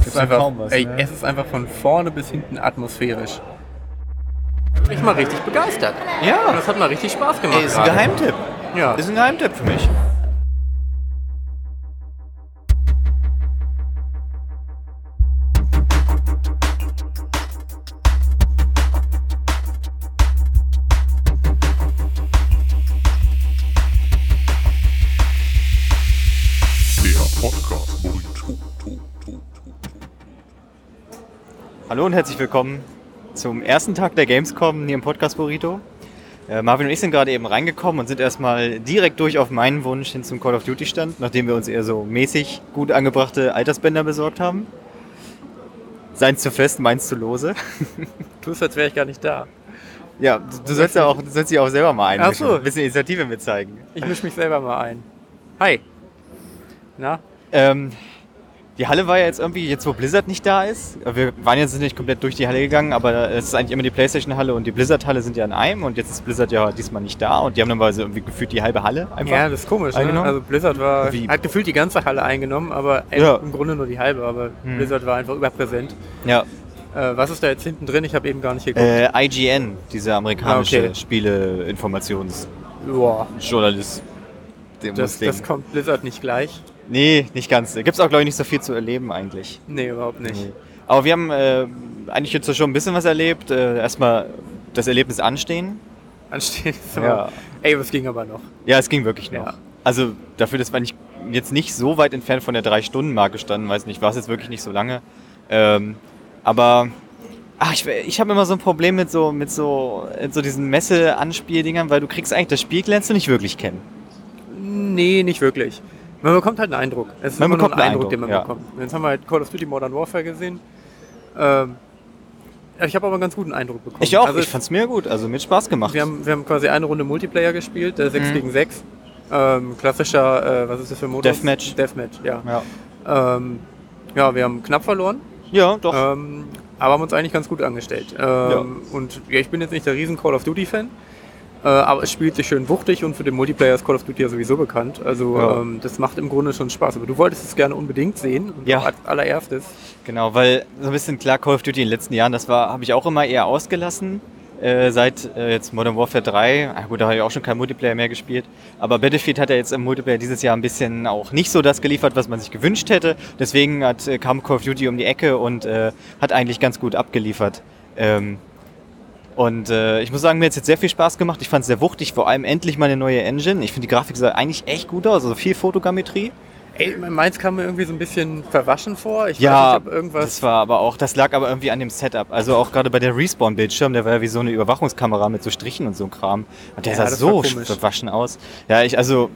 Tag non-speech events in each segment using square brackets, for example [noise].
Es ist, einfach, was, ey, ne? es ist einfach von vorne bis hinten atmosphärisch. Ich mal richtig begeistert. Ja. Und das hat mal richtig Spaß gemacht. Ey, ist ein gerade. Geheimtipp. Ja. Ist ein Geheimtipp für mich. Hallo und herzlich willkommen zum ersten Tag der Gamescom hier im Podcast Burrito. Äh, Marvin und ich sind gerade eben reingekommen und sind erstmal direkt durch auf meinen Wunsch hin zum Call of Duty Stand, nachdem wir uns eher so mäßig gut angebrachte Altersbänder besorgt haben. Seins zu fest, meins zu lose. [laughs] Tust, als wäre ich gar nicht da. Ja, du, du sollst ja auch, du sollst dich auch selber mal einmischen. Ach so. Ein bisschen Initiative mit zeigen. Ich mische mich selber mal ein. Hi. Na? Ähm, die Halle war ja jetzt irgendwie, jetzt wo Blizzard nicht da ist. Wir waren jetzt nicht komplett durch die Halle gegangen, aber es ist eigentlich immer die Playstation-Halle und die Blizzard-Halle sind ja in einem und jetzt ist Blizzard ja diesmal nicht da und die haben dann mal so irgendwie gefühlt die halbe Halle einfach. Ja, das ist komisch. Ne? Also Blizzard war, Wie? hat gefühlt die ganze Halle eingenommen, aber Ja. im Grunde nur die halbe. Aber Hm. Blizzard war einfach überpräsent. Ja. Äh, was ist da jetzt hinten drin? Ich habe eben gar nicht geguckt. Äh, IGN, dieser amerikanische Ah, okay. Spiele-Informationsjournalist. Das, das kommt Blizzard nicht gleich. Nee, nicht ganz. Da gibt es auch, glaube ich, nicht so viel zu erleben eigentlich. Nee, überhaupt nicht. Nee. Aber wir haben äh, eigentlich jetzt schon ein bisschen was erlebt. Äh, erstmal das Erlebnis anstehen. Anstehen. So. Ja. Ey, was ging aber noch? Ja, es ging wirklich noch. Ja. Also dafür, dass wir nicht, jetzt nicht so weit entfernt von der Drei-Stunden-Marke standen, weiß nicht, war es jetzt wirklich nicht so lange. Ähm, aber ach, ich, ich habe immer so ein Problem mit so, mit so, mit so diesen Messe-Anspieldingern, weil du kriegst eigentlich das Spiel, lernst du nicht wirklich kennen. Nee, nicht wirklich. Man bekommt halt einen Eindruck. Es ist Man immer nur bekommt ein einen Eindruck, den man Eindruck, ja. bekommt. Jetzt haben wir halt Call of Duty Modern Warfare gesehen. Ähm, ich habe aber einen ganz guten Eindruck bekommen. Ich auch, Also ich fand's mir gut, also mir hat Spaß gemacht. wir, haben, wir haben quasi eine Runde Multiplayer gespielt, äh, 6 Mhm. gegen 6. Ähm, klassischer, äh, was ist das für ein Modus? Deathmatch. Deathmatch, ja. ja. Ähm, ja, wir haben knapp verloren, ja, doch. ähm, aber haben uns eigentlich ganz gut angestellt. Ähm, Und ja, ich bin jetzt nicht der riesen Call of Duty-Fan, äh, aber es spielt sich schön wuchtig und für den Multiplayer ist Call of Duty ja sowieso bekannt. Also Ja. ähm, das macht im Grunde schon Spaß. Aber du wolltest es gerne unbedingt sehen. Ja. als allererstes. Genau, weil so ein bisschen klar Call of Duty in den letzten Jahren, das war, habe ich auch immer eher ausgelassen. Äh, seit äh, jetzt Modern Warfare 3, ah, gut, da habe ich auch schon kein Multiplayer mehr gespielt, aber Battlefield hat ja jetzt im Multiplayer dieses Jahr ein bisschen auch nicht so das geliefert, was man sich gewünscht hätte. Deswegen hat, äh, kam Call of Duty um die Ecke und äh, hat eigentlich ganz gut abgeliefert. Ähm, und äh, ich muss sagen, mir hat es jetzt sehr viel Spaß gemacht. Ich fand es sehr wuchtig, vor allem endlich mal eine neue Engine. Ich finde die Grafik sah eigentlich echt gut aus, also viel Fotogrammetrie. Ey, meins kam mir irgendwie so ein bisschen verwaschen vor. Ich Ja, nicht, irgendwas. das war aber auch, das lag aber irgendwie an dem Setup. Also auch gerade bei der Respawn-Bildschirm, der war ja wie so eine Überwachungskamera mit so Strichen und so Kram. Und der Ja, sah so verwaschen aus. Ja, ich, also,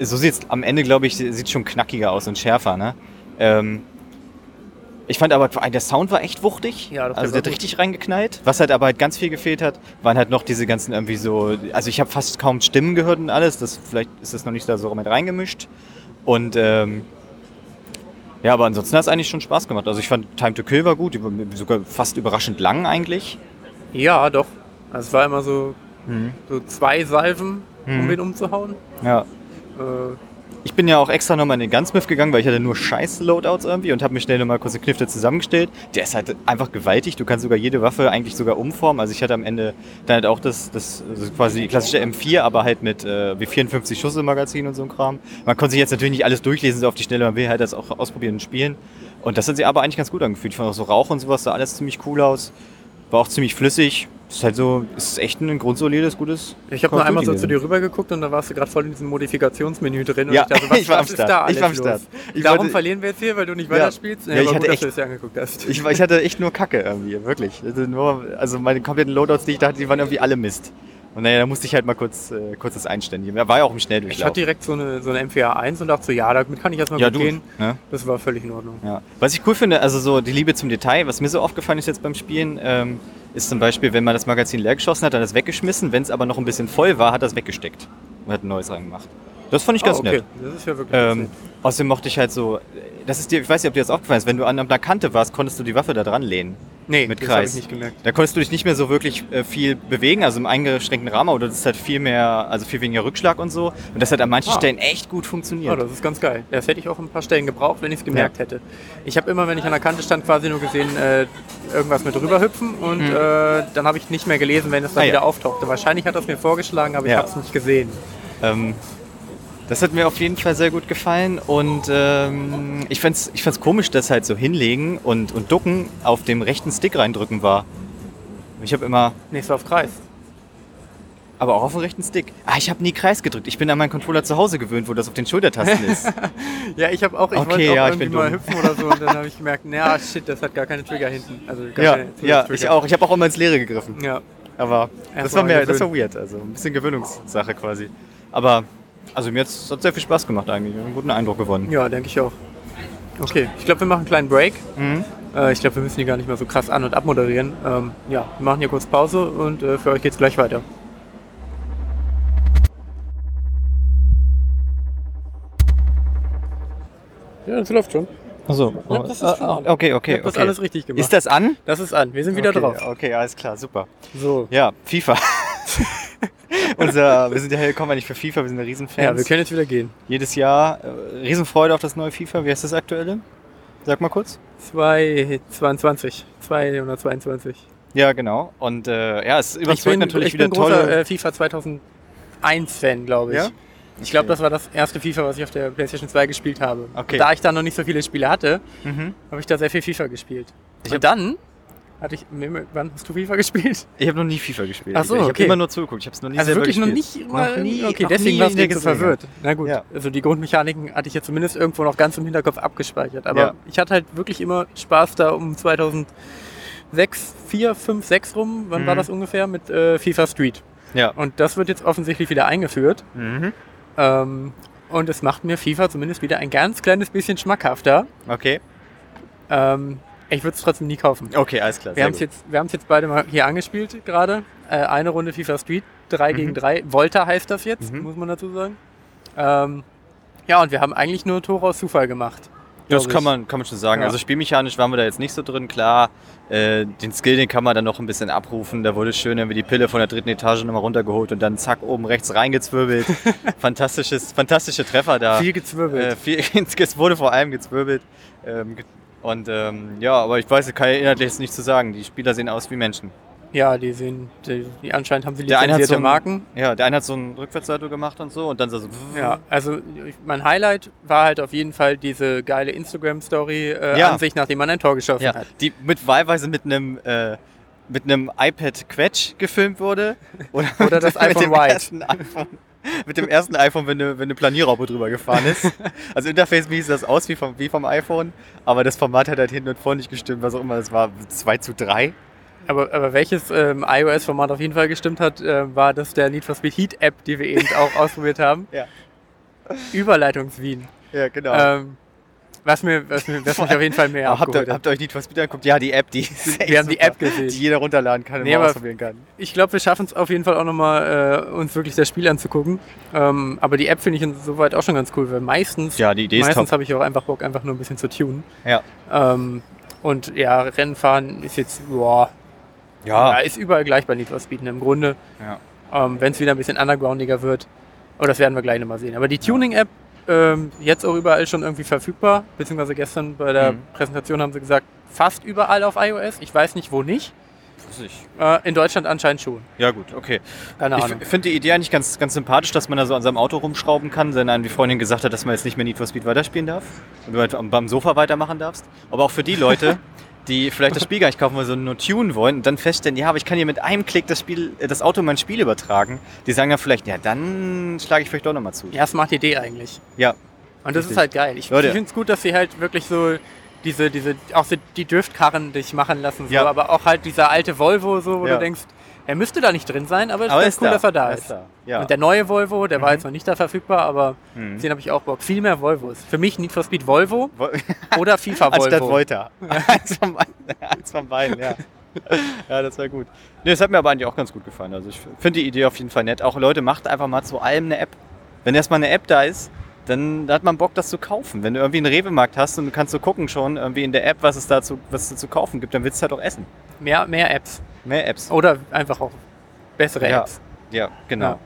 so sieht's am Ende, glaube ich, sieht schon knackiger aus und schärfer, ne? Ähm, ich fand aber, der Sound war echt wuchtig. Ja, doch, also der hat richtig reingeknallt. Was halt aber halt ganz viel gefehlt hat, waren halt noch diese ganzen irgendwie so, also ich habe fast kaum Stimmen gehört und alles. Das, vielleicht ist das noch nicht da so mit reingemischt. Und ähm, ja, aber ansonsten hat es eigentlich schon Spaß gemacht. Also ich fand Time to Kill war gut, sogar fast überraschend lang eigentlich. Ja, doch. Also es war immer so, Mhm. so zwei Salven, um Mhm. wen umzuhauen. Ja. Äh, Ich bin ja auch extra nochmal in den Gunsmith gegangen, weil ich hatte nur scheiß Loadouts irgendwie und habe mir schnell nochmal kurz den Knifte zusammengestellt. Der ist halt einfach gewaltig. Du kannst sogar jede Waffe eigentlich sogar umformen. Also ich hatte am Ende dann halt auch das, das also quasi die klassische M4, aber halt mit äh, wie 54 Schuss im Magazin und so ein Kram. Man konnte sich jetzt natürlich nicht alles durchlesen so auf die Schnelle, man will halt das auch ausprobieren und spielen. Und das hat sich aber eigentlich ganz gut angefühlt. Ich fand auch so Rauch und sowas sah alles ziemlich cool aus. War auch ziemlich flüssig. Ist halt so, ist echt ein grundsolides, gutes. ich habe nur einmal so zu dir rübergeguckt und da warst du gerade voll in diesem Modifikationsmenü drin. Und Ja, ich dachte, [laughs] was, ich war am Start. da Ich war am? Start. Ich Darum wollte- verlieren wir jetzt hier, weil du nicht Ja. weiterspielst? Ja, ich hatte gut, dass echt- du es dir angeguckt hast. Ich, ich hatte echt nur Kacke irgendwie, wirklich. Also, nur, also meine kompletten Loadouts, die ich da hatte, die waren irgendwie alle Mist. Und naja, da musste ich halt mal kurz, äh, kurz das einständigen. Er war ja auch im ich Schnelldurchlauf. hatte direkt so eine, so eine M4A 1 und dachte so, ja, damit kann ich erstmal ja, gut du. gehen. Ne? Das war völlig in Ordnung. Ja. Was ich cool finde, also so die Liebe zum Detail, was mir so aufgefallen ist jetzt beim Spielen, ähm, ist zum Beispiel, wenn man das Magazin leer geschossen hat, dann das weggeschmissen. Wenn es aber noch ein bisschen voll war, hat das weggesteckt und hat ein neues reingemacht. Das fand ich ganz Ah, okay. nett. Das ist ja wirklich Ähm, außerdem mochte ich halt so, das ist dir, ich weiß nicht, ob dir das aufgefallen ist, wenn du an einer Kante warst, konntest du die Waffe da dran lehnen. Nee, mit das habe ich Kreis. nicht gemerkt. Da konntest du dich nicht mehr so wirklich äh, viel bewegen, also im eingeschränkten Rahmen, oder das ist halt viel mehr, also viel weniger Rückschlag und so. Und das hat an manchen Ah. Stellen echt gut Ja, funktioniert. das ist ganz geil. Das hätte ich auch an ein paar Stellen gebraucht, wenn ich es gemerkt hätte. Ich habe immer, wenn ich an der Kante stand, quasi nur gesehen, äh, irgendwas mit rüberhüpfen und äh, dann habe ich nicht mehr gelesen, wenn es dann Mhm. Ah, ja. wieder auftauchte. Wahrscheinlich hat das mir vorgeschlagen, aber ich Ja. habe es nicht gesehen. Ähm, das hat mir auf jeden Fall sehr gut gefallen und ähm, ich fand's, ich fand's komisch, dass halt so hinlegen und, und ducken auf dem rechten Stick reindrücken war. Ich habe immer, Nächster auf Kreis. aber auch auf dem rechten Stick. Ah, ich habe nie Kreis gedrückt. Ich bin an meinen Controller zu Hause gewöhnt, wo das auf den Schultertasten ist. [laughs] Ja, ich habe auch, ich Okay, wollte auch ja, ich irgendwie bin mal dumm. hüpfen oder so und dann habe ich gemerkt, naja, shit, das hat gar keine Trigger hinten. Also gar ja, ja, ich auch. Ich habe auch immer ins Leere gegriffen. Ja, Aber das war mir, das war weird. Also ein bisschen Gewöhnungssache quasi. Aber also mir hat sehr viel Spaß gemacht eigentlich. Einen guten Eindruck gewonnen. ja denke ich auch. Okay, ich glaube, wir machen einen kleinen Break. Mhm. Äh, ich glaube, wir müssen die gar nicht mehr so krass an- und abmoderieren. Ähm, ja, wir machen hier kurz Pause und äh, für euch geht's gleich weiter. Ja, das läuft schon. Achso. Ja, das ist schon an. okay, okay. Ich hab das okay. alles richtig gemacht. Ist das an? Das ist an. Wir sind wieder okay, drauf. Okay, alles klar, super. So. Ja, FIFA. [laughs] Unser, wir sind ja hier, kommen wir nicht für FIFA, wir sind ja Riesenfans. Ja, wir können jetzt wieder gehen. Jedes Jahr äh, Riesenfreude auf das neue FIFA. Wie heißt das aktuelle? Sag mal kurz. 222. 222. Ja, genau. Und äh, ja, es Ich überzeugt bin, natürlich ich wieder bin großer tolle. äh, FIFA 2001 Fan, glaube ich. Ja? Ich glaube, das war das erste FIFA, was ich auf der PlayStation 2 gespielt habe. Okay. Und da ich da noch nicht so viele Spiele hatte, Mhm. habe ich da sehr viel FIFA gespielt. Ich Und dann hatte ich. Wann hast du FIFA gespielt? Ich habe noch nie FIFA gespielt. Ach so, ich habe okay. immer nur zugeguckt. Ich habe es noch nie Also selber wirklich noch gespielt. nicht mal. Noch nie, okay, noch deswegen du der jetzt so verwirrt. Na gut, Ja. also die Grundmechaniken hatte ich ja zumindest irgendwo noch ganz im Hinterkopf abgespeichert. Aber Ja. ich hatte halt wirklich immer Spaß da um 2006, 4, 5, 6 rum. Wann war Mhm. das ungefähr? Mit äh, FIFA Street. Ja. Und das wird jetzt offensichtlich wieder eingeführt. Mhm. Ähm, und es macht mir FIFA zumindest wieder ein ganz kleines bisschen schmackhafter. Okay. Ähm, ich würde es trotzdem nie kaufen. Okay, alles klar. Wir haben es jetzt, wir jetzt beide mal hier angespielt gerade. Äh, eine Runde FIFA Street, 3 Mhm. gegen 3. Volta heißt das jetzt, Mhm. muss man dazu sagen. Ähm, ja, und wir haben eigentlich nur Tore aus Zufall gemacht. Das kann man, kann man schon sagen. Ja. Also spielmechanisch waren wir da jetzt nicht so drin. Klar, äh, den Skill, den kann man dann noch ein bisschen abrufen. Da wurde schön irgendwie die Pille von der dritten Etage nochmal runtergeholt und dann zack, oben rechts reingezwirbelt. [laughs] Fantastisches, fantastische Treffer da. Viel gezwirbelt. Äh, viel, [laughs] es wurde vor allem gezwirbelt. Ähm, und ähm, ja, aber ich weiß, kann ich inhaltlich jetzt nicht zu sagen. Die Spieler sehen aus wie Menschen. ja, die sehen, die, die anscheinend haben sie Der lizenzierte so ein- Marken. Ja, der eine hat so ein Rückwärtssalto gemacht und so und dann so. Ja, also mein Highlight war halt auf jeden Fall diese geile Instagram-Story äh, Ja. an sich, nachdem man ein Tor geschossen Ja, hat. die mit wahlweise mit einem äh, mit einem iPad Quetsch gefilmt wurde [laughs] oder, Oder das [laughs] iPhone White. [laughs] mit dem ersten iPhone, wenn eine, wenn eine Planierraupe drüber gefahren ist. [laughs] Also interfacemäßig sah das aus wie vom, wie vom iPhone, aber das Format hat halt hinten und vorne nicht gestimmt, was auch immer das war, 2 zu 3. Aber, aber welches ähm, iOS-Format auf jeden Fall gestimmt hat, äh, war das der Need for Speed Heat App, die wir eben auch [laughs] ausprobiert haben. Ja. Überleitungswien. Ja, genau. Ähm, was, mir, was, mir, was mich auf jeden Fall mehr habt, ihr, habt ihr euch nicht was wieder angeguckt? Ja, die App, die Wir haben die super, App gesehen. die jeder runterladen kann und Nee, ausprobieren kann. Ich glaube, wir schaffen es auf jeden Fall auch nochmal, äh, uns wirklich das Spiel anzugucken. Ähm, aber die App finde ich insoweit auch schon ganz cool, weil meistens, Ja, die Idee ist meistens habe ich auch einfach Bock, einfach nur ein bisschen zu tunen. Ja. Ähm, und ja, Rennfahren ist jetzt, boah, ja, Ja, ist überall gleich bei Need for Speed. ne, Im Grunde, ja. ähm, wenn es wieder ein bisschen undergroundiger wird. Aber das werden wir gleich nochmal sehen. Aber die Tuning-App, ähm, jetzt auch überall schon irgendwie verfügbar. Beziehungsweise gestern bei der Mhm. Präsentation haben sie gesagt, fast überall auf iOS. Ich weiß nicht, wo nicht. Ich. Äh, in Deutschland anscheinend schon. Ja gut, okay. Keine Ich Ahnung. f- finde die Idee eigentlich ganz, ganz sympathisch, dass man da so an seinem Auto rumschrauben kann, wenn einem die Freundin gesagt hat, dass man jetzt nicht mehr Need for Speed weiterspielen darf und du halt am- beim Sofa weitermachen darfst. Aber auch für die Leute, [laughs] die vielleicht das Spiel gar nicht kaufen wollen, sondern nur tunen wollen und dann feststellen, ja, aber ich kann hier mit einem Klick das, Spiel, äh, das Auto in mein Spiel übertragen. Die sagen dann vielleicht, ja, dann schlage ich vielleicht doch nochmal zu. Ja, smart Idee eigentlich. Ja, Und das Richtig. ist halt geil. Ich, Leute. ich finde es gut, dass sie halt wirklich so diese, diese, auch so die Driftkarren dich machen lassen. So. Ja. Aber auch halt dieser alte Volvo, so, wo Ja. du denkst, er müste da nicht drin sein, aber es aber ist cool, dass er da Er ist. da. Ja. Und der neue Volvo, der war Mhm. jetzt noch nicht da verfügbar, aber Mhm. den habe ich auch Bock. Viel mehr Volvos. Für mich Need for Speed Volvo [laughs] oder FIFA Volvo. Anstatt Volta. [laughs] eins, von beiden, eins von beiden, ja. ja, das war gut. Nee, das hat mir aber eigentlich auch ganz gut gefallen. Also ich finde die Idee auf jeden Fall nett. Auch Leute, macht einfach mal zu allem eine App. Wenn erstmal eine App da ist, dann hat man Bock, das zu kaufen. Wenn du irgendwie einen Rewe-Markt hast und du kannst so gucken schon irgendwie in der App, was es da zu, was es zu kaufen gibt, dann willst du halt auch essen. Mehr, mehr Apps. Mehr Apps. Oder einfach auch bessere Ja. Apps. Ja, genau. Ja.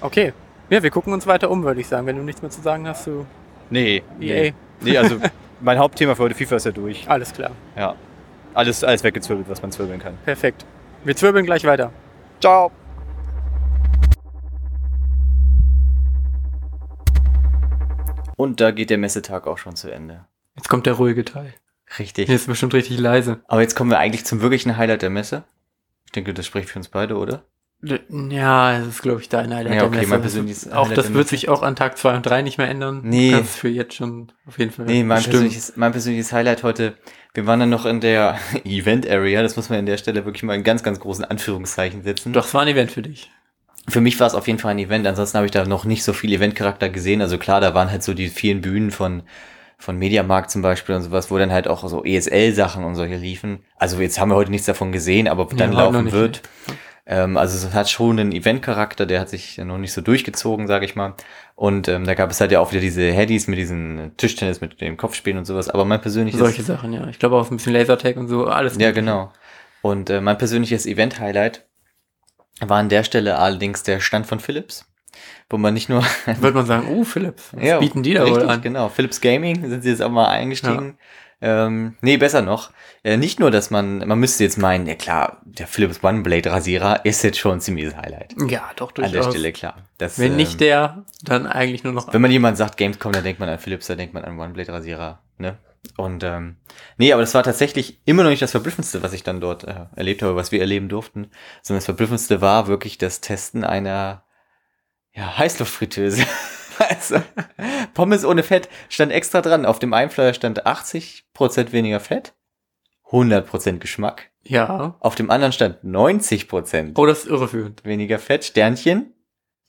Okay. Ja, wir gucken uns weiter um, würde ich sagen. Wenn du nichts mehr zu sagen hast, zu Nee, EA. nee. Nee, also [laughs] mein Hauptthema für heute FIFA ist ja durch. Alles klar. Ja. Alles, alles weggezwirbelt, was man zwirbeln kann. Perfekt. Wir zwirbeln gleich weiter. Ciao. Und da geht der Messetag auch schon zu Ende. Jetzt kommt der ruhige Teil. Richtig. Hier ist bestimmt richtig leise. Aber jetzt kommen wir eigentlich zum wirklichen Highlight der Messe. Ich denke, das spricht für uns beide, oder? Ja, das ist, glaube ich, dein Highlight Ja, der okay, Messe. mein persönliches Auch Highlight das der wird sich auch an Tag 2 und 3 nicht mehr ändern. Nee. Du kannst für jetzt schon auf jeden Fall Nee, mein persönliches, mein persönliches Highlight heute, wir waren dann noch in der [laughs] Event Area, das muss man an der Stelle wirklich mal in ganz, ganz großen Anführungszeichen setzen. Doch, es war ein Event für dich. Für mich war es auf jeden Fall ein Event, ansonsten habe ich da noch nicht so viel Eventcharakter gesehen. Also klar, da waren halt so die vielen Bühnen von, von Mediamarkt zum Beispiel und sowas, wo dann halt auch so ESL-Sachen und solche liefen. Also jetzt haben wir heute nichts davon gesehen, aber dann Ja, laufen wird. Ähm, also es hat schon einen Eventcharakter, der hat sich noch nicht so durchgezogen, sage ich mal. Und ähm, da gab es halt ja auch wieder diese Headies mit diesen Tischtennis, mit dem Kopfspielen und sowas. Aber mein persönliches... Solche Sachen, ja. Ich glaube auch ein bisschen Lasertag und so, alles. Ja, genau. Und äh, mein persönliches Event-Highlight war an der Stelle allerdings der Stand von Philips, wo man nicht nur [laughs] Würde man sagen, oh, Philips, was bieten die da richtig, wohl an? Genau, Philips Gaming sind sie jetzt auch mal eingestiegen. Ähm, nee, besser noch. Äh, nicht nur, dass man, man müsste jetzt meinen, ja klar, der Philips OneBlade Rasierer ist jetzt schon ein ziemliches Highlight. Ja, doch, An der durchaus. Stelle, klar. Das, Wenn ähm, nicht der, dann eigentlich nur noch. wenn man jemand sagt Gamescom, dann denkt man an Philips, dann denkt man an OneBlade Rasierer, ne? Und ähm, nee, aber das war tatsächlich immer noch nicht das Verblüffendste, was ich dann dort äh, erlebt habe, was wir erleben durften, sondern das Verblüffendste war wirklich das Testen einer ja, Heißluftfritteuse. [laughs] also, Pommes ohne Fett stand extra dran. Auf dem einen Flyer stand 80% weniger Fett, 100% Geschmack. Ja. Auf dem anderen stand 90% Oh, das ist irreführend. weniger Fett, Sternchen,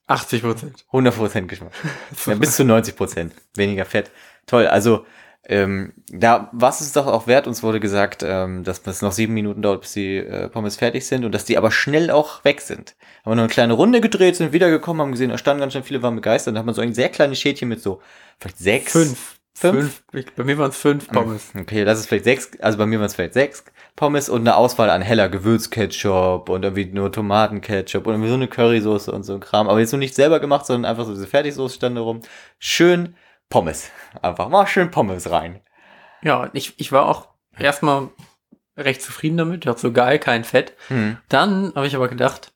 80 Prozent. 100% Geschmack. [laughs] Ja, bis zu 90 Prozent weniger Fett. Toll. Also ähm, da was es doch auch wert. Uns wurde gesagt, ähm, dass es noch sieben Minuten dauert, bis die äh, Pommes fertig sind und dass die aber schnell auch weg sind. Haben wir noch eine kleine Runde gedreht, sind wiedergekommen, haben gesehen, da standen ganz schön viele, waren begeistert. Dann hat man so ein sehr kleines Schädchen mit so vielleicht sechs. Fünf. Fünf? Ich, bei mir waren es fünf Pommes. Okay, das ist vielleicht sechs, also bei mir waren es vielleicht sechs Pommes und eine Auswahl an heller Gewürzketchup und irgendwie nur Tomatenketchup und irgendwie so eine Currysoße und so ein Kram. Aber jetzt nur nicht selber gemacht, sondern einfach so diese Fertigsoße stand da rum. Schön Pommes. Einfach mal schön Pommes rein. Ja, ich, ich war auch erstmal recht zufrieden damit. Ich dachte so geil, kein Fett. Hm. Dann habe ich aber gedacht,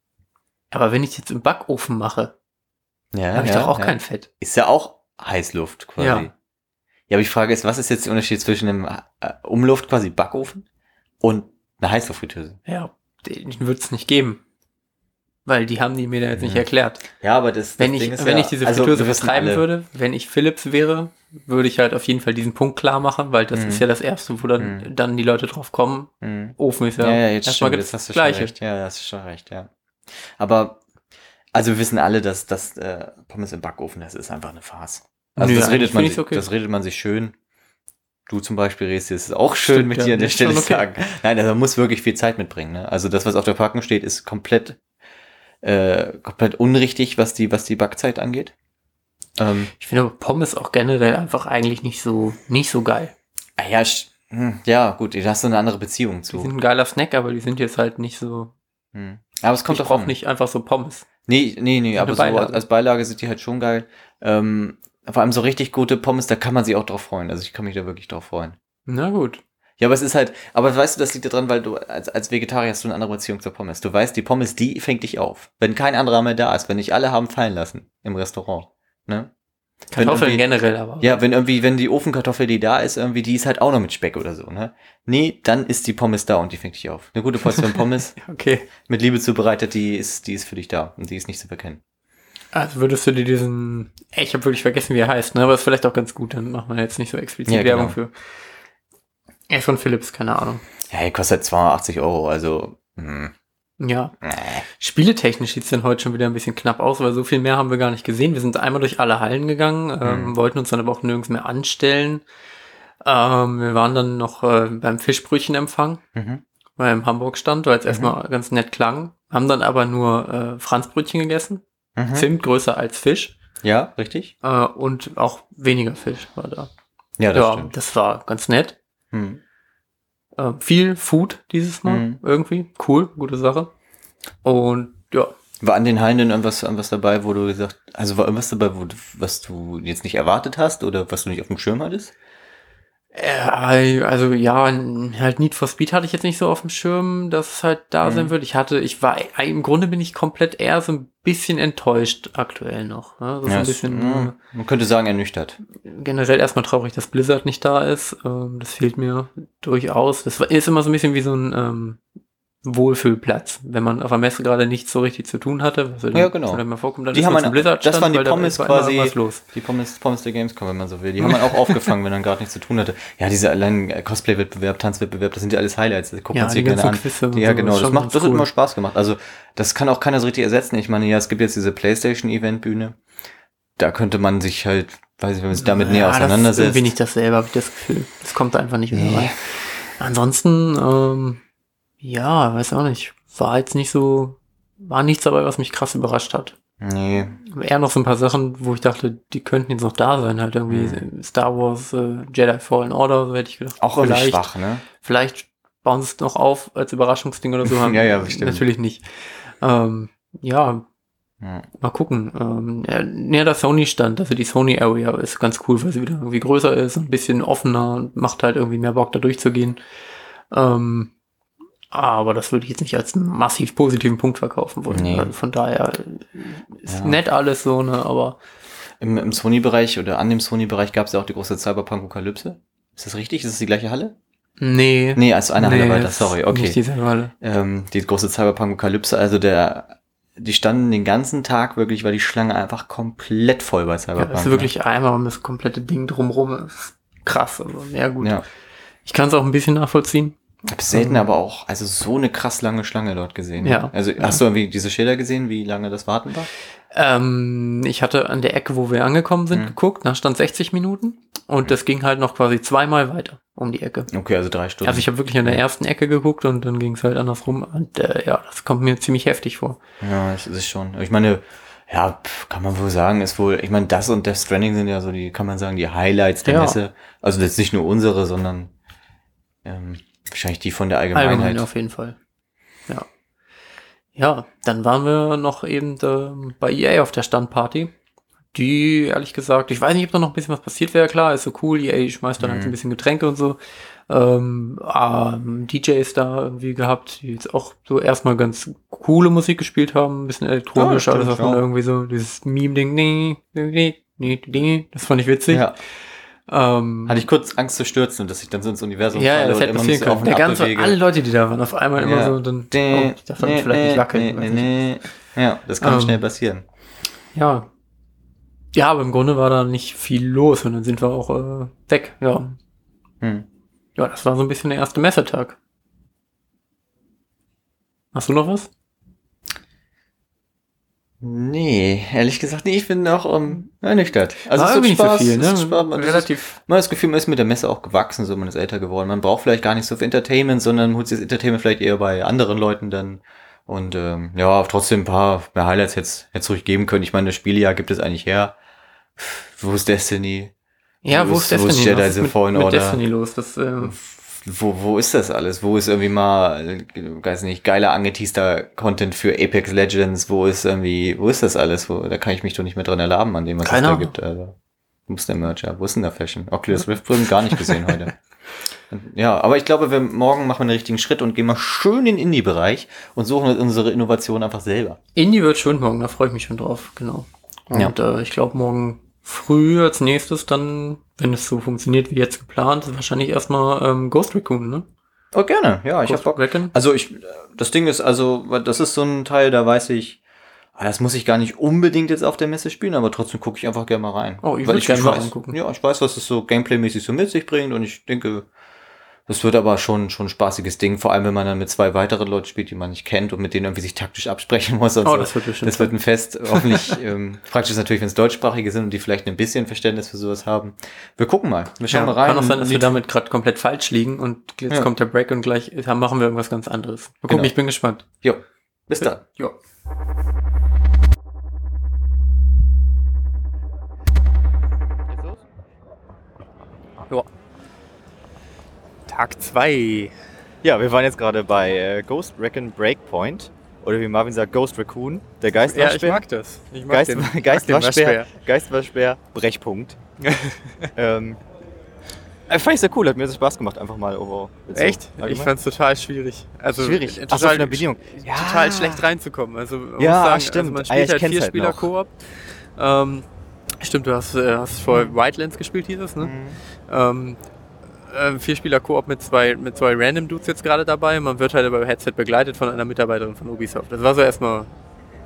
aber wenn ich jetzt im Backofen mache, Ja, habe ich ja, doch auch ja. kein Fett. Ist ja auch Heißluft quasi. Ja. Ja, aber die Frage ist, was ist jetzt der Unterschied zwischen einem äh, Umluft quasi Backofen und einer Heißluftfritteuse? Ja, den wird es nicht geben. Weil die haben die mir da jetzt nicht Mhm. erklärt. Ja, aber das, das Wenn ich, Ding ist wenn ja, ich diese also, Fritteuse vertreiben alle- würde, wenn ich Philips wäre, würde ich halt auf jeden Fall diesen Punkt klar machen, weil das Mhm. ist ja das Erste, wo dann, Mhm. dann die Leute drauf kommen. Hm. Ofen ist ja, Ja, ja, jetzt erstmal stimmt, jetzt hast du das schon Gleiche. recht. Ja, hast du schon recht, ja. Aber, also wir wissen alle, dass das äh, Pommes im Backofen, das ist einfach eine Farce. Also Nö, das redet man, sich, okay. das redet man sich schön. Du zum Beispiel das ist auch schön Stimmt, mit dir an der ist Stelle okay. sagen. Nein, also man muss wirklich viel Zeit mitbringen. Ne? Also das, was auf der Packung steht, ist komplett, äh, komplett unrichtig, was die, was die Backzeit angeht. Ähm, Ich finde aber Pommes auch generell einfach eigentlich nicht so, nicht so geil. ah ja, hm, ja, gut, da hast du eine andere Beziehung Die zu. sind ein geiler Snack, aber die sind jetzt halt nicht so. Hm. Aber es kommt ich an. nicht einfach so Pommes. Nee, nee, nee, aber Beilage. so als Beilage sind die halt schon geil. Ähm, vor allem so richtig gute Pommes, da kann man sich auch drauf freuen. Also ich kann mich da wirklich drauf freuen. Na gut. Ja, aber es ist halt, aber weißt du, das liegt daran, weil du als, als Vegetarier hast du eine andere Beziehung zur Pommes. Du weißt, die Pommes, die fängt dich auf. Wenn kein anderer mehr da ist, wenn nicht alle haben fallen lassen im Restaurant. Ne? Kartoffeln generell aber. Ja, wenn irgendwie, wenn die Ofenkartoffel, die da ist, irgendwie, die ist halt auch noch mit Speck oder so, ne? Nee, dann ist die Pommes da und die fängt dich auf. Eine gute Portion [laughs] Pommes, Okay. mit Liebe zubereitet, die ist, die ist für dich da und die ist nicht zu verkennen. Also würdest du dir diesen. Ich habe wirklich vergessen, wie er heißt, ne? Aber ist vielleicht auch ganz gut, dann macht man jetzt nicht so explizit Ja, Werbung genau. für. Er ist von Philips, keine Ahnung. Ja, die kostet 280 Euro, also, hm, Ja. nee. Spieletechnisch sieht's dann heute schon wieder ein bisschen knapp aus, weil so viel mehr haben wir gar nicht gesehen. Wir sind einmal durch alle Hallen gegangen, ähm, Mhm. wollten uns dann aber auch nirgends mehr anstellen. Ähm, wir waren dann noch äh, beim Fischbrötchenempfang Mhm. beim Hamburg-Stand, weil es erstmal ganz nett klang. Haben dann aber nur äh, Franzbrötchen gegessen. Mhm. Zimt größer als Fisch. Ja, richtig? Äh, und auch weniger Fisch war da. Ja, das ja, stimmt. das war ganz nett. Hm. Äh, viel Food dieses Mal Mhm. irgendwie. Cool, gute Sache. Und ja, War an den Hallen denn irgendwas, irgendwas dabei, wo du gesagt, also war irgendwas dabei, wo was du jetzt nicht erwartet hast oder was du nicht auf dem Schirm hattest? Äh, also ja, halt Need for Speed hatte ich jetzt nicht so auf dem Schirm, dass es halt da Mhm. sein wird. Ich hatte, ich war, im Grunde bin ich komplett eher so ein bisschen enttäuscht aktuell noch. Ne? So Ja, ein bisschen ja, man könnte sagen, ernüchtert. generell erstmal traurig, dass Blizzard nicht da ist. Ähm, das fehlt mir durchaus. Das ist immer so ein bisschen wie so ein ähm, Wohlfühlplatz, wenn man auf der Messe gerade nichts so richtig zu tun hatte. Was Ja, genau. Mal vorkommt, dann Die ist haben man Blizzard das waren die Pommes quasi- Was los. Die Pommes, Pommes der Gamescom, wenn man so will. Die haben man auch aufgefangen, wenn man gerade nichts zu tun hatte. Ja, diese allein Cosplay-Wettbewerb, Tanzwettbewerb, das sind ja alles Highlights. Das guckt Ja, man sich die gerne an. Und Ja, so, genau. Das macht, das hat cool. immer Spaß gemacht. Also, das kann auch keiner so richtig ersetzen. Ich meine, ja, es gibt jetzt diese PlayStation-Event-Bühne. Da könnte man sich halt, weiß ich, wenn man sich damit näher Ja, Das ist auseinandersetzt. irgendwie nicht dasselbe, habe ich das Gefühl. Das kommt da einfach nicht mehr Nee. rein. Ansonsten, ähm, ja, weiß auch nicht. War jetzt nicht so, war nichts dabei, was mich krass überrascht hat. Nee. Eher noch so ein paar Sachen, wo ich dachte, die könnten jetzt noch da sein. Halt irgendwie Mhm. Star Wars, äh, Jedi Fallen Order, so hätte ich gedacht. Auch irgendwie vielleicht, schwach, ne? Vielleicht bauen sie es noch auf als Überraschungsding oder so. [laughs] Haben. Ja, ja, bestimmt. Natürlich nicht. Ähm, ja, Ja. Mal gucken. Ähm, ja, näher der Sony stand, also die Sony Area ist ganz cool, weil sie wieder irgendwie größer ist, ein bisschen offener und macht halt irgendwie mehr Bock, da durchzugehen. Ähm, aber das würde ich jetzt nicht als massiv positiven Punkt verkaufen wollen. Nee. Also von daher äh, ist Ja. nett alles so, ne, aber Im, im Sony-Bereich oder an dem Sony-Bereich gab es ja auch die große Cyberpunk-Apokalypse. Ist das richtig? Ist das die gleiche Halle? nee. Nee, also eine Halle weiter, sorry, okay. Nicht dieselbe Halle. ähm, die große Cyberpunk-Apokalypse, also der, die standen den ganzen Tag wirklich, war die Schlange einfach komplett voll bei Ja, Cyberpunk. das ist wirklich einmal um das komplette Ding drumrum. Ist krass, also ja gut. Ja. Ich kann es auch ein bisschen nachvollziehen. Ich habe selten aber auch, also so eine krass lange Schlange dort gesehen. Ja. Also hast du irgendwie diese Schilder gesehen, wie lange das Warten war? Ähm, ich hatte an der Ecke, wo wir angekommen sind, Mhm. geguckt, da stand 60 Minuten und das ging halt noch quasi zweimal weiter um die Ecke. Okay, also drei Stunden. Also ich habe wirklich an der ersten Ecke geguckt und dann ging es halt andersrum und äh, ja, das kommt mir ziemlich heftig vor. Ja, es ist schon. Ich meine, ja, kann man wohl sagen, ist wohl, ich meine, das und Death Stranding sind ja so die, kann man sagen, die Highlights der Ja. Messe. Also jetzt nicht nur unsere, sondern ähm, wahrscheinlich die von der Allgemeinheit. Allgemein auf jeden Fall. Ja. Ja, dann waren wir noch eben ähm, bei EA auf der Standparty. Die, ehrlich gesagt, ich weiß nicht, ob da noch ein bisschen was passiert wäre. Klar, ist so cool. EA schmeißt dann halt Mhm. ein bisschen Getränke und so. Ähm, ähm, DJs da irgendwie gehabt, die jetzt auch so erstmal ganz coole Musik gespielt haben. Ein bisschen elektronisch, Ja, alles, was man irgendwie so, dieses Meme-Ding, nee, nee, nee, nee, das fand ich witzig. Ja, Ähm, hatte ich kurz Angst zu stürzen und dass ich dann so ins Universum ja, ja, falle das hätte passieren können. Der ganze, alle Leute, die da waren, auf einmal immer Ja. so, dann, Nee, oh, ich darf nee, vielleicht nicht wackeln. nee, nee, nee. Ja, das kann Ähm, schnell passieren. Ja. Ja, aber im Grunde war da nicht viel los und dann sind wir auch äh, weg. Ja. Hm. ja, das war so ein bisschen der erste Messetag. Hast du noch was? Nee, ehrlich gesagt, nee, ich bin auch um, ernüchtert. Also War es ist Spaß, nicht so viel, ne? Spaß, man, das ist, Relativ. man hat das Gefühl, man ist mit der Messe auch gewachsen, so man ist älter geworden. Man braucht vielleicht gar nicht so viel Entertainment, sondern holt sich das Entertainment vielleicht eher bei anderen Leuten dann. Und ähm, ja, trotzdem ein paar mehr Highlights jetzt jetzt ruhig geben können. Ich meine, das Spieljahr gibt es eigentlich her. Wo ist Destiny? Ja, Wo wo ist- ist wo ist Destiny? Jedi Was ist mit, mit? Destiny los? Das, äh, Wo, wo ist das alles? Wo ist irgendwie mal, weiß nicht, geiler angeteaster Content für Apex Legends? Wo ist irgendwie, wo ist das alles? Wo, da kann ich mich doch nicht mehr dran erlaben an dem, was Keine es da gibt. Also, wo ist der? Ja, wo ist denn der Fashion? Oculus Rift Brillen gar nicht gesehen heute. [laughs] Ja, aber ich glaube, wir morgen machen wir einen richtigen Schritt und gehen mal schön in den Indie-Bereich und suchen uns unsere Innovation einfach selber. Indie wird schön morgen, da freue ich mich schon drauf, genau. Und äh, ich glaube morgen früh als nächstes dann, wenn es so funktioniert wie jetzt geplant, wahrscheinlich erstmal ähm, Ghost Recon, ne? Oh, gerne. Ja, ich hab Ghost Bock. Recon. Also ich, das Ding ist also, das ist so ein Teil, da weiß ich, ah, das muss ich gar nicht unbedingt jetzt auf der Messe spielen, aber trotzdem gucke ich einfach gerne mal rein. Oh, ich Weil würd gerne mal weiß, reingucken. Ja, ich weiß, was es so gameplaymäßig so mit sich bringt und ich denke, das wird aber schon, schon ein spaßiges Ding, vor allem wenn man dann mit zwei weiteren Leuten spielt, die man nicht kennt und mit denen irgendwie sich taktisch absprechen muss. Und oh, so. das wird bestimmt. Das wird ein Fest. Hoffentlich [laughs] ähm, praktisch ist natürlich, wenn es deutschsprachige sind und die vielleicht ein bisschen Verständnis für sowas haben. Wir gucken mal. Wir schauen ja, mal rein. Kann auch sein, dass wir damit gerade komplett falsch liegen und jetzt ja. kommt der Break und gleich äh, machen wir irgendwas ganz anderes. Mal gucken, genau. ich bin gespannt. Jo. Bis dann. Jo. Jo. Tag 2. Ja, wir waren jetzt gerade bei äh, Ghost Recon Breakpoint. Oder wie Marvin sagt, Ghost Raccoon. Der Ja, ich mag das. Ich mag Geist, den, mag den Geistwaschbär, Waschbär. Geistwaschbär, Brechpunkt. [laughs] ähm, äh, fand ich sehr cool, hat mir sehr Spaß gemacht, einfach mal over. so Echt? Ich allgemein. fand's total schwierig. Also schwierig. äh, so, Total, von der Bedienung. Ja. total schlecht reinzukommen. Also man Ja, muss sagen, stimmt. Also man Ah, ja, spielt ich halt kenn's vier halt Spieler noch. Koop. Ähm, stimmt, du hast, äh, hast vor Wildlands gespielt, hieß es, ne? Mhm. Ähm, äh, vier Spieler Koop mit zwei, mit zwei Random Dudes jetzt gerade dabei. Man wird halt über Headset begleitet von einer Mitarbeiterin von Ubisoft. Das war so erstmal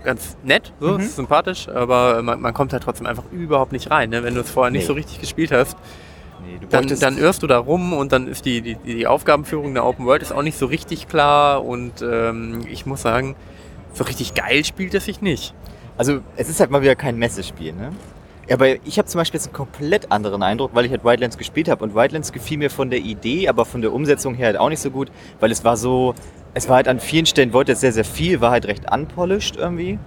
ganz nett, so, Mhm. sympathisch, aber man, man kommt halt trotzdem einfach überhaupt nicht rein. Ne? Wenn du es vorher nicht Nee. so richtig gespielt hast, Nee, dann, dann irrst du da rum und dann ist die, die, die Aufgabenführung der Open World ist auch nicht so richtig klar und ähm, ich muss sagen, so richtig geil spielt es sich nicht. Also, es ist halt mal wieder kein Messespiel, ne? Ja, aber ich habe zum Beispiel jetzt einen komplett anderen Eindruck, weil ich halt Wildlands gespielt habe. Und Wildlands gefiel mir von der Idee, aber von der Umsetzung her halt auch nicht so gut, weil es war so, es war halt an vielen Stellen, wollte es sehr, sehr viel, war halt recht unpolished irgendwie.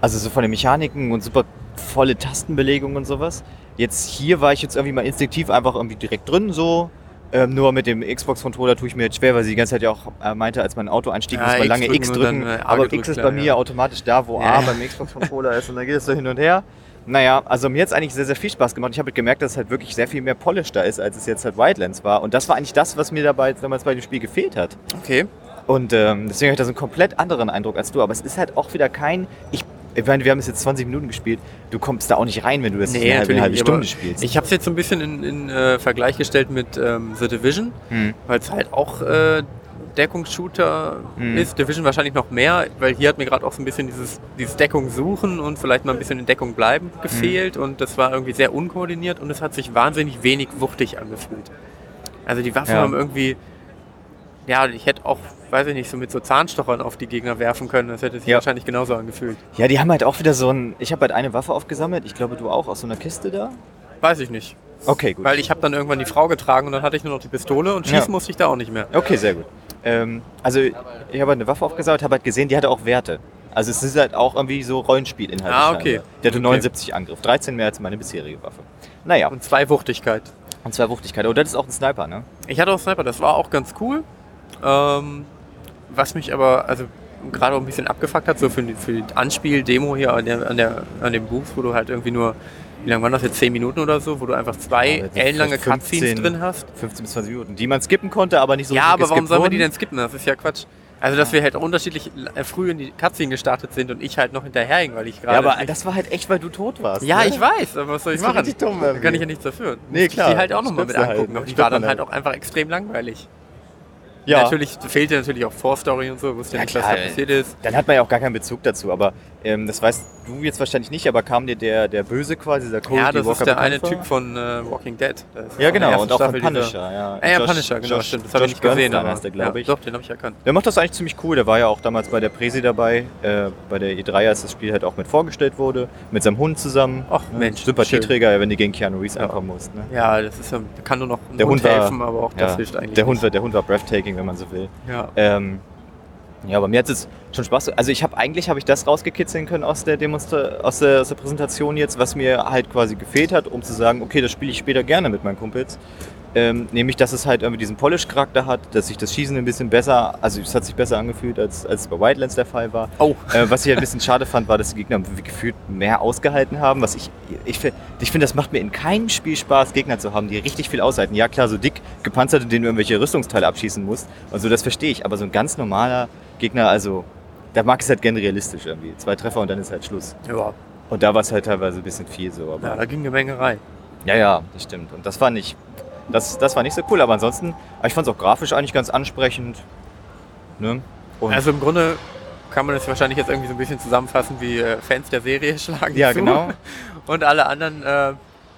Also so von den Mechaniken und super volle Tastenbelegung und sowas. Jetzt hier war ich jetzt irgendwie mal instinktiv einfach irgendwie direkt drin, so. Ähm, nur mit dem Xbox-Controller tue ich mir jetzt schwer, weil sie die ganze Zeit ja auch äh, meinte, als man ein Auto einstieg, Ja, muss man X lange drücken X drücken. dann, äh, aber X ist klar, bei mir ja. automatisch da, wo Ja. A beim Xbox-Controller ist und dann geht es so hin und her. Naja, also mir hat es eigentlich sehr, sehr viel Spaß gemacht. Ich habe halt gemerkt, dass es halt wirklich sehr viel mehr Polish da ist, als es jetzt halt Wildlands war. Und das war eigentlich das, was mir dabei damals bei dem Spiel gefehlt hat. Okay. Und ähm, deswegen habe ich da so einen komplett anderen Eindruck als du. Aber es ist halt auch wieder kein. Ich, ich meine, wir haben es jetzt 20 Minuten gespielt. Du kommst da auch nicht rein, wenn du das Nee, eine halbe, eine halbe Stunde spielst. Ich habe es jetzt so ein bisschen in, in äh, Vergleich gestellt mit ähm, The Division, Hm. weil es halt auch äh, Deckungsshooter Mhm. ist. Division wahrscheinlich noch mehr, weil hier hat mir gerade auch so ein bisschen dieses, dieses Deckung suchen und vielleicht mal ein bisschen in Deckung bleiben gefehlt und das war irgendwie sehr unkoordiniert und es hat sich wahnsinnig wenig wuchtig angefühlt. Also die Waffen Ja. haben irgendwie, ja, ich hätte auch, weiß ich nicht, so mit so Zahnstochern auf die Gegner werfen können. Das hätte sich Ja. wahrscheinlich genauso angefühlt. Ja, die haben halt auch wieder so ein. Ich habe halt eine Waffe aufgesammelt. Ich glaube, du auch aus so einer Kiste da. Weiß ich nicht. Okay, gut. Weil ich habe dann irgendwann die Frau getragen und dann hatte ich nur noch die Pistole und schießen Ja. musste ich da auch nicht mehr. Okay, sehr gut. Ähm, also ich habe halt eine Waffe aufgesammelt, habe halt gesehen, die hatte auch Werte. Also es ist halt auch irgendwie so Rollenspielinhalt. Ah, okay. Der hatte Okay. 79 Angriff, 13 mehr als meine bisherige Waffe. Naja, Und zwei Wuchtigkeit. und zwei Wuchtigkeit. Und das ist auch ein Sniper, ne? Ich hatte auch Sniper, das war auch ganz cool. Ähm, was mich aber, also gerade auch ein bisschen abgefuckt hat, so für die, für die Anspiel-Demo hier an, der, an, der, an dem Buch, wo du halt irgendwie nur, wie lange waren das jetzt, 10 Minuten oder so, wo du einfach zwei Ja, ist ellenlange Cutscenes 15. drin hast. 15 bis 20 Minuten, die man skippen konnte, aber nicht so ja, aber warum sollen wir die denn skippen? Das ist ja Quatsch. Also, dass wir halt unterschiedlich äh, früh in die Cutscene gestartet sind und ich halt noch hinterherhing, weil ich gerade. Ja, aber das war halt echt, weil du tot warst. ja, ne? ich weiß, aber was soll ich Das machen? dumm Da kann ich ja nichts dafür. Nee, klar. Ich die halt auch nochmal mit halt. angucken. aber die war dann halt halt. auch einfach extrem langweilig. Ja, Natürlich fehlte natürlich auch Vorstory und so, wusste ja Ja, nicht, was klar, da passiert ist. dann hat man ja auch gar keinen Bezug dazu, aber ähm, das weißt du jetzt wahrscheinlich nicht, aber kam dir der, der Böse quasi, dieser Cody Ja, das ist der eine Typ von äh, Walking Dead. Ja, genau, und auch von Staffel dieser- Punisher, ja. Ah, ja, Josh- Punisher, genau, Josh- stimmt. Das habe ich nicht gesehen, aber der, glaube ja, ich. doch, den habe ich erkannt. Der macht das eigentlich ziemlich cool. Der war ja auch damals bei der Presi dabei, äh, bei der E3, als das Spiel halt auch mit vorgestellt wurde, mit seinem Hund zusammen. Ach, Ne? Mensch, Sympathieträger, wenn du gegen Keanu Reeves Ja. ankommen musst. Ne? Ja, das ist ja, kann nur noch ein Der Hund, Hund war- helfen, aber auch das Ja, hilft eigentlich der, Hund war, der Hund war breathtaking, wenn man so will. Ja. Ähm, ja, aber mir hat es schon Spaß. Also ich habe eigentlich habe ich das rausgekitzeln können aus der Demonstra aus der, aus der Präsentation jetzt, was mir halt quasi gefehlt hat, um zu sagen, okay, das spiele ich später gerne mit meinen Kumpels. Ähm, nämlich, dass es halt irgendwie diesen Polish-Charakter hat, dass sich das Schießen ein bisschen besser, also es hat sich besser angefühlt, als, als es bei Wildlands der Fall war. Oh, Äh, was ich halt ein bisschen schade fand, war, dass die Gegner gefühlt mehr ausgehalten haben. Was ich, ich, ich finde, das macht mir in keinem Spiel Spaß, Gegner zu haben, die richtig viel aushalten. Ja, klar, so dick gepanzert, in denen du irgendwelche Rüstungsteile abschießen musst. Und so, das verstehe ich. Aber so ein ganz normaler Gegner, also, da mag ich es halt gern realistisch irgendwie. Zwei Treffer und dann ist halt Schluss. ja. Und da war es halt teilweise ein bisschen viel so. Aber ja, da ging eine Menge rein. ja, ja, das stimmt. Und das fand ich, das, das war nicht so cool. Aber ansonsten, ich fand es auch grafisch eigentlich ganz ansprechend. Ne? Also im Grunde kann man das wahrscheinlich jetzt irgendwie so ein bisschen zusammenfassen, wie äh, Fans der Serie [laughs] schlagen ja, zu genau. und alle anderen äh,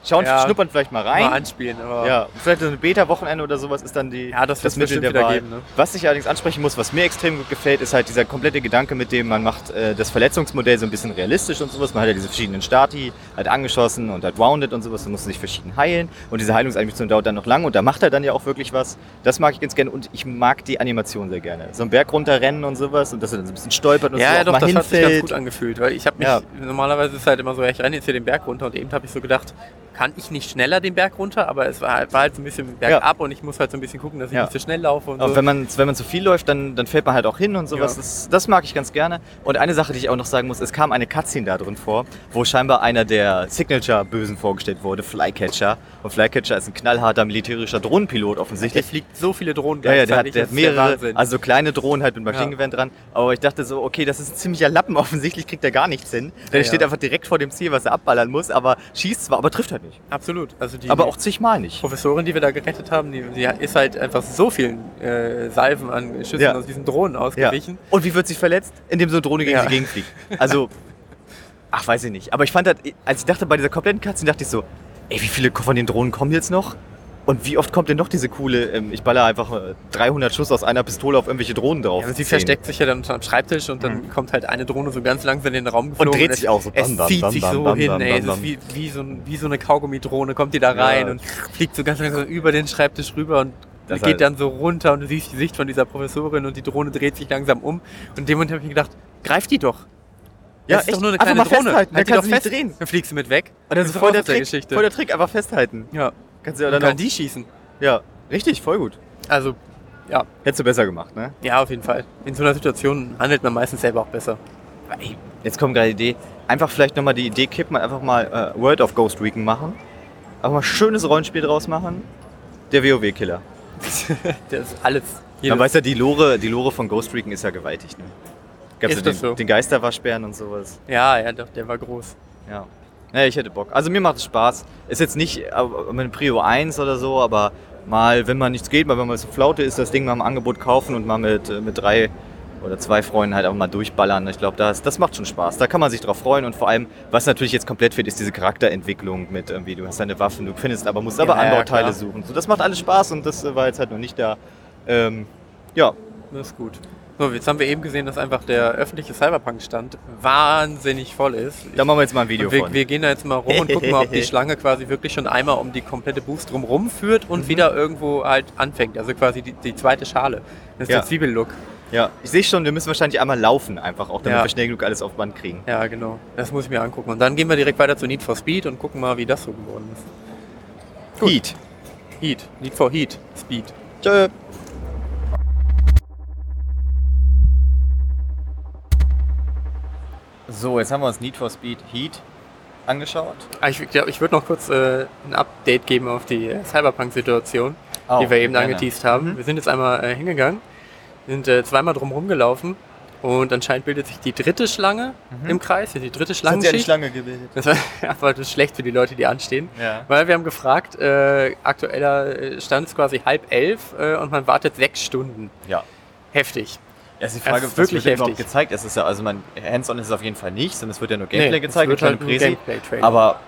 Schauen, Ja. schnuppern vielleicht mal rein. mal anspielen. Aber Ja, vielleicht so ein Beta-Wochenende oder sowas ist dann die, Ja, das wird's Mittel der Wahl. geben, ne? Was ich allerdings ansprechen muss, was mir extrem gut gefällt, ist halt dieser komplette Gedanke, mit dem man macht äh, das Verletzungsmodell so ein bisschen realistisch und sowas. Man hat ja diese verschiedenen Stati, halt angeschossen und halt wounded und sowas, man muss sich verschieden heilen und diese Heilungsanimation dauert dann noch lang und da macht er dann ja auch wirklich was. Das mag ich ganz gerne und ich mag die Animation sehr gerne. So einen Berg runterrennen und sowas und dass er dann so ein bisschen stolpert und ja, so ja, auch doch, mal das hat sich ganz hinfällt. gut angefühlt, weil ich habe mich, Ja. normalerweise ist halt immer so, ich renne jetzt hier den Berg runter und eben habe ich so gedacht, kann ich nicht schneller den Berg runter, aber es war halt, war halt so ein bisschen bergab und ich muss halt so ein bisschen gucken, dass ich Ja. nicht so schnell laufe und Aber so. wenn man, wenn man zu viel läuft, dann, dann fällt man halt auch hin und sowas. Ja. Das, das mag ich ganz gerne. Und eine Sache, die ich auch noch sagen muss, es kam eine Cutscene da drin vor, wo scheinbar einer der Signature-Bösen vorgestellt wurde, Flycatcher. Und Flycatcher ist ein knallharter militärischer Drohnenpilot Der offensichtlich. fliegt so viele Drohnen Ja, ja, der hat, der hat der mehrere, Wahnsinn. also kleine Drohnen halt mit Maschinengewehren dran. Aber ich dachte so, okay, das ist ein ziemlicher Lappen. [laughs] Offensichtlich kriegt er gar nichts hin. Der Ja, steht ja. einfach direkt vor dem Ziel, was er abballern muss, aber schießt zwar, aber trifft halt nicht. Absolut. Also die, Aber die auch zigmal nicht. Professorin, die wir da gerettet haben, die, die ist halt einfach so vielen äh, Salven an Schüssen Ja. aus diesen Drohnen Ja. ausgewichen. Und wie wird sie verletzt? Indem so eine Drohne gegen Ja. sie gegenfliegt. Also, [laughs] ach, weiß ich nicht. Aber ich fand das, als ich dachte bei dieser kompletten Cutscene, dachte ich so, ey, wie viele von den Drohnen kommen jetzt noch? Und wie oft kommt denn noch diese coole, ähm, ich baller einfach äh, 300 Schuss aus einer Pistole auf irgendwelche Drohnen drauf? Ja, aber sie versteckt sich ja dann unter dem Schreibtisch und dann kommt halt eine Drohne so ganz langsam in den Raum geflogen. dreht es- sich auch so. Es bam, zieht sich so hin, ey. Es ist wie, wie, so ein, wie so eine Kaugummi-Drohne, kommt die da Ja. rein und fliegt so ganz langsam über den Schreibtisch rüber und Das geht halt- dann so runter und du siehst die Sicht von dieser Professorin und die Drohne dreht sich langsam um. Und in dem Moment habe ich mir gedacht, greif die doch. Ja, das ist echt? doch nur eine kleine Drohne. festhalten, dann Halt die kann doch sie nicht fest. drehen. Dann fliegst du mit weg. Und das Ist voll der, Trick, Geschichte. voll der Trick, einfach festhalten. Ja, Kannst du ja dann kann auch, die schießen. Ja, richtig, voll gut. Also, ja, Hättest du besser gemacht, ne? ja, auf jeden Fall. In so einer Situation handelt man meistens selber auch besser. Jetzt kommt gerade die Idee. Einfach vielleicht nochmal die Idee kippen, einfach mal äh, World of Ghost Recon machen. Einfach mal schönes Rollenspiel draus machen. Der WoW-Killer. Das [laughs] ist alles. Man Jedes- weiß ja, die Lore, die Lore von Ghost Recon ist ja gewaltig, ne? Gab's Ist ja das den, so? den Geisterwaschbären und sowas. Ja, ja, doch, der war groß. Ja. Ja, ich hätte Bock. Also mir macht es Spaß. Ist jetzt nicht äh, mit Prio 1 oder so, aber mal, wenn man nichts geht, mal wenn man so Flaute ist, das Ding mal im Angebot kaufen und mal mit, äh, mit drei oder zwei Freunden halt einfach mal durchballern. Ich glaube, das, das macht schon Spaß. Da kann man sich drauf freuen und vor allem, was natürlich jetzt komplett fehlt, ist diese Charakterentwicklung mit irgendwie, du hast deine Waffen, du findest aber, musst aber Ja, ja, Anbauteile klar. suchen. So, das macht alles Spaß und das äh, war jetzt halt noch nicht da. Ähm, ja, Das ist gut. So, jetzt haben wir eben gesehen, dass einfach der öffentliche Cyberpunk-Stand wahnsinnig voll ist. da machen wir jetzt mal ein Video wir, von. wir gehen da jetzt mal rum und gucken mal, ob die [laughs] Schlange quasi wirklich schon einmal um die komplette Boost drumherum führt und Mhm. wieder irgendwo halt anfängt. Also quasi die, die zweite Schale. Das ist Ja. der Zwiebellook. Ja, ich sehe schon, wir müssen wahrscheinlich einmal laufen, einfach auch, damit Ja. wir schnell genug alles auf Band kriegen. Ja, genau. Das muss ich mir angucken. Und dann gehen wir direkt weiter zu Need for Speed und gucken mal, wie das so geworden ist. Gut. Heat. Heat. Need for Heat. Speed. Tschö. So, jetzt haben wir uns Need for Speed Heat angeschaut. Ah, Ich glaube, ich würde noch kurz äh, ein Update geben auf die äh, Cyberpunk-Situation, Oh, die wir eben gerne. angeteased haben. Mhm. Wir sind jetzt einmal äh, hingegangen, sind äh, zweimal drum rumgelaufen und anscheinend bildet sich die dritte Schlange im Kreis, die dritte Das hat Mhm. ja die. Schlange gebildet. Das war [laughs] aber das ist schlecht für die Leute, die anstehen. Ja. Weil wir haben gefragt, äh, aktueller äh, Stand ist quasi halb elf und man wartet sechs Stunden. Ja. Heftig. Es ist die Frage, ist wirklich wird überhaupt gezeigt? Es ist ja, also mein Hands-on ist es auf jeden Fall nicht, sondern es wird ja nur Gameplay Nee, gezeigt, es wird halt Präsi. Aber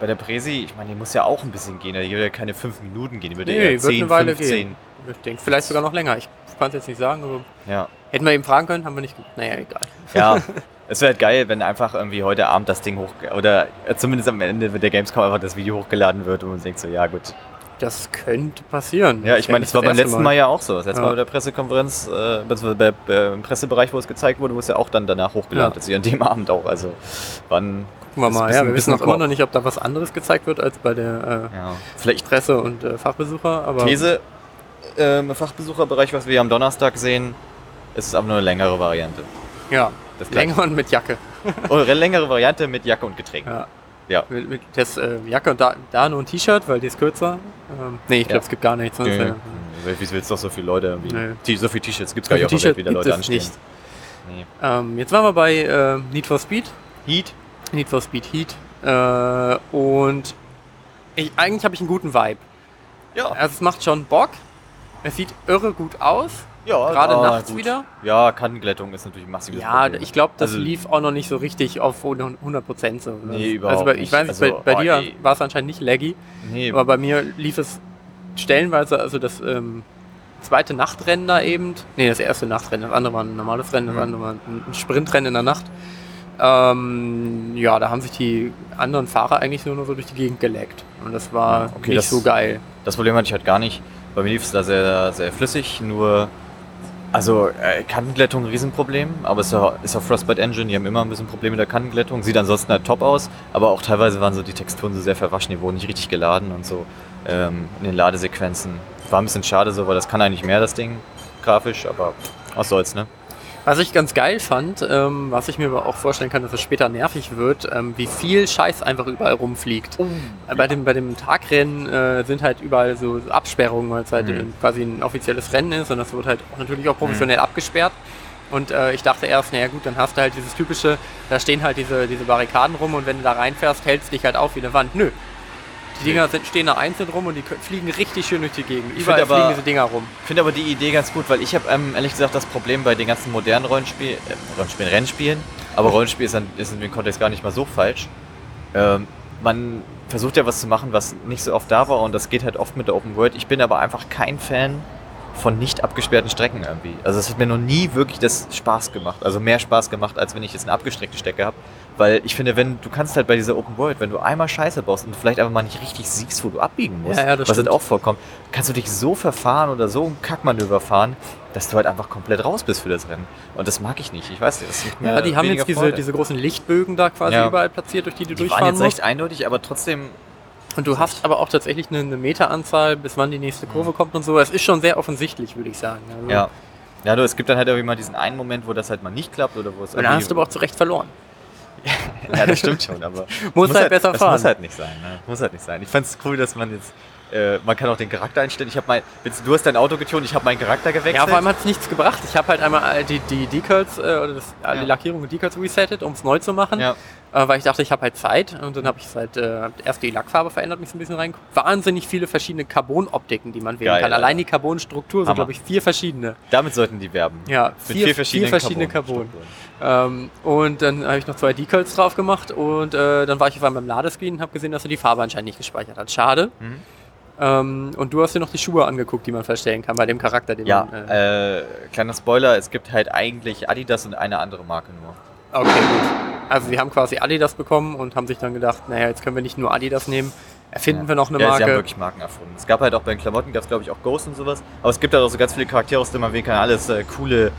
bei der Präsi, ich meine, die muss ja auch ein bisschen gehen. Die würde ja keine fünf Minuten gehen, die würde Nee, wird 10, eine Weile 15. gehen. Ich denke, vielleicht sogar noch länger. Ich kann es jetzt nicht sagen, aber Ja. hätten wir eben fragen können, haben wir nicht. Naja, egal. Ja, [laughs] es wäre halt geil, wenn einfach irgendwie heute Abend das Ding hoch oder zumindest am Ende der Gamescom einfach das Video hochgeladen wird und man denkt so, ja gut. Das könnte passieren. Ja, ich meine, das war beim letzten Mal ja auch so. Das letzte Ja. Mal bei der Pressekonferenz, äh, beziehungsweise bei, bei, im Pressebereich, wo es gezeigt wurde, wo es ja auch dann danach hochgeladen Ja. ist, an dem Abend auch. Also wann Gucken wir mal. bisschen- ja, wir wissen noch immer noch nicht, ob da was anderes gezeigt wird als bei der äh, ja, vielleicht Presse- und äh, Fachbesucher. Aber These äh, im Fachbesucherbereich, was wir am Donnerstag sehen, ist es aber nur eine längere Variante. Ja, Das länger und mit Jacke. Oder eine längere Variante mit Jacke und Getränk. Ja. Ja. Das, äh, Jacke und da, da nur ein T-Shirt, weil die ist kürzer. Ähm, nee, ich glaube, Ja. es gibt gar nichts. Sonst, Nö. äh, Wie willst du doch so viele Leute irgendwie? So viele T-Shirts gibt es gar nicht viel auf der Welt, T-Shirt wie da gibt Leute anstehen. nicht. Nee. Ähm, jetzt waren wir bei äh, Need for Speed. Heat? Need for Speed Heat. Äh, und ich, eigentlich habe ich einen guten Vibe. Ja. Also es macht schon Bock. Es sieht irre gut aus. Ja, Gerade ah, nachts gut. wieder. Ja, Kantenglättung ist natürlich ein massives Ja, Problem. ich glaube, das Also- lief auch noch nicht so richtig auf 100% so. Nee, überhaupt also bei, Ich nicht. weiß nicht, bei, Also, bei oh, dir ey. war es anscheinend nicht laggy, Nee, aber bei mir lief es stellenweise, also das ähm, zweite Nachtrennen da eben, nee, das erste Nachtrennen, das andere war ein normales Rennen, das Mhm. andere war ein Sprintrennen in der Nacht. Ähm, ja, da haben sich die anderen Fahrer eigentlich nur noch so durch die Gegend geleckt. Und das war Ja, okay, nicht das- so geil. das Problem hatte ich halt gar nicht. Bei mir lief es da sehr, sehr flüssig, nur Also äh, Kantenglättung ein Riesenproblem, aber es ist ja, ist ja Frostbite Engine, die haben immer ein bisschen Probleme mit der Kantenglättung. Sieht ansonsten halt top aus, aber auch teilweise waren so die Texturen so sehr verwaschen, die wurden nicht richtig geladen und so ähm, in den Ladesequenzen. War ein bisschen schade so, weil das kann eigentlich mehr, das Ding, grafisch, aber was soll's, ne? Was ich ganz geil fand, ähm, was ich mir aber auch vorstellen kann, dass es später nervig wird, ähm, wie viel Scheiß einfach überall rumfliegt. Äh, Bei, dem, bei dem Tagrennen äh, sind halt überall so Absperrungen, weil es halt Mhm. quasi ein offizielles Rennen ist und das wird halt auch natürlich auch professionell abgesperrt. Und äh, ich dachte erst, naja gut, dann hast du halt dieses typische, da stehen halt diese, diese Barrikaden rum und wenn du da reinfährst, hältst du dich halt auf wie eine Wand. Nö. Die Dinger sind, stehen da einzeln rum und die fliegen richtig schön durch die Gegend. Ich Überall aber- fliegen diese Dinger rum. Ich finde aber die Idee ganz gut, weil ich habe ähm, ehrlich gesagt das Problem bei den ganzen modernen Rollenspielen, äh, Rollenspielen, Rennspielen, aber Rollenspiel ist, dann, ist in dem Kontext gar nicht mal so falsch. Ähm, man versucht ja was zu machen, was nicht so oft da war und das geht halt oft mit der Open World. Ich bin aber einfach kein Fan von nicht abgesperrten Strecken irgendwie. Also es hat mir noch nie wirklich das Spaß gemacht. Also mehr Spaß gemacht, als wenn ich jetzt eine abgestreckte Strecke habe. Weil ich finde, wenn du kannst halt bei dieser Open World, wenn du einmal Scheiße baust und vielleicht einfach mal nicht richtig siehst, wo du abbiegen musst, Ja, ja, das was halt stimmt. auch vorkommt, kannst du dich so verfahren oder so ein Kackmanöver fahren, dass du halt einfach komplett raus bist für das Rennen. Und das mag ich nicht. Ich weiß nicht, das mir Ja, die haben jetzt diese, Freude. diese großen Lichtbögen da quasi Ja. überall platziert, durch die du die waren durchfahren jetzt musst. recht eindeutig, aber trotzdem Und du hast aber auch tatsächlich eine, eine Meteranzahl, bis wann die nächste Kurve kommt und so. Es ist schon sehr offensichtlich, würde ich sagen. Also, Mhm. Ja. Ja, du, es gibt dann halt irgendwie mal diesen einen Moment, wo das halt mal nicht klappt oder wo es Und dann hast du aber auch zu Recht verloren. [laughs] Ja, das stimmt schon, aber Muss halt besser das fahren. muss halt nicht sein, ne? Muss halt nicht sein. Ich fand's cool, dass man jetzt äh, man kann auch den Charakter einstellen. Ich habe mein du hast dein Auto getunt, ich habe meinen Charakter gewechselt. Ja, vor allem hat es nichts gebracht. Ich habe halt einmal die, die Decals, äh, oder das, all die Ja. Lackierung und Decals resettet, um es neu zu machen. ja. Äh, weil ich dachte, ich habe halt Zeit. Und dann habe ich halt äh, erst die Lackfarbe verändert, mich so ein bisschen reingeguckt. Wahnsinnig viele verschiedene Carbon-Optiken, die man wählen Geil, kann. Allein die Carbon-Struktur sind, glaube ich, vier verschiedene. Damit sollten die werben. Ja, vier, vier verschiedenen, vier verschiedene Carbon. Carbon. Ähm, und dann habe ich noch zwei Decals drauf gemacht und äh, dann war ich auf einmal beim Ladescreen und habe gesehen, dass er die Farbe anscheinend nicht gespeichert hat. Schade. Mhm. Ähm, und du hast dir noch die Schuhe angeguckt, die man verstellen kann bei dem Charakter, den Ja, man. Äh, äh, kleiner Spoiler, es gibt halt eigentlich Adidas und eine andere Marke nur. okay, gut. Also sie haben quasi Adidas bekommen und haben sich dann gedacht, naja, jetzt können wir nicht nur Adidas nehmen, erfinden Ja. wir noch eine ja, sie haben Marke. wirklich Marken erfunden. Es gab halt auch bei den Klamotten, gab es glaube ich auch Ghost und sowas. Aber es gibt halt auch so ganz viele Charaktere, aus denen man wählen kann. Alles äh, coole,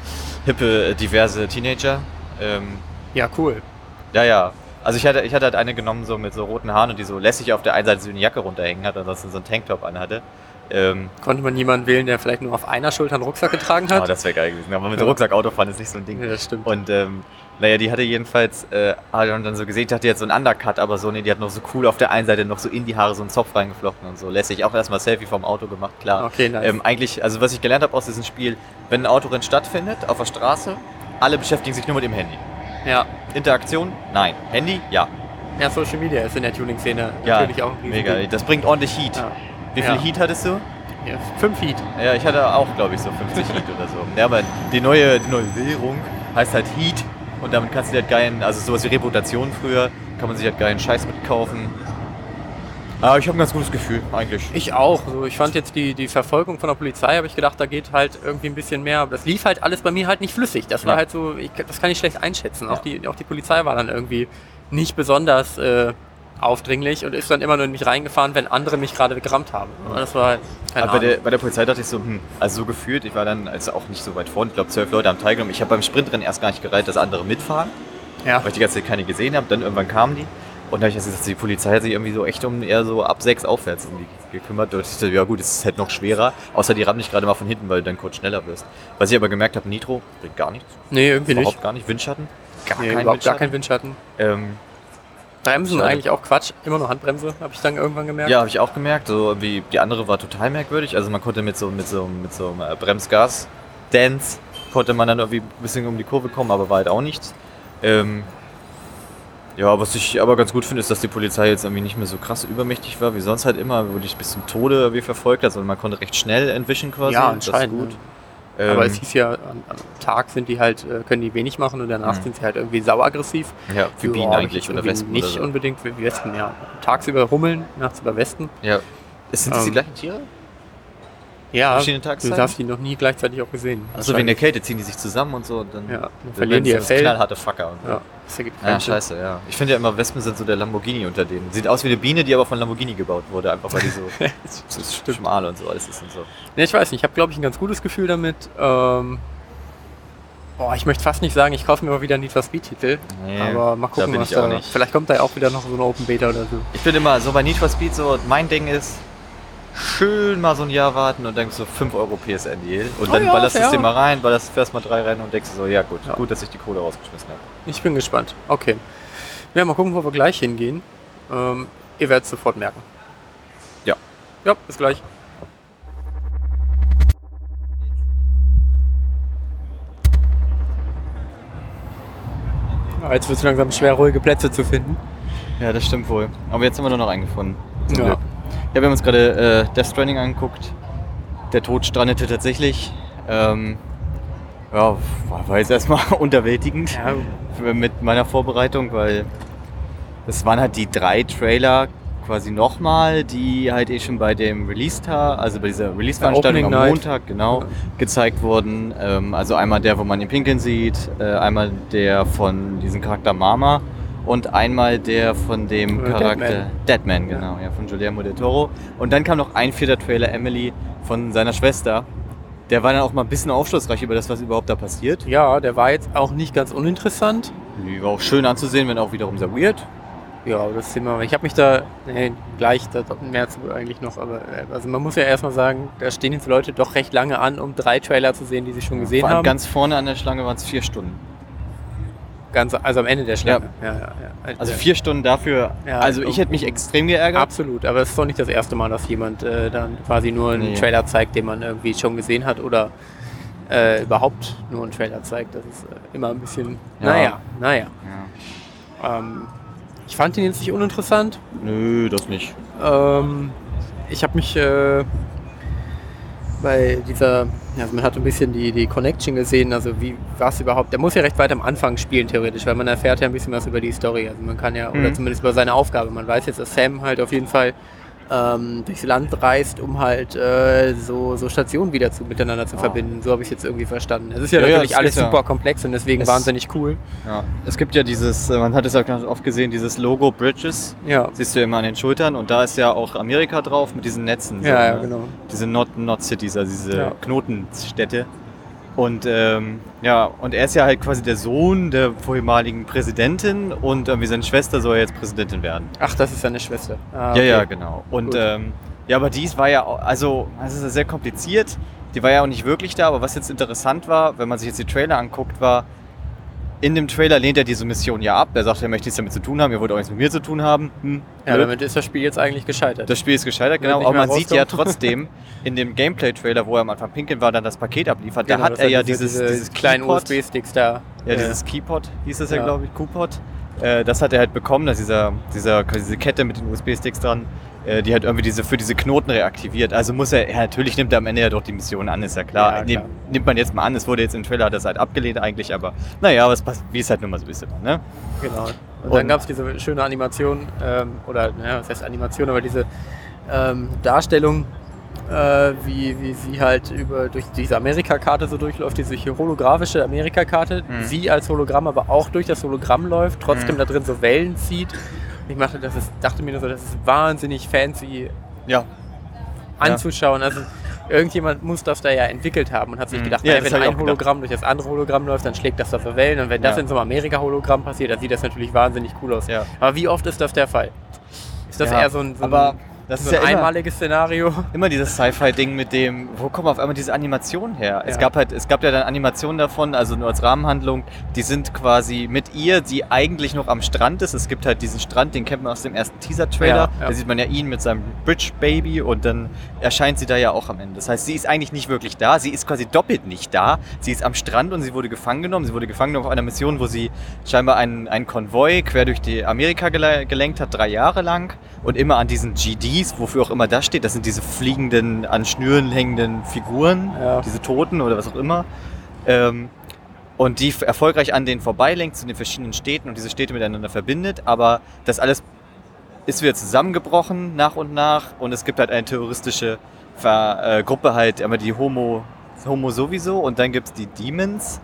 hippe, diverse Teenager. Ähm, Ja, cool. ja, ja. Also ich hatte, ich hatte halt eine genommen so mit so roten Haaren und die so lässig auf der einen Seite so eine Jacke runterhängen hat und ansonsten so einen Tanktop anhatte. Ähm, Konnte man jemanden wählen, der vielleicht nur auf einer Schulter einen Rucksack getragen hat? aber das wäre geil gewesen. Aber mit Ja. Rucksack Autofahren ist nicht so ein Ding. ja, das stimmt. Und ähm, naja, die hatte jedenfalls, äh, hat dann so gesehen, ich dachte jetzt so ein Undercut, aber so, nee, die hat noch so cool auf der einen Seite noch so in die Haare so einen Zopf reingeflochten und so. Lässig. Auch erstmal Selfie vom Auto gemacht, klar. Okay, nice. Ähm, eigentlich, also was ich gelernt habe aus diesem Spiel, wenn ein Autorennen stattfindet auf der Straße, alle beschäftigen sich nur mit dem Handy. Ja. Interaktion? Nein. Handy? Ja. ja, Social Media ist in der Tuning-Szene Ja, natürlich auch ein mega. Riesending. Das bringt ordentlich Heat. Ja. Wie viel Ja. Heat hattest du? Ja, fünf Feet. Ja, ich hatte auch, glaube ich, so 50 Heat oder so. Ja, aber die neue, die neue Währung heißt halt Heat und damit kannst du dir halt geilen, also sowas wie Reputation früher, kann man sich halt geilen Scheiß mitkaufen. Aber ich habe ein ganz gutes Gefühl, eigentlich. Ich auch. So, ich fand jetzt die, die Verfolgung von der Polizei, habe ich gedacht, da geht halt irgendwie ein bisschen mehr. Das lief halt alles bei mir halt nicht flüssig. Das war Ja. halt so, ich, das kann ich schlecht einschätzen. Auch, Ja. die, auch die Polizei war dann irgendwie nicht besonders äh, aufdringlich und ist dann immer nur in mich reingefahren, wenn andere mich gerade gerammt haben. Aber Das war halt, keine Aber bei der, bei der Polizei dachte ich so, hm, also so gefühlt, ich war dann also auch nicht so weit vorne, ich glaube zwölf Leute haben teilgenommen. Ich habe beim Sprintrennen erst gar nicht gereiht, dass andere mitfahren, ja. weil ich die ganze Zeit keine gesehen habe. Dann irgendwann kamen die und da habe ich also gesagt, die Polizei hat sich irgendwie so echt um eher so ab sechs aufwärts um die gekümmert. Und ich dachte, ja gut, es ist halt noch schwerer, außer die rammen dich gerade mal von hinten, weil du dann kurz schneller wirst. Was ich aber gemerkt habe, Nitro bringt gar nichts, Nee, irgendwie überhaupt nicht. gar nicht. Windschatten, gar Nee, kein überhaupt gar Windschatten. kein Windschatten. Ähm, Bremsen Schade. eigentlich auch Quatsch. Immer nur Handbremse, habe ich dann irgendwann gemerkt. Ja, habe ich auch gemerkt. So wie die andere war total merkwürdig. Also man konnte mit so mit so mit so einem äh, Bremsgas Dance konnte man dann irgendwie ein bisschen um die Kurve kommen, aber war halt auch nichts. Ähm, ja, was ich aber ganz gut finde, ist, dass die Polizei jetzt irgendwie nicht mehr so krass übermächtig war, wie sonst halt immer, wo dich bis zum Tode irgendwie verfolgt hat, sondern man konnte recht schnell entwischen quasi. Ja, Das ist anscheinend. gut. Ähm, Aber es hieß ja, am, am Tag sind die halt, äh, können die wenig machen und danach Mhm. sind sie halt irgendwie sauaggressiv. ja, für Ja, Bienen aber eigentlich oder Wespen Nicht oder so. unbedingt wie Wespen, ja. Tagsüber hummeln, nachts über Wespen. Ja. Sind das die Ähm, gleichen Tiere? Ja, Verschiedene du Tageszeiten? hast die noch nie gleichzeitig auch gesehen. Also wegen der Kälte ziehen die sich zusammen und so und dann, Ja, dann verlieren die ihr Fell. knallharte Facker. Und so. Ja, das ergibt Ja, scheiße, ja. Ich finde ja immer, Wespen sind so der Lamborghini unter denen. Sieht aus wie eine Biene, die aber von Lamborghini gebaut wurde, einfach weil die so, [laughs] schmal und so alles ist und so. Nee, ich weiß nicht, ich habe glaube ich ein ganz gutes Gefühl damit. Ähm, Boah, ich möchte fast nicht sagen, ich kaufe mir mal wieder einen Need for Speed-Titel. Nee, aber mal da gucken, bin was da. nicht. Vielleicht kommt da ja auch wieder noch so eine Open Beta oder so. Ich bin immer so bei Need for Speed so, mein Ding ist, schön mal so ein Jahr warten und denkst so 5 Euro PSN-Deal. Und Oh dann ja, ballerst du es dir mal rein, ballerst fährst mal drei Rennen und denkst so, ja gut, Ja. gut, dass ich die Kohle rausgeschmissen habe. Ich bin gespannt. Okay. Ja, mal gucken, wo wir gleich hingehen. Ähm, ihr werdet es sofort merken. Ja. Ja, bis gleich. Ja, Jetzt wird es langsam schwer, ruhige Plätze zu finden. Ja, das stimmt wohl. Aber jetzt haben wir nur noch einen gefunden. Zum Ja. Glück. Ja, wir haben uns gerade äh, Death Stranding angeguckt. Der Tod strandete tatsächlich. Ähm, ja, war, war jetzt erstmal [laughs] unterwältigend Ja, für- mit meiner Vorbereitung, weil das waren halt die drei Trailer quasi nochmal, die halt eh schon bei dem Release-Tag, also bei dieser Release-Veranstaltung am Night. Montag, genau, Ja. gezeigt wurden. Ähm, also einmal der, wo man ihn pinkeln sieht, äh, einmal der von diesem Charakter Mama und einmal der von dem Äh, Charakter Deadman. Deadman, genau, ja, von Guillermo del Toro. Und dann kam noch ein vierter Trailer, Emily, von seiner Schwester. Der war dann auch mal ein bisschen aufschlussreich über das, was überhaupt da passiert. ja, der war jetzt auch nicht ganz uninteressant. Die war auch schön anzusehen, wenn auch wiederum sehr weird. Ja, aber das Thema, ich habe mich da nee, gleich da mehr zu eigentlich noch, aber äh, also man muss ja erstmal sagen, da stehen jetzt Leute doch recht lange an, um drei Trailer zu sehen, die sie schon gesehen Vor allem haben. ganz vorne an der Schlange waren es vier Stunden. Ganz, also am Ende der Schlange. Ja, ja, ja. Also vier Stunden dafür. Ja, also ich hätte mich extrem geärgert. Absolut, aber es ist doch nicht das erste Mal, dass jemand äh, dann quasi nur einen Nee. Trailer zeigt, den man irgendwie schon gesehen hat oder äh, überhaupt nur einen Trailer zeigt. Das ist äh, immer ein bisschen, Ja. naja, naja. Ja. Ähm, ich fand ihn jetzt nicht uninteressant. Nö, das nicht. Ähm, ich habe mich bei dieser, also man hat ein bisschen die, die Connection gesehen, also wie was überhaupt, der muss ja recht weit am Anfang spielen theoretisch, weil man erfährt ja ein bisschen was über die Story, also man kann ja, oder Mhm. zumindest über seine Aufgabe, man weiß jetzt, dass Sam halt auf jeden Fall ähm, durchs Land reist, um halt äh, so, so Stationen wieder zu, miteinander zu Ja. verbinden, so habe ich es jetzt irgendwie verstanden. Es ist ja, Ja, ja, natürlich das alles ist ja- super komplex und deswegen Es- wahnsinnig cool. Ja. Es gibt ja dieses, äh, man hat es ja ganz oft gesehen, dieses Logo Bridges. Ja, Siehst du ja immer an den Schultern und da ist ja auch Amerika drauf mit diesen Netzen. so, ja, ja ne? genau. Diese Not, Not Cities, also diese Ja. Knotenstädte. Und ähm, ja, und er ist ja halt quasi der Sohn der vormaligen Präsidentin und irgendwie seine Schwester soll jetzt Präsidentin werden. Ach, das ist seine Schwester. Ah, Ja, ja, okay. genau. Und ähm, ja, aber dies war ja, au- also, es ist ja sehr kompliziert. Die war ja auch nicht wirklich da, aber was jetzt interessant war, wenn man sich jetzt die Trailer anguckt, war, in dem Trailer lehnt er diese Mission ja ab. Er sagt, er möchte nichts damit zu tun haben, er wollte auch nichts mit mir zu tun haben. Hm, Ja, damit ist das Spiel jetzt eigentlich gescheitert. das Spiel ist gescheitert, genau. Aber man sieht ja rauskommen. trotzdem [laughs] in dem Gameplay-Trailer, wo er am Anfang pinkeln war, dann das Paket abliefert, Genau, da hat er ja diese- dieses, diese dieses kleinen. USB-Sticks da. Ja, äh, dieses Keypod hieß das ja, Ja. glaube ich, Q-Pod. Äh, das hat er halt bekommen, dass dieser, dieser, diese Kette mit den USB-Sticks dran, die halt irgendwie diese, für diese Knoten reaktiviert. Also muss er, ja, natürlich nimmt er am Ende ja doch die Mission an, ist ja klar. Ja, Nehm, klar. nimmt man jetzt mal an, es wurde jetzt im Trailer, hat er es halt abgelehnt eigentlich, aber naja, was passt, wie es halt nun mal so ist immer, ne? Genau. Und, Und- dann gab es diese schöne Animation, ähm, oder naja, was heißt Animation, aber diese ähm, Darstellung, äh, wie, wie sie halt über durch diese Amerika-Karte so durchläuft, diese holographische Amerika-Karte, Mhm. sie als Hologramm, aber auch durch das Hologramm läuft, trotzdem Mhm. da drin so Wellen zieht. Ich machte, das ist, dachte mir nur so, das ist wahnsinnig fancy Ja. anzuschauen. Also irgendjemand muss das da ja entwickelt haben und hat sich Mhm. gedacht, Ja, naja, wenn ein. Hologramm durch das andere Hologramm läuft, dann schlägt das da für Wellen. Und wenn das Ja. in so einem Amerika-Hologramm passiert, dann sieht das natürlich wahnsinnig cool aus. Ja. Aber wie oft ist das der Fall? Ist das Ja, eher so ein, so aber das so ist ein ja immer- einmaliges Szenario? Immer dieses Sci-Fi-Ding mit dem, wo kommen auf einmal diese Animationen her? Es Ja. gab halt, es gab ja dann Animationen davon, also nur als Rahmenhandlung, die sind quasi mit ihr, die eigentlich noch am Strand ist. Es gibt halt diesen Strand, den kennt man aus dem ersten Teaser-Trailer. Ja. Da sieht man ja ihn mit seinem Bridge-Baby und dann erscheint sie da ja auch am Ende. Das heißt, sie ist eigentlich nicht wirklich da, sie ist quasi doppelt nicht da. Sie ist am Strand und sie wurde gefangen genommen. Sie wurde gefangen genommen auf einer Mission, wo sie scheinbar einen, einen Konvoi quer durch die Amerika gele gelenkt hat, drei Jahre lang. Und immer an diesen GDs, wofür auch immer das steht, das sind diese fliegenden, an Schnüren hängenden Figuren, Ja. diese Toten oder was auch immer. Ähm, und die erfolgreich an denen vorbeilenkt zu den verschiedenen Städten und diese Städte miteinander verbindet. Aber das alles ist wieder zusammengebrochen nach und nach und es gibt halt eine terroristische Ver äh, Gruppe halt, einmal die Homo, Homo sowieso und dann gibt es die Demons.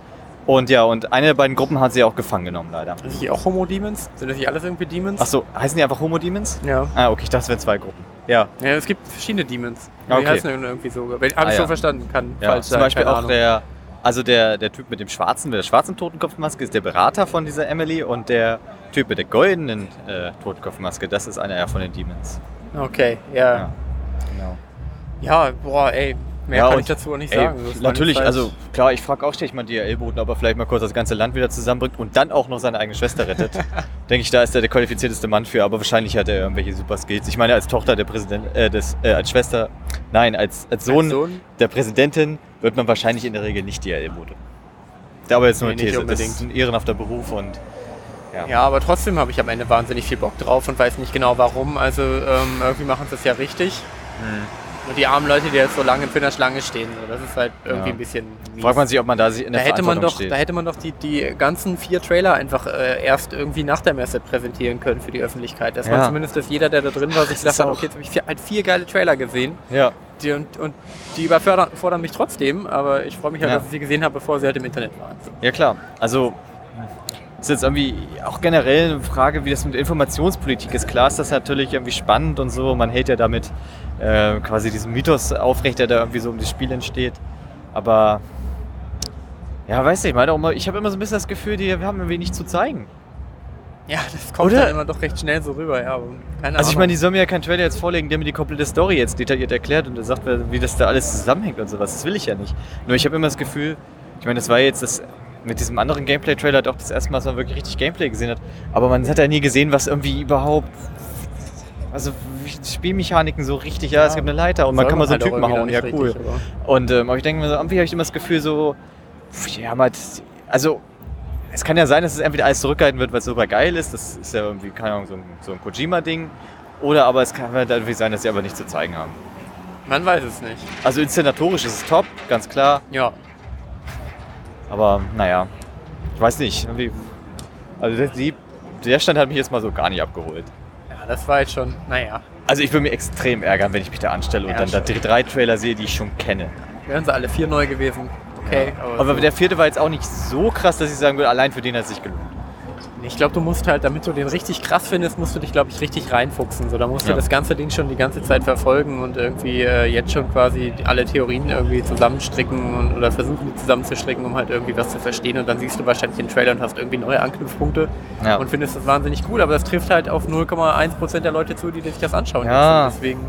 Und ja, und eine der beiden Gruppen hat sie auch gefangen genommen, leider. Sind nicht auch Homo-Demons? Sind das nicht alles irgendwie Demons? Achso, heißen die einfach Homo Demons? Ja. Ah, okay, ich dachte, es wären zwei Gruppen. Ja, ja. Es gibt verschiedene Demons. Die Okay. heißen irgendwie so. Habe ich Ah, schon ja. verstanden. Kann ja. falsch zum. Beispiel auch der, Also der, der Typ mit dem schwarzen, mit der schwarzen Totenkopfmaske ist der Berater von dieser Emily und der Typ mit der goldenen äh, Totenkopfmaske, das ist einer von den Demons. Okay, ja. Ja, genau. Ja, boah, ey, mehr Ja, kann und, ich dazu auch nicht Ey, sagen. Meine natürlich, Zeit. also klar, ich frage auch ständig mal die Ellboten, ob er vielleicht mal kurz das ganze Land wieder zusammenbringt und dann auch noch seine eigene Schwester rettet. [laughs] Denke ich, da ist er der qualifizierteste Mann für, aber wahrscheinlich hat er irgendwelche super Skills. Ich meine, als Tochter der Präsident, äh, des, äh, als Schwester, nein, als, als Sohn, Als Sohn? der Präsidentin wird man wahrscheinlich in der Regel nicht die Ellbote. Aber jetzt nur Nee, eine These. Das unbedingt. ist ein ehrenhafter Beruf und ja. Ja, aber trotzdem habe ich am Ende wahnsinnig viel Bock drauf und weiß nicht genau warum. Also ähm, irgendwie machen sie es ja richtig. Hm. Und die armen Leute, die jetzt so lange in der Schlange stehen, so, das ist halt irgendwie Ja. ein bisschen mies. Fragt man sich, ob man da sich in da der hätte man doch, steht. da hätte man doch die, die ganzen vier Trailer einfach äh, erst irgendwie nach der Messe präsentieren können für die Öffentlichkeit. Dass man Ja. zumindest, dass jeder, der da drin war, sich auch- okay, jetzt habe ich vier, halt vier geile Trailer gesehen. ja. Die, und, und die überfordern fordern mich trotzdem, aber ich freue mich halt, Ja. dass ich sie gesehen habe, bevor sie halt im Internet waren. So. Ja klar, also ist jetzt irgendwie auch generell eine Frage, wie das mit Informationspolitik ist. Klar ist das natürlich irgendwie spannend und so. Man hält ja damit äh, quasi diesen Mythos aufrecht, der da irgendwie so um das Spiel entsteht. Aber ja, weiß nicht, ich meine auch immer, ich habe immer so ein bisschen das Gefühl, die, wir haben irgendwie nichts zu zeigen. Ja, das kommt Oder? dann immer doch recht schnell so rüber, ja. Also ich meine, die sollen mir ja keinen Trailer jetzt vorlegen, der mir die komplette Story jetzt detailliert erklärt und der sagt, wie das da alles zusammenhängt und sowas. Das will ich ja nicht. Nur ich habe immer das Gefühl, ich meine, das war jetzt das mit diesem anderen Gameplay-Trailer doch das erste Mal, dass man wirklich richtig Gameplay gesehen hat. Aber man hat ja nie gesehen, was irgendwie überhaupt. Also Spielmechaniken so richtig, ja, es Ja, gibt eine Leiter und man kann mal so einen halt Typen irgendwie ja cool. richtig, Und ähm, aber ich denke mir so, irgendwie habe ich immer das Gefühl so, ja, mal, also es kann ja sein, dass es entweder alles zurückgehalten wird, weil es super geil ist, das ist ja irgendwie, keine Ahnung, so ein, so ein Kojima-Ding, oder aber es kann halt irgendwie sein, dass sie aber nichts zu zeigen haben. Man weiß es nicht. Also inszenatorisch ist es top, ganz klar, Ja. aber naja, ich weiß nicht, also der, die, der Stand hat mich jetzt mal so gar nicht abgeholt. Ja, das war jetzt schon, naja. Also ich würde mich extrem ärgern, wenn ich mich da anstelle und Ja, dann da die drei Trailer sehe, die ich schon kenne. Wären sie alle vier neu gewesen. Okay, Aber so- der vierte war jetzt auch nicht so krass, dass ich sagen würde, allein für den hat es sich gelohnt. Ich glaube, du musst halt, damit du den richtig krass findest, musst du dich, glaube ich, richtig reinfuchsen. So, da musst Ja. du das ganze Ding schon die ganze Zeit verfolgen und irgendwie äh, jetzt schon quasi alle Theorien irgendwie zusammenstricken und, oder versuchen, die zusammenzustricken, um halt irgendwie was zu verstehen. Und dann siehst du wahrscheinlich den Trailer und hast irgendwie neue Anknüpfpunkte Ja. und findest das wahnsinnig gut. Aber das trifft halt auf 0,1% der Leute zu, die sich das anschauen. Ja. Und Deswegen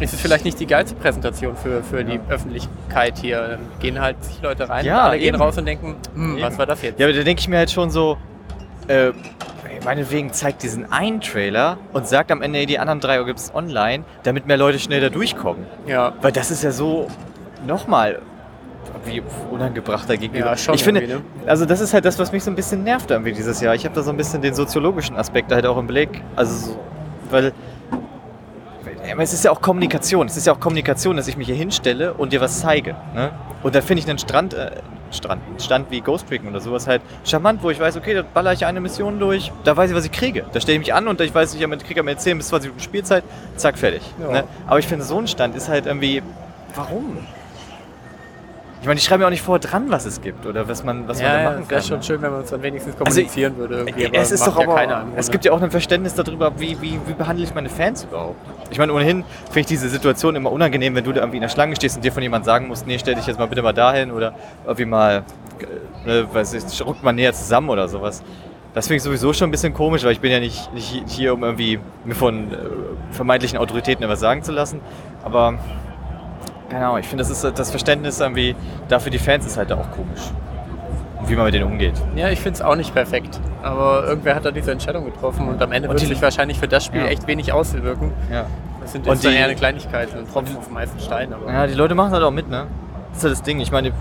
ist es vielleicht nicht die geilste Präsentation für, für die Öffentlichkeit hier. Dann gehen halt sich Leute rein Ja, alle gehen eben. raus und denken, hm, was war das jetzt? Ja, aber da denke ich mir halt schon so, äh, meinetwegen zeigt diesen einen Trailer und sagt am Ende, die anderen drei gibt es online, damit mehr Leute schnell da durchkommen. ja. Weil das ist ja so, nochmal, wie unangebrachter gegenüber. Ja, schon ich finde, ne? also das ist halt das, was mich so ein bisschen nervt irgendwie dieses Jahr. Ich habe da so ein bisschen den soziologischen Aspekt halt auch im Blick. Also so, weil aber es ist ja auch Kommunikation. Es ist ja auch Kommunikation, dass ich mich hier hinstelle und dir was zeige. Ne? Und da finde ich einen Strand, äh, Strand, einen Stand wie Ghost Recon oder sowas halt charmant, wo ich weiß, okay, da baller ich eine Mission durch, da weiß ich, was ich kriege. Da stelle ich mich an und ich weiß, ich kriege am 10 bis 20 Minuten Spielzeit, zack, fertig. Ja. Ne? Aber ich finde, so ein Stand ist halt irgendwie, warum? Ich meine, ich schreibe mir auch nicht vorher dran, was es gibt oder was man, was man da ja, machen wäre kann. schon ne? schön, wenn man uns dann wenigstens Also, kommunizieren würde. Irgendwie, aber es ist doch aber, ja im es gibt ja auch ein Verständnis darüber, wie, wie, wie behandle ich meine Fans überhaupt. Ich meine, ohnehin finde ich diese Situation immer unangenehm, wenn du da irgendwie in der Schlange stehst und dir von jemandem sagen musst, nee, stell dich jetzt mal bitte mal dahin oder irgendwie mal, äh, ne, weiß ich, rückt mal näher zusammen oder sowas. Das finde ich sowieso schon ein bisschen komisch, weil ich bin ja nicht, nicht hier, um irgendwie mir von äh, vermeintlichen Autoritäten etwas sagen zu lassen. Aber Ahnung, ich finde, das ist das Verständnis irgendwie dafür die Fans ist halt auch komisch. Und wie man mit denen umgeht. Ja, ich finde es auch nicht perfekt. Aber irgendwer hat da diese Entscheidung getroffen und am Ende Und wird die- sich wahrscheinlich für das Spiel Ja. echt wenig auswirken. Ja. Das sind Und jetzt dann die- eher eine Kleinigkeit, ein Tropfen auf dem meisten Stein. Aber Ja, die Leute machen halt auch mit, ne? Das ist halt das Ding. Ich meine,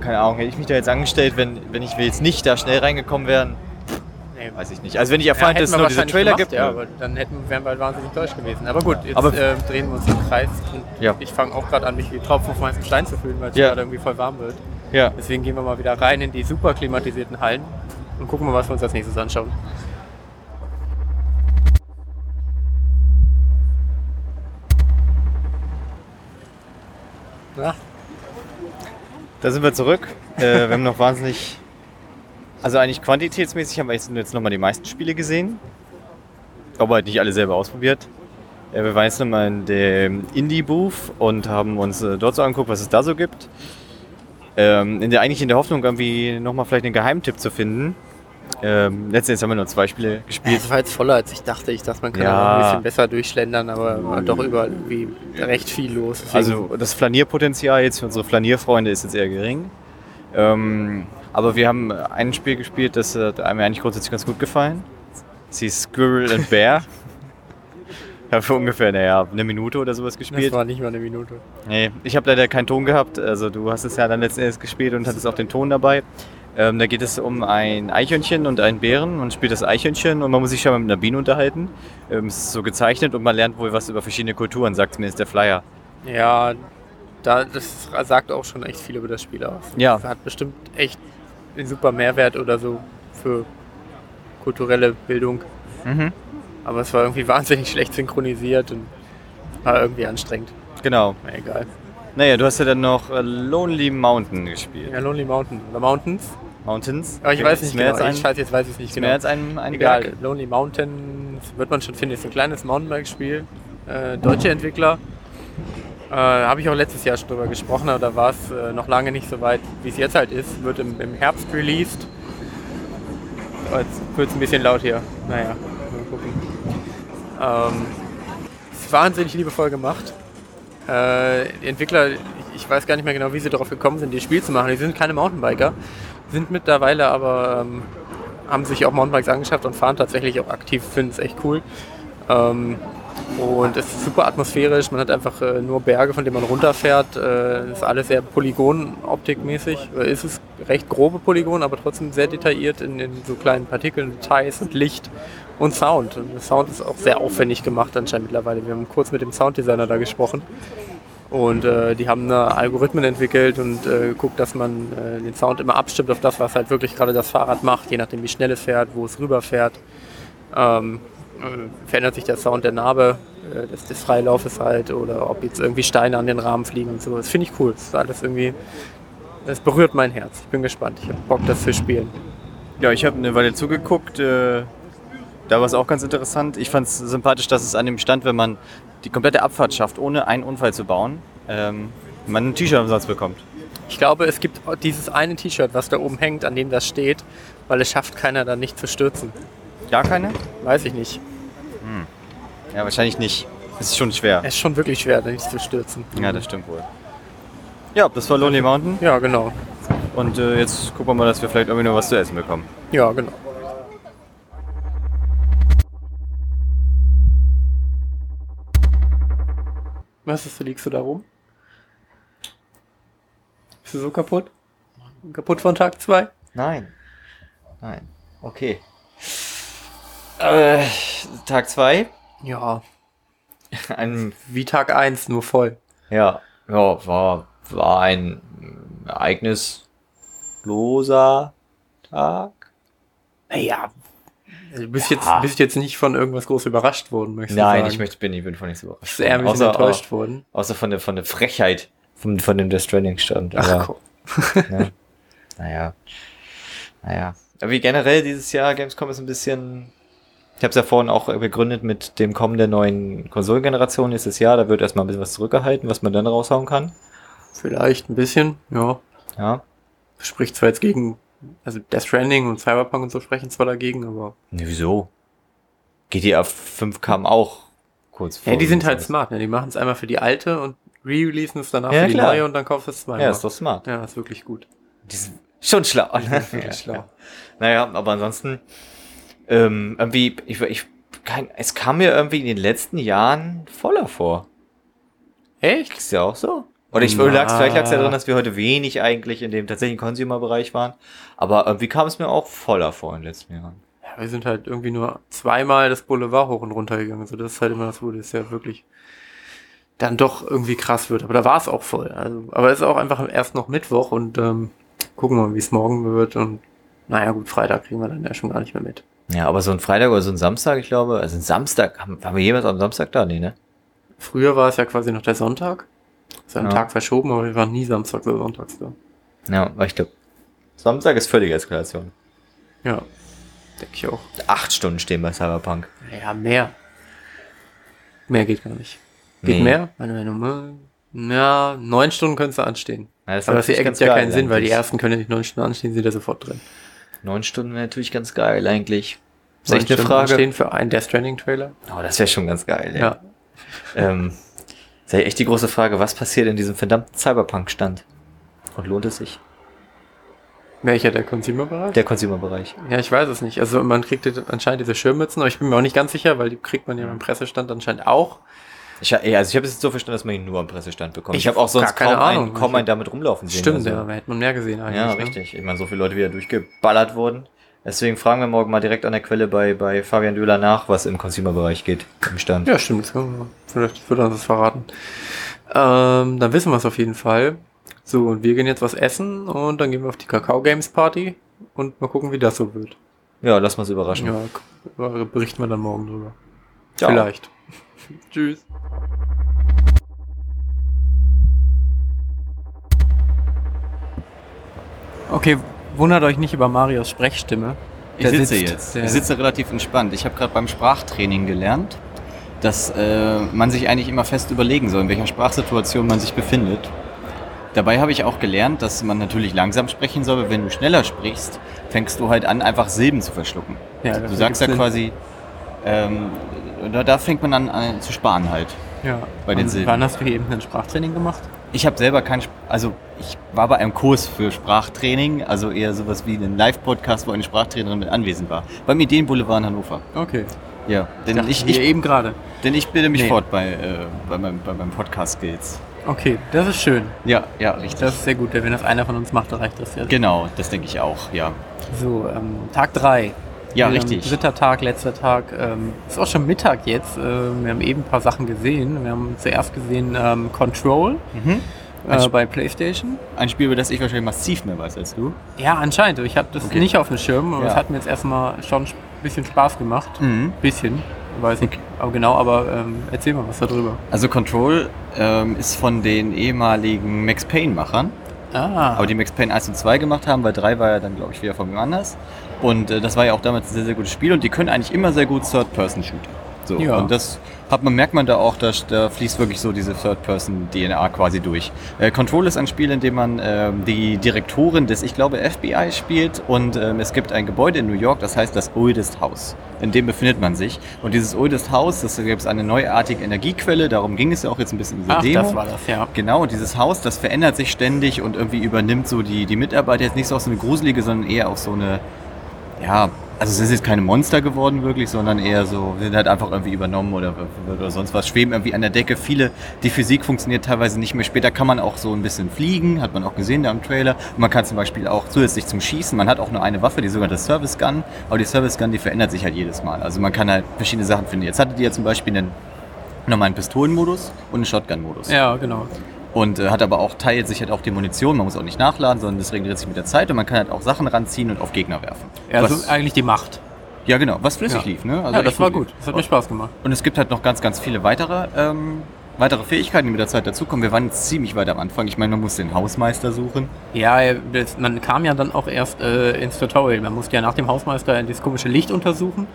keine Ahnung, hätte ich mich da jetzt angestellt, wenn, wenn ich jetzt nicht da schnell reingekommen wären, nee. weiß ich nicht. Also wenn ich erfahren hätte, dass es nur diese Trailer gemacht, gibt. Ja, aber dann hätten, wären wir halt wahnsinnig deutsch gewesen. Aber gut, jetzt Aber- äh, drehen wir uns im Kreis. Und Ja. Ich fange auch gerade an, mich wie Tropfen auf meisten Stein zu fühlen, weil es Ja. gerade irgendwie voll warm wird. ja. Deswegen gehen wir mal wieder rein in die super klimatisierten Hallen und gucken mal, was wir uns als nächstes anschauen. Na, Da sind wir zurück. äh, wir haben noch wahnsinnig. Also eigentlich quantitätsmäßig haben wir jetzt, jetzt nochmal die meisten Spiele gesehen. Aber halt nicht alle selber ausprobiert. Äh, wir waren jetzt nochmal in dem Indie-Booth und haben uns äh, dort so angeguckt, was es da so gibt. Ähm, in der, eigentlich in der Hoffnung, irgendwie nochmal vielleicht einen Geheimtipp zu finden. Ähm, letztendlich haben wir nur zwei Spiele gespielt. Es war jetzt voller, als ich dachte. Ich dachte, man kann Ja. ein bisschen besser durchschlendern, aber war doch überall irgendwie recht viel los. Deswegen- Also das Flanierpotenzial jetzt für unsere Flanierfreunde ist jetzt eher gering. Ähm, aber wir haben ein Spiel gespielt, das hat mir eigentlich grundsätzlich ganz gut gefallen. Sie ist Squirrel and Bear. [laughs] Ich habe für ungefähr, naja, eine Minute oder sowas das gespielt. war nicht mal eine Minute. Nee, ich habe leider keinen Ton gehabt. Also du hast es ja dann letzten Endes gespielt und hattest auch den Ton dabei. Ähm, da geht es um ein Eichhörnchen und einen Bären und spielt das Eichhörnchen und man muss sich schon mal mit einer Biene unterhalten. Ähm, es ist so gezeichnet und man lernt wohl was über verschiedene Kulturen, sagt zumindest der Flyer. Ja, da, das sagt auch schon echt viel über das Spiel aus. Ja. Das hat bestimmt echt einen super Mehrwert oder so für kulturelle Bildung. Mhm. Aber es war irgendwie [laughs] wahnsinnig schlecht synchronisiert und war irgendwie anstrengend. Genau. Na egal. Naja, du hast ja dann noch äh, Lonely Mountain gespielt. Ja, Lonely Mountain. Oder Mountains. Mountains? Aber ich weiß Ist nicht mehr genau. als Ich ein, scheiße, jetzt weiß ich es nicht genau. mehr als ein, ein Egal, Berg. Lonely Mountains wird man schon finden. Ist ein kleines Mountainbike-Spiel. Äh, deutsche Entwickler. Äh, Habe ich auch letztes Jahr schon drüber gesprochen, aber da war es äh, noch lange nicht so weit, wie es jetzt halt ist. Wird im, im Herbst released. Oh, jetzt wird es ein bisschen laut hier. Naja, mal gucken. Ähm, ist wahnsinnig liebevoll gemacht. Äh, die Entwickler, ich, ich weiß gar nicht mehr genau, wie sie darauf gekommen sind, das Spiel zu machen. Die sind keine Mountainbiker, sind mittlerweile aber, ähm, haben sich auch Mountainbikes angeschafft und fahren tatsächlich auch aktiv, finden es echt cool. Ähm, und es ist super atmosphärisch, man hat einfach äh, nur Berge, von denen man runterfährt. Äh, ist alles sehr Polygon-Optikmäßig. Ist es recht grobe Polygon, aber trotzdem sehr detailliert in, in so kleinen Partikeln, Details und Licht und Sound. Und der Sound ist auch sehr aufwendig gemacht anscheinend mittlerweile. Wir haben kurz mit dem Sounddesigner da gesprochen. Und äh, die haben da Algorithmen entwickelt und äh, geguckt, dass man äh, den Sound immer abstimmt auf das, was halt wirklich gerade das Fahrrad macht, je nachdem wie schnell es fährt, wo es rüberfährt. Ähm, äh, verändert sich der Sound der Narbe äh, des, des Freilaufes halt oder ob jetzt irgendwie Steine an den Rahmen fliegen und so. Das finde ich cool. Das ist alles irgendwie, das berührt mein Herz. Ich bin gespannt. Ich habe Bock, das zu spielen. Ja, ich habe eine Weile zugeguckt. Äh, da war es auch ganz interessant. Ich fand es sympathisch, dass es an dem Stand, wenn man die komplette Abfahrt schafft, ohne einen Unfall zu bauen, ähm, man ein T-Shirt umsonst bekommt. Ich glaube, es gibt dieses eine T-Shirt, was da oben hängt, an dem das steht, weil es schafft keiner da nicht zu stürzen. Gar keine? Weiß ich nicht. Ja, wahrscheinlich nicht. Es ist schon schwer. Es ist schon wirklich schwer, da nicht zu stürzen. Ja, das stimmt wohl. Ja, das war Lonely Mountain. Ja, genau. Und äh, jetzt gucken wir mal, dass wir vielleicht irgendwie noch was zu essen bekommen. Ja, genau. Was ist, liegst du da rum? Bist du so kaputt? Kaputt von Tag 2? Nein. Nein. Okay. Äh, Tag 2. Ja, [laughs] Ein, wie Tag 1, nur voll. Ja, ja, war, war ein ereignisloser Tag. Naja, du bist, jetzt, Ja. bist jetzt nicht von irgendwas groß überrascht worden, möchtest du Nein, sagen. ich möchte, bin, ich bin von nichts überrascht. bist eher ein bisschen außer, enttäuscht worden. außer von der, von der Frechheit von, von dem Death Stranding stand. Aber, komm. [laughs] ne, naja, naja. Aber wie generell dieses Jahr Gamescom ist ein bisschen, ich habe es ja vorhin auch begründet mit dem Kommen der neuen Konsolengeneration nächstes Jahr. Da wird erstmal ein bisschen was zurückgehalten, was man dann raushauen kann. Vielleicht ein bisschen, ja. Ja. Spricht zwar jetzt gegen, also Death Stranding und Cyberpunk und so sprechen zwar dagegen, aber. Ne, wieso? GTA 5 kam auch kurz vor. Ja, die sind halt Release. smart, ne? Die machen es einmal für die alte und re-releasen es danach Ja, für die klar. neue und dann kaufst du es zweimal. Ja, ist doch smart. Ja, ist wirklich gut. Die sind schon schlau. Wirklich [laughs] schlau. Naja, aber ansonsten, ähm, irgendwie, ich, ich, kein, es kam mir irgendwie in den letzten Jahren voller vor. Echt? Ist ja auch so. Oder ich, lag's, vielleicht lag es ja daran, dass wir heute wenig eigentlich in dem tatsächlichen Consumer-Bereich waren. Aber irgendwie kam es mir auch voller vor in den letzten Jahren. Ja, wir sind halt irgendwie nur zweimal das Boulevard hoch und runter gegangen. So, das ist halt immer das, wo das ja wirklich dann doch irgendwie krass wird. Aber da war es auch voll. Also, aber es ist auch einfach erst noch Mittwoch und ähm, gucken wir mal, wie es morgen wird. Und naja, gut, Freitag kriegen wir dann ja schon gar nicht mehr mit. Ja, aber so ein Freitag oder so ein Samstag, ich glaube, also ein Samstag, haben, haben wir jemals am Samstag da? Nee, ne? Früher war es ja quasi noch der Sonntag. Ist ja Ja. Tag verschoben, aber wir waren nie samstags oder sonntags da. Ja, aber ich glaube, Samstag ist völlige Eskalation. Ja, denke ich auch. Acht Stunden stehen bei Cyberpunk. Ja, mehr. Mehr geht gar nicht. Geht Nee. mehr? Meine Meinung. Ja, neun Stunden könntest du anstehen. Ja, das Aber das ergibt ja keinen Sinn, weil die ersten können ja nicht neun Stunden anstehen, sind ja sofort drin. Neun Stunden wäre natürlich ganz geil eigentlich. Neun echt eine Stunden Frage. anstehen für einen Death Stranding Trailer. Oh, das wäre schon ganz geil. Ey. Ja. Ähm, ist ja echt die große Frage, was passiert in diesem verdammten Cyberpunk-Stand? Und lohnt es sich? Welcher der Consumer-Bereich? Der Consumer-Bereich. Ja, ich weiß es nicht. Also man kriegt anscheinend diese Schirmmützen, aber ich bin mir auch nicht ganz sicher, weil die kriegt man ja beim Pressestand anscheinend auch. Ich, also ich habe es jetzt so verstanden, dass man ihn nur am Pressestand bekommt. Ich, Ich habe auch sonst keine kaum, Ahnung. einen, kaum einen damit rumlaufen sehen. Stimmt, also. ja, da hätte man mehr gesehen eigentlich. Ja, ne? richtig. Ich meine, so viele Leute wieder durchgeballert wurden. Deswegen fragen wir morgen mal direkt an der Quelle bei, bei Fabian Döhler nach, was im Consumer-Bereich geht im Stand. Ja, stimmt. Vielleicht wird er uns das verraten. Ähm, dann wissen wir es auf jeden Fall. So, und wir gehen jetzt was essen und dann gehen wir auf die Kakao Games Party und mal gucken, wie das so wird. Ja, lass mal überraschen. Ja, berichten wir dann morgen drüber. Ciao. Vielleicht. [laughs] Tschüss. Okay, wundert euch nicht über Marios Sprechstimme. Ich Der sitze sitzt- jetzt. Ich sitze relativ entspannt. Ich habe gerade beim Sprachtraining gelernt, dass äh, man sich eigentlich immer fest überlegen soll, in welcher Sprachsituation man sich befindet. Dabei habe ich auch gelernt, dass man natürlich langsam sprechen soll, aber wenn du schneller sprichst, fängst du halt an, einfach Silben zu verschlucken. Ja, Du sagst ja quasi, ähm, da, da fängt man an, an zu sparen halt. Ja. bei den Und Silben. Wann hast du hier eben ein Sprachtraining gemacht? Ich habe selber kein, also ich war bei einem Kurs für Sprachtraining, also eher sowas wie ein Live-Podcast, wo eine Sprachtrainerin mit anwesend war. Beim Ideenboulevard in Hannover. Okay. Ja, denn Dachte ich, ich, eben gerade. denn ich bilde mich Nee. fort bei, äh, bei, meinem, bei meinem Podcast-Skills. Okay, das ist schön. Ja, ja, richtig. Das ist sehr gut. Wenn das einer von uns macht, dann reicht das ja. genau, das denke ich auch, ja. So, ähm, Tag 3. Ja, richtig. Dritter Tag, letzter Tag. Ähm, ist auch schon Mittag jetzt. Ähm, wir haben eben ein paar Sachen gesehen. Wir haben zuerst gesehen ähm, Control Mhm. äh, bei PlayStation. Ein Spiel, über das ich wahrscheinlich massiv mehr weiß als du. Ja, anscheinend. Ich habe das Okay. nicht auf dem Schirm, Ja. es hat mir jetzt erstmal schon ein bisschen Spaß gemacht. Mhm. Bisschen. Weiß nicht aber genau, aber ähm, erzähl mal was darüber. Also Control ähm, ist von den ehemaligen Max Payne-Machern. Ah, aber die Max Payne 1 und 2 gemacht haben, weil 3 war ja dann, glaube ich, wieder von wem anders. Und äh, das war ja auch damals ein sehr, sehr gutes Spiel und die können eigentlich immer sehr gut Third-Person-Shooter. So, Ja. und das hat man, merkt man da auch, dass da fließt wirklich so diese Third-Person-DNA quasi durch. Äh, Control ist ein Spiel, in dem man ähm, die Direktorin des, ich glaube, FBI spielt und ähm, es gibt ein Gebäude in New York, das heißt das Oldest House. In dem befindet man sich. Und dieses Oldest House, das gibt es eine neuartige Energiequelle, darum ging es ja auch jetzt ein bisschen in dieser Ach, Demo. das war das, ja. Genau, und dieses Haus, das verändert sich ständig und irgendwie übernimmt so die, die Mitarbeiter jetzt nicht so auf so eine gruselige, sondern eher auf so eine, ja, also es sind jetzt keine Monster geworden wirklich, sondern eher so, sind halt einfach irgendwie übernommen oder, oder sonst was, schweben irgendwie an der Decke. Viele, die Physik funktioniert teilweise nicht mehr. Später kann man auch so ein bisschen fliegen, hat man auch gesehen da im Trailer. Und man kann zum Beispiel auch zusätzlich zum Schießen, man hat auch nur eine Waffe, die sogenannte Service Gun, aber die Service Gun, die verändert sich halt jedes Mal. Also man kann halt verschiedene Sachen finden. Jetzt hattet ihr ja zum Beispiel einen normalen Pistolenmodus und einen Shotgun-Modus. Ja, genau. Und äh, hat aber auch, teilt sich halt auch die Munition, man muss auch nicht nachladen, sondern das regeneriert sich mit der Zeit und man kann halt auch Sachen ranziehen und auf Gegner werfen. Ja, was, also eigentlich die Macht. ja genau, was flüssig Ja. lief, ne? Also ja, das war gut. Das hat mir Spaß gemacht. und es gibt halt noch ganz, ganz viele weitere, ähm, weitere Fähigkeiten, die mit der Zeit dazukommen. Wir waren jetzt ziemlich weit am Anfang. Ich meine, man muss den Hausmeister suchen. Ja, das, man kam ja dann auch erst äh, ins Tutorial. Man musste ja nach dem Hausmeister dieses komische Licht untersuchen.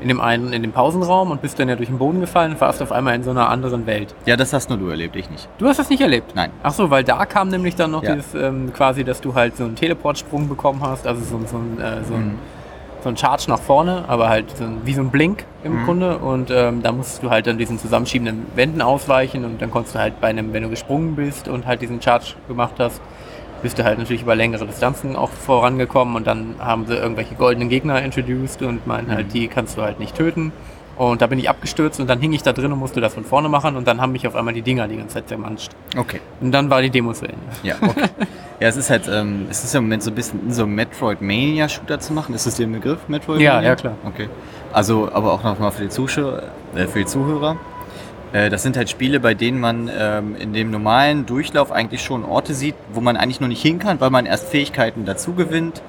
In dem einen, in dem Pausenraum und bist dann ja durch den Boden gefallen und warst auf einmal in so einer anderen Welt. Ja, das hast nur du erlebt, ich nicht. Du hast das nicht erlebt? Nein. Ach so, weil da kam nämlich dann noch Ja. dieses ähm, quasi, dass du halt so einen Teleportsprung bekommen hast, also so, so, ein, äh, so, ein, Mhm. so ein Charge nach vorne, aber halt so ein, wie so ein Blink im Mhm. Grunde und ähm, da musstest du halt dann diesen zusammenschiebenden Wänden ausweichen und dann konntest du halt bei einem, wenn du gesprungen bist und halt diesen Charge gemacht hast, bist du halt natürlich über längere Distanzen auch vorangekommen und dann haben sie irgendwelche goldenen Gegner introduced und meinen halt, Mhm. die kannst du halt nicht töten. Und da bin ich abgestürzt und dann hing ich da drin und musste das von vorne machen und dann haben mich auf einmal die Dinger die ganze Zeit zermanscht. Okay. Und dann war die Demo zu Ende. Ja, okay. ja, es ist halt, ähm, es ist ja im Moment so ein bisschen so einem Metroidmania-Shooter zu machen. Ist das der Begriff, Metroidmania? Ja, ja, klar. Okay. Also, aber auch nochmal für die Zuschauer, äh, für die Zuhörer. Äh, das sind halt Spiele, bei denen man ähm, in dem normalen Durchlauf eigentlich schon Orte sieht, wo man eigentlich noch nicht hin kann, weil man erst Fähigkeiten dazu gewinnt,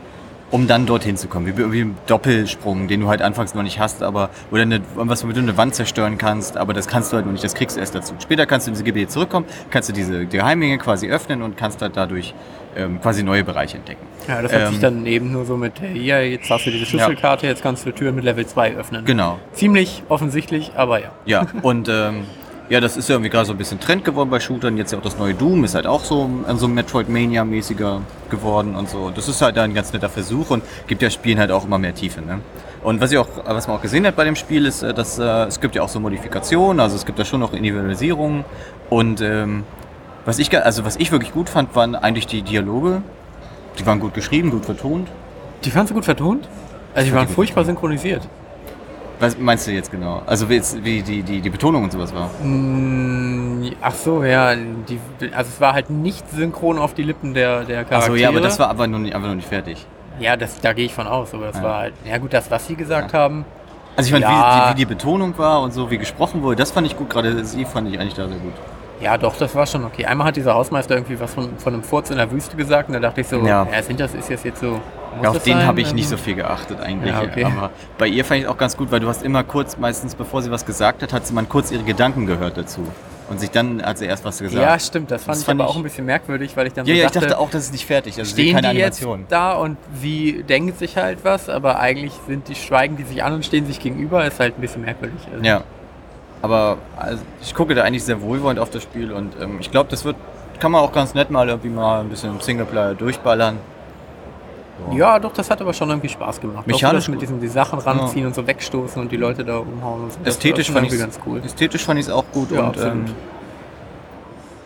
um dann dorthin zu kommen. Wie, wie ein Doppelsprung, den du halt anfangs noch nicht hast, aber oder eine, was womit du eine Wand zerstören kannst, aber das kannst du halt noch nicht, das kriegst du erst dazu. Später kannst du in diese Gebiete zurückkommen, kannst du diese Geheimgänge quasi öffnen und kannst halt dadurch ähm, quasi neue Bereiche entdecken. Ja, das hat Ähm, sich dann eben nur so mit, hey, hier, jetzt hast du diese Schlüsselkarte, jetzt kannst du Türen mit Level 2 öffnen. Genau. Ziemlich offensichtlich, aber ja. Ja, und ähm, Ja, das ist ja irgendwie gerade so ein bisschen Trend geworden bei Shootern. Jetzt ja auch das neue Doom ist halt auch so, äh, so Metroidmania-mäßiger geworden und so. Das ist halt ein ganz netter Versuch und gibt ja Spielen halt auch immer mehr Tiefe. Ne? Und was, ich auch, was man auch gesehen hat bei dem Spiel ist, äh, dass äh, es gibt ja auch so Modifikationen, also es gibt da schon noch Individualisierungen. Und ähm, was ich, also was ich wirklich gut fand, waren eigentlich die Dialoge. Die waren gut geschrieben, gut vertont. Die fandst du gut vertont? Also die waren furchtbar synchronisiert. Was meinst du jetzt genau? Also wie, jetzt, wie die, die, die Betonung und sowas war? Mm, Ach so, ja, die, also es war halt nicht synchron auf die Lippen der, der Charaktere. Achso, ja, aber das war aber noch nicht, einfach noch nicht fertig. Ja, das, da gehe ich von aus, aber das Ja. war halt, ja gut, das, was sie gesagt haben. Also ich fand, Ja. wie, die, wie die Betonung war und so, wie gesprochen wurde, das fand ich gut. Gerade sie fand ich eigentlich da sehr gut. Ja, doch, das war schon okay. Einmal hat dieser Hausmeister irgendwie was von, von einem Furz in der Wüste gesagt und da dachte ich so, Ja. ja, sind das, ist das jetzt so. Ja, auf den habe ich nicht so viel geachtet eigentlich. Ja, okay. Aber bei ihr fand ich auch ganz gut, weil du hast immer kurz, meistens bevor sie was gesagt hat, hat sie mal kurz ihre Gedanken gehört dazu. Und sich dann hat sie erst was gesagt. Ja, stimmt, das fand Das ich fand aber ich- auch ein bisschen merkwürdig, weil ich dann ja, so ja, ich dachte, dachte auch, das ist nicht fertig. Also stehen keine die jetzt Animation. da und sie denkt sich halt was, aber eigentlich sind die schweigen die sich an und stehen sich gegenüber, ist halt ein bisschen merkwürdig. Also, Ja. Aber also, ich gucke da eigentlich sehr wohlwollend auf das Spiel und ähm, ich glaube, das wird, kann man auch ganz nett mal irgendwie mal ein bisschen im Singleplayer durchballern. Ja, doch, das hat aber schon irgendwie Spaß gemacht. Mechanisch Auch mit diesen die Sachen ranziehen und so wegstoßen und die Leute da umhauen und so. Das Ästhetisch fand ich ganz cool. Ästhetisch fand ich es auch gut Ja, und ähm,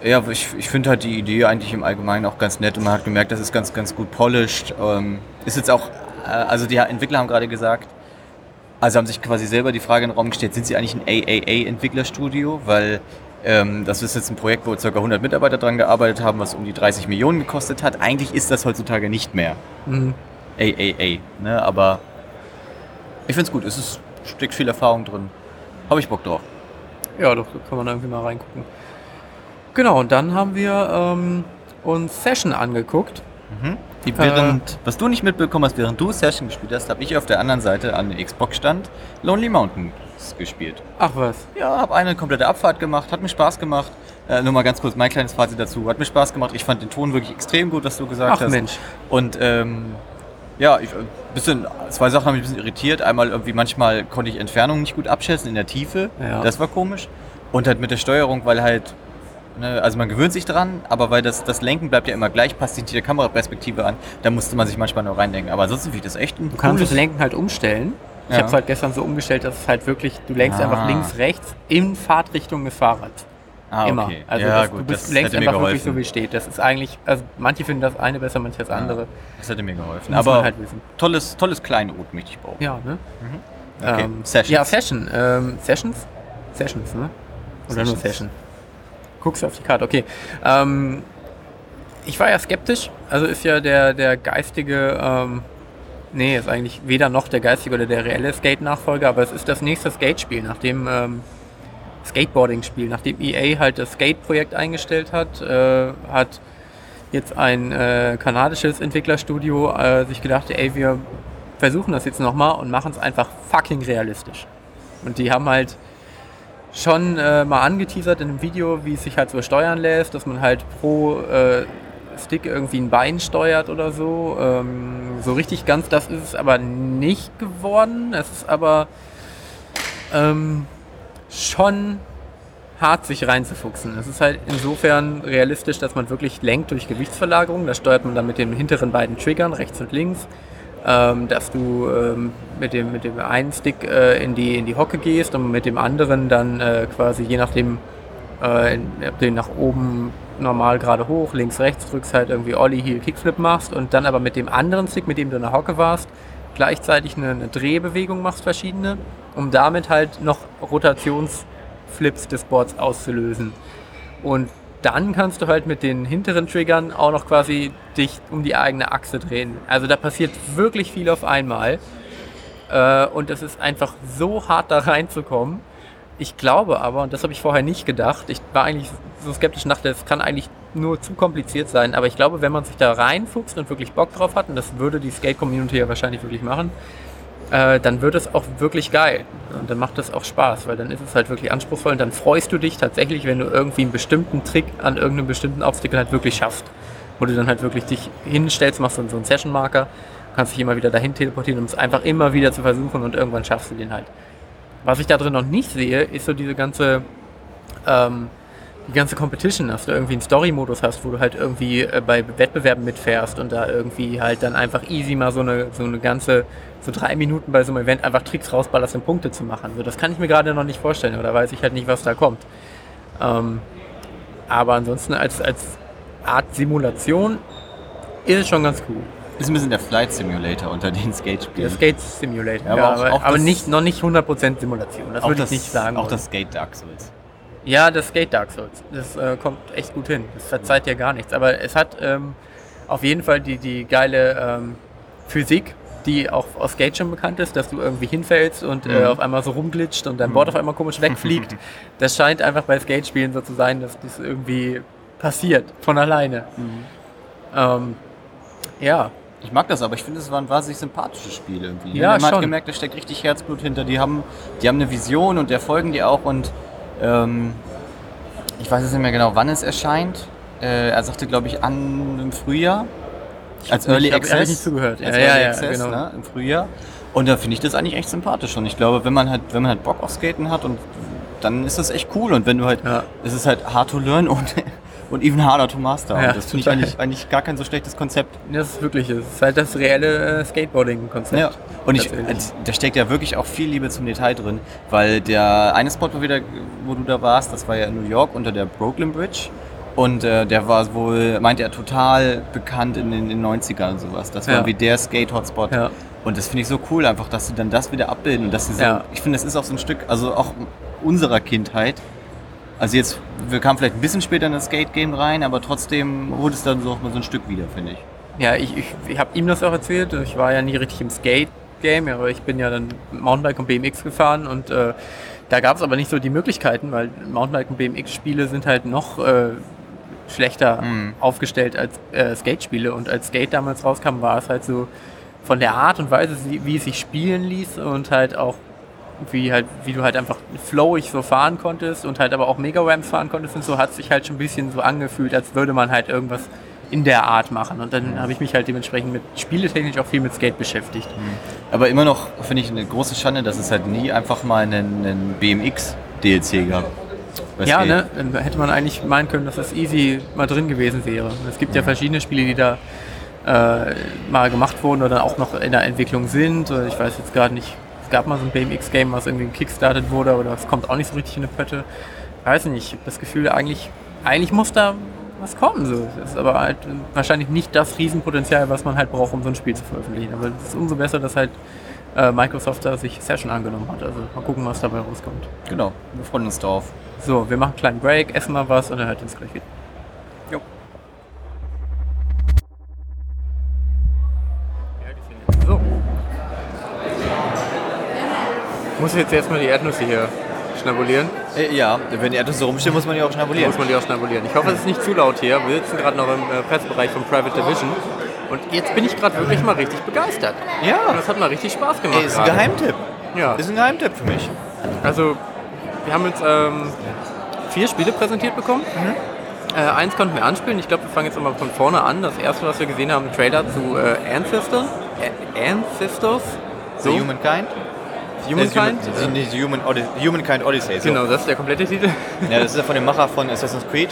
ja, ich, ich finde halt die Idee eigentlich im Allgemeinen auch ganz nett und man hat gemerkt, das ist ganz, ganz gut polished. Ähm, ist jetzt auch, äh, also die Entwickler haben gerade gesagt, also haben sich quasi selber die Frage in den Raum gestellt, sind sie eigentlich ein AAA-Entwicklerstudio? Weil das ist jetzt ein Projekt, wo ca. 100 Mitarbeiter dran gearbeitet haben, was um die 30 Millionen gekostet hat. Eigentlich ist das heutzutage nicht mehr Mhm. AAA, ne? aber ich finde es gut, es ist, steckt viel Erfahrung drin. Habe ich Bock drauf. Ja, doch, da kann man irgendwie mal reingucken. Genau, und dann haben wir ähm, uns Session angeguckt. Die, Äh. während, was du nicht mitbekommen hast, während du Session gespielt hast, habe ich auf der anderen Seite an der Xbox stand Lonely Mountains gespielt. Ach was. Ja, habe eine komplette Abfahrt gemacht, hat mir Spaß gemacht. Äh, nur mal ganz kurz mein kleines Fazit dazu. Hat mir Spaß gemacht. Ich fand den Ton wirklich extrem gut, was du gesagt Ach hast. Mensch. Und ähm, ja, ich, äh, bisschen, zwei Sachen haben mich ein bisschen irritiert. Einmal irgendwie manchmal konnte ich Entfernungen nicht gut abschätzen in der Tiefe. Ja. Das war komisch. Und halt mit der Steuerung, weil halt, ne, also man gewöhnt sich dran, aber weil das, das Lenken bleibt ja immer gleich, passt sich die Kameraperspektive an, da musste man sich manchmal noch reindenken. Aber ansonsten finde ich das echt ein Du kannst das Lenken halt umstellen. Ich Ja. habe es halt gestern so umgestellt, dass es halt wirklich, du lenkst Ah. einfach links, rechts in Fahrtrichtung des Fahrrads. Ah, Immer. okay. Also ja, das, gut, du bist, mir einfach wirklich geholfen. so wie steht. Das ist eigentlich, also manche finden das eine besser, manche das andere. Das hätte mir geholfen. Muss Aber halt tolles, tolles Kleinod möchte ich bauen. Ja, ne? Okay. Ähm, Sessions. Ja, Session. Ähm, Sessions? Sessions, ne? Oder nur Sessions. Session? Guckst du auf die Karte, okay. Ähm, ich war ja skeptisch. Also ist ja der, der geistige, ähm, nee, ist eigentlich weder noch der geistige oder der reelle Skate-Nachfolger, aber es ist das nächste Skate-Spiel, nachdem ähm, Skateboarding-Spiel, nachdem EA halt das Skate-Projekt eingestellt hat, äh, hat jetzt ein äh, kanadisches Entwicklerstudio äh, sich gedacht, ey, wir versuchen das jetzt nochmal und machen es einfach fucking realistisch. Und die haben halt schon äh, mal angeteasert in einem Video, wie es sich halt so steuern lässt, dass man halt pro äh, Stick irgendwie ein Bein steuert oder so. Ähm, so richtig ganz das ist es aber nicht geworden. Es ist aber ähm, schon hart, sich reinzufuchsen. Es ist halt insofern realistisch, dass man wirklich lenkt durch Gewichtsverlagerung. Da steuert man dann mit den hinteren beiden Triggern, rechts und links. Ähm, dass du ähm, mit, dem, mit dem einen Stick äh, in, die, in die Hocke gehst und mit dem anderen dann äh, quasi je nachdem äh, in- ob nach oben normal gerade hoch, links, rechts drückst, halt irgendwie Ollie, Heel, Kickflip machst und dann aber mit dem anderen Stick, mit dem du in der Hocke warst, gleichzeitig eine, eine Drehbewegung machst, verschiedene, um damit halt noch Rotationsflips des Boards auszulösen. Und dann kannst du halt mit den hinteren Triggern auch noch quasi dich um die eigene Achse drehen. Also da passiert wirklich viel auf einmal. Äh, und es ist einfach so hart da reinzukommen. Ich glaube aber, und das habe ich vorher nicht gedacht, ich war eigentlich so skeptisch und dachte, es kann eigentlich nur zu kompliziert sein, aber ich glaube, wenn man sich da reinfuchst und wirklich Bock drauf hat, und das würde die Skate-Community ja wahrscheinlich wirklich machen, äh, dann wird es auch wirklich geil. Und dann macht es auch Spaß, weil dann ist es halt wirklich anspruchsvoll und dann freust du dich tatsächlich, wenn du irgendwie einen bestimmten Trick an irgendeinem bestimmten Obstacle halt wirklich schaffst. Wo du dann halt wirklich dich hinstellst, machst dann so einen Session-Marker, kannst dich immer wieder dahin teleportieren, um es einfach immer wieder zu versuchen und irgendwann schaffst du den halt. Was ich da drin noch nicht sehe, ist so diese ganze ähm, die ganze Competition, dass du irgendwie einen Story-Modus hast, wo du halt irgendwie äh, bei Wettbewerben mitfährst und da irgendwie halt dann einfach easy mal so eine, so eine ganze, so drei Minuten bei so einem Event einfach Tricks rausballerst, um Punkte zu machen. So, das kann ich mir gerade noch nicht vorstellen oder weiß ich halt nicht, was da kommt. Ähm, aber ansonsten als, als Art Simulation ist es schon ganz cool. Ist ein bisschen der Flight Simulator unter den Skate-Spielen. Der Skate Simulator, Ja, aber ja, auch- aber, auch aber nicht, noch nicht 100% Simulation. Das würde ich das, nicht sagen. Auch wollen. das Skate Dark Souls. Ja, das Skate Dark Souls. Das äh, kommt echt gut hin. Das verzeiht ja gar nichts. Aber es hat ähm, auf jeden Fall die, die geile ähm, Physik, die auch aus Skate schon bekannt ist, dass du irgendwie hinfällst und äh, Mhm. auf einmal so rumglitscht und dein Board auf einmal komisch wegfliegt. [laughs] das scheint einfach bei Skatespielen so zu sein, dass das irgendwie passiert von alleine. Ähm, ja, Ich mag das, aber ich finde, es war ein wahnsinnig sympathisches Spiel irgendwie. Ja, Man hat schon. gemerkt, da steckt richtig Herzblut hinter. Die haben, die haben eine Vision und der folgen die auch und ähm, ich weiß jetzt nicht mehr genau, wann es erscheint. Äh, er sagte, glaube ich, an im Frühjahr. Als nicht- Early ich hab ehrlich Access. nicht zugehört. Als Ja, ja, Early ja, Access, genau. ne, im Frühjahr. Und da finde ich das eigentlich echt sympathisch. Und ich glaube, wenn man halt, wenn man halt Bock auf Skaten hat und dann ist das echt cool. Und wenn du halt, Ja. es ist halt hard to learn [laughs] und, und even harder to master. Ja, und das finde ich eigentlich, eigentlich gar kein so schlechtes Konzept. das ist wirklich, es ist halt das reelle äh, Skateboarding-Konzept. Ja, und ich, also, da steckt ja wirklich auch viel Liebe zum Detail drin, weil der eine Spot, wo, wir da, wo du da warst, das war ja in New York unter der Brooklyn Bridge. Und äh, der war wohl, meint er, total bekannt in den, in den 90ern und sowas. Das war Ja. wie der Skate-Hotspot. Ja. Und das finde ich so cool, einfach, dass sie dann das wieder abbilden. Und dass sie so, Ja. ich finde, das ist auch so ein Stück, also auch unserer Kindheit. Also jetzt, wir kamen vielleicht ein bisschen später in das Skate-Game rein, aber trotzdem holt es dann so auch mal so ein Stück wieder, finde ich. Ja, ich, ich, ich habe ihm das auch erzählt. Ich war ja nie richtig im Skate-Game, aber ich bin ja dann Mountainbike und BMX gefahren und äh, da gab es aber nicht so die Möglichkeiten, weil Mountainbike und BMX-Spiele sind halt noch äh, schlechter Mhm. aufgestellt als äh, Skate-Spiele. Und als Skate damals rauskam, war es halt so von der Art und Weise, wie wie es sich spielen ließ und halt auch wie halt, wie du halt einfach flowig so fahren konntest und halt aber auch Mega Ramps fahren konntest und so, hat sich halt schon ein bisschen so angefühlt, als würde man halt irgendwas in der Art machen. Und dann habe ich mich halt dementsprechend mit spieletechnisch auch viel mit Skate beschäftigt. Aber immer noch finde ich eine große Schande, dass es halt nie einfach mal einen, einen BMX-DLC gab. bei Ja, ne? Dann hätte man eigentlich meinen können, dass das easy mal drin gewesen wäre. Es gibt ja verschiedene Spiele, die da äh, mal gemacht wurden oder auch noch in der Entwicklung sind. Ich weiß jetzt gerade nicht, gab mal so ein BMX-Game, was irgendwie kickstartet wurde, oder es kommt auch nicht so richtig in die Pötte. Weiß nicht, ich habe das Gefühl, eigentlich, eigentlich muss da was kommen. So. Das ist aber halt wahrscheinlich nicht das Riesenpotenzial, was man halt braucht, um so ein Spiel zu veröffentlichen. Aber es ist umso besser, dass halt äh, Microsoft da sich Session angenommen hat. Also mal gucken, was dabei rauskommt. Genau, wir freuen uns drauf. So, wir machen einen kleinen Break, essen mal was und dann hört uns gleich wieder. Muss ich jetzt erstmal die Erdnüsse hier schnabulieren? Äh, ja, wenn die Erdnüsse rumstehen, muss man die auch schnabulieren. Muss man die auch schnabulieren. Ich hoffe, es ist nicht zu laut hier. Wir sitzen gerade noch im äh, Pressebereich von Private Division. Und jetzt bin ich gerade wirklich mal richtig begeistert. Und Ja, das hat mal richtig Spaß gemacht. Ey, ist ein gerade. Geheimtipp. Ja. Ist ein Geheimtipp für mich. Also, wir haben jetzt ähm, vier Spiele präsentiert bekommen. Äh, eins konnten wir anspielen. Ich glaube, wir fangen jetzt mal von vorne an. Das erste, was wir gesehen haben, ein Trailer zu äh, Ancestor. Ä- Ancestors? So. The Humankind? Humankind? Das ist nicht Human Odys Humankind Odyssey. So. Genau, das ist der komplette Titel. Ja, das ist ja von dem Macher von Assassin's Creed.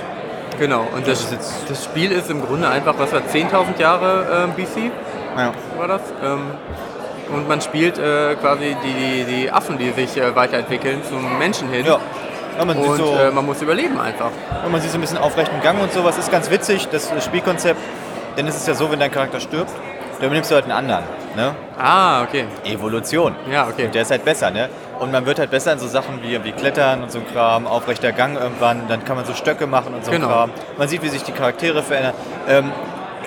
genau, und Das das, das Spiel ist im Grunde einfach, was war 10.000 Jahre äh, BC Ja. war das. Ähm, und man spielt äh, quasi die, die Affen, die sich äh, weiterentwickeln zum Menschen hin. Ja. ja man, Und so, äh, man muss überleben einfach. ja, man sieht so ein bisschen aufrechten Gang und sowas. Ist ganz witzig, das Spielkonzept. Denn es ist ja so, wenn dein Charakter stirbt, dann übernimmst du halt einen anderen. Ne? Ah, okay. Evolution. Ja, okay. Und der ist halt besser, ne? Und man wird halt besser in so Sachen wie, wie Klettern und so ein Kram, aufrechter Gang irgendwann, dann kann man so Stöcke machen und so Genau. Kram. Man sieht, wie sich die Charaktere verändern. Ähm,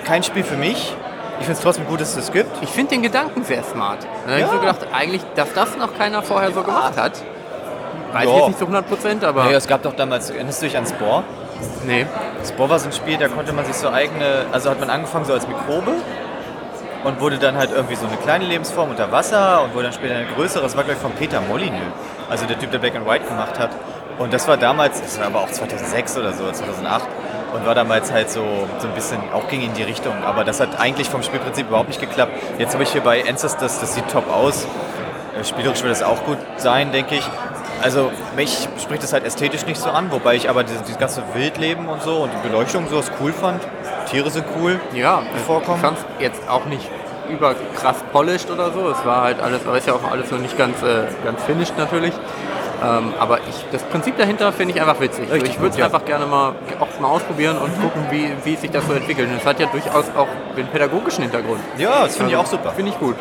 kein Spiel für mich. Ich finde es trotzdem gut, dass es das gibt. Ich finde den Gedanken sehr smart. Da habe Ja. ich so gedacht, eigentlich, dass das noch keiner vorher so gemacht hat. Weiß ich jetzt nicht zu 100 Prozent, aber. Ja, es gab doch damals, erinnerst du dich an Spore? nee. Spore war so ein Spiel, da konnte man sich so eigene, also hat man angefangen so als Mikrobe und wurde dann halt irgendwie so eine kleine Lebensform unter Wasser und wurde dann später eine größere. Das war gleich von Peter Molyneux, also der Typ, der Black and White gemacht hat. Und das war damals, das war aber auch 2006 oder so, 2008 und war damals halt so, so ein bisschen, auch ging in die Richtung, aber das hat eigentlich vom Spielprinzip überhaupt nicht geklappt. Jetzt habe ich hier bei Ancestors, das sieht top aus. Äh, Spielerisch wird das auch gut sein, denke ich. Also mich spricht es halt ästhetisch nicht so an, wobei ich aber dieses, ganze Wildleben und so und die Beleuchtung und sowas cool fand. Tiere sind cool. Ja, vorkommen. Ich fand's jetzt auch nicht über krass polished oder so. Es war halt alles, aber ist ja auch alles noch nicht ganz, äh, ganz finished natürlich. Ähm, aber ich, das Prinzip dahinter finde ich einfach witzig. So, ich würde es ja. einfach gerne mal auch mal ausprobieren und gucken, wie, wie sich das so entwickelt. Und es hat ja durchaus auch den pädagogischen Hintergrund. Ja, das finde ich Also, auch super. Finde ich gut.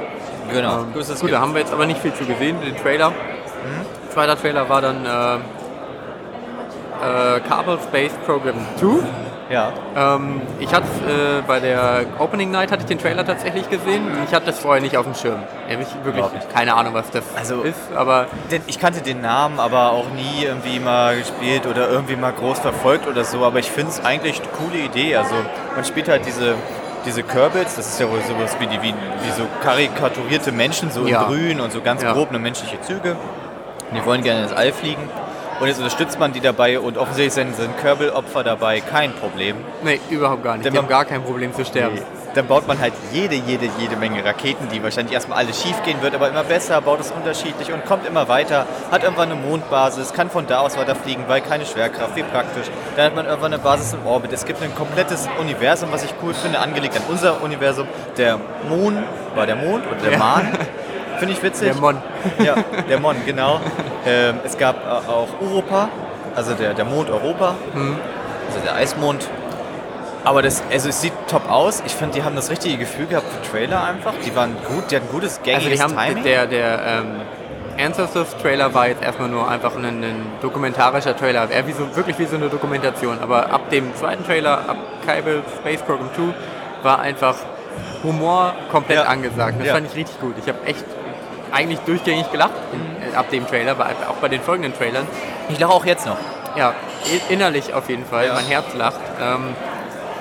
Genau. Ähm, gut, da haben wir jetzt aber nicht viel zu gesehen, den Trailer. Zweiter Trailer war dann äh, äh, Kerbal Space Program 2. Ja. Ähm, ich hatte äh, bei der Opening Night hatte ich den Trailer tatsächlich gesehen. Ich hatte das vorher nicht auf dem Schirm. Ich habe wirklich keine Ahnung, was das Also- ist, aber Denn ich kannte den Namen, aber auch nie irgendwie mal gespielt oder irgendwie mal groß verfolgt oder so. Aber ich finde es eigentlich eine coole Idee. Also man spielt halt diese, diese Kerbals, das ist ja wohl sowas wie, die, wie, wie so karikaturierte Menschen, so Ja. in grün und so ganz Ja. grob eine menschliche Züge. Und die wollen gerne ins All fliegen. Und jetzt unterstützt man die dabei und offensichtlich sind, sind Kerbal-Opfer dabei kein Problem. nee, überhaupt gar nicht. Denn Die haben man- gar kein Problem zu sterben. Dann baut man halt jede, jede, jede Menge Raketen, die wahrscheinlich erstmal alles schief gehen wird, aber immer besser, baut es unterschiedlich und kommt immer weiter, hat irgendwann eine Mondbasis, kann von da aus weiter fliegen, weil keine Schwerkraft, wie praktisch. Dann hat man irgendwann eine Basis im Orbit. Es gibt ein komplettes Universum, was ich cool finde, angelegt an unser Universum. Der Mond war der Mond oder der Ja. Mahn. [laughs] Finde ich witzig. Der Mon. Ja, der Mon, genau. Ähm, es gab äh, auch Europa, also der, der Mond Europa, also der Eismond. Aber das, also es sieht top aus. Ich finde, die haben das richtige Gefühl gehabt für Trailer einfach. Die waren gut, die hatten gutes, Also gängiges die haben Timing. der, der ähm, Ancestors Trailer war jetzt erstmal nur einfach ein, ein dokumentarischer Trailer, eher wie so, wirklich wie so eine Dokumentation. Aber ab dem zweiten Trailer, ab Kerbal Space Program 2, war einfach Humor komplett Ja. angesagt. Das Ja. fand ich richtig gut. Ich habe echt eigentlich durchgängig gelacht äh, ab dem Trailer, aber auch bei den folgenden Trailern. ich lache auch jetzt noch. Ja, innerlich auf jeden Fall. Ja. Mein Herz lacht. Ähm,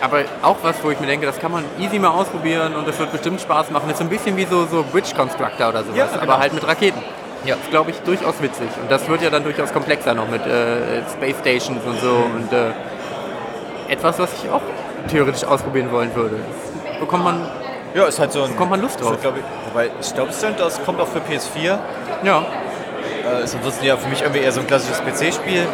aber auch was, wo ich mir denke, das kann man easy mal ausprobieren und das wird bestimmt Spaß machen. Das ist so ein bisschen wie so, so Bridge Constructor oder sowas, Ja, genau. aber halt mit Raketen. Ja. Das ist, glaube ich, durchaus witzig. Und das wird ja dann durchaus komplexer noch mit äh, Space Stations und so. Mhm. Und äh, etwas, was ich auch theoretisch ausprobieren wollen würde. Das bekommt man, Ja, ist halt so ein. bekommt man Lust ist halt, drauf. glaub ich, wobei, ich glaube, das kommt auch für PS4. Ja. Äh, ist ansonsten ja für mich irgendwie eher so ein klassisches PC-Spiel.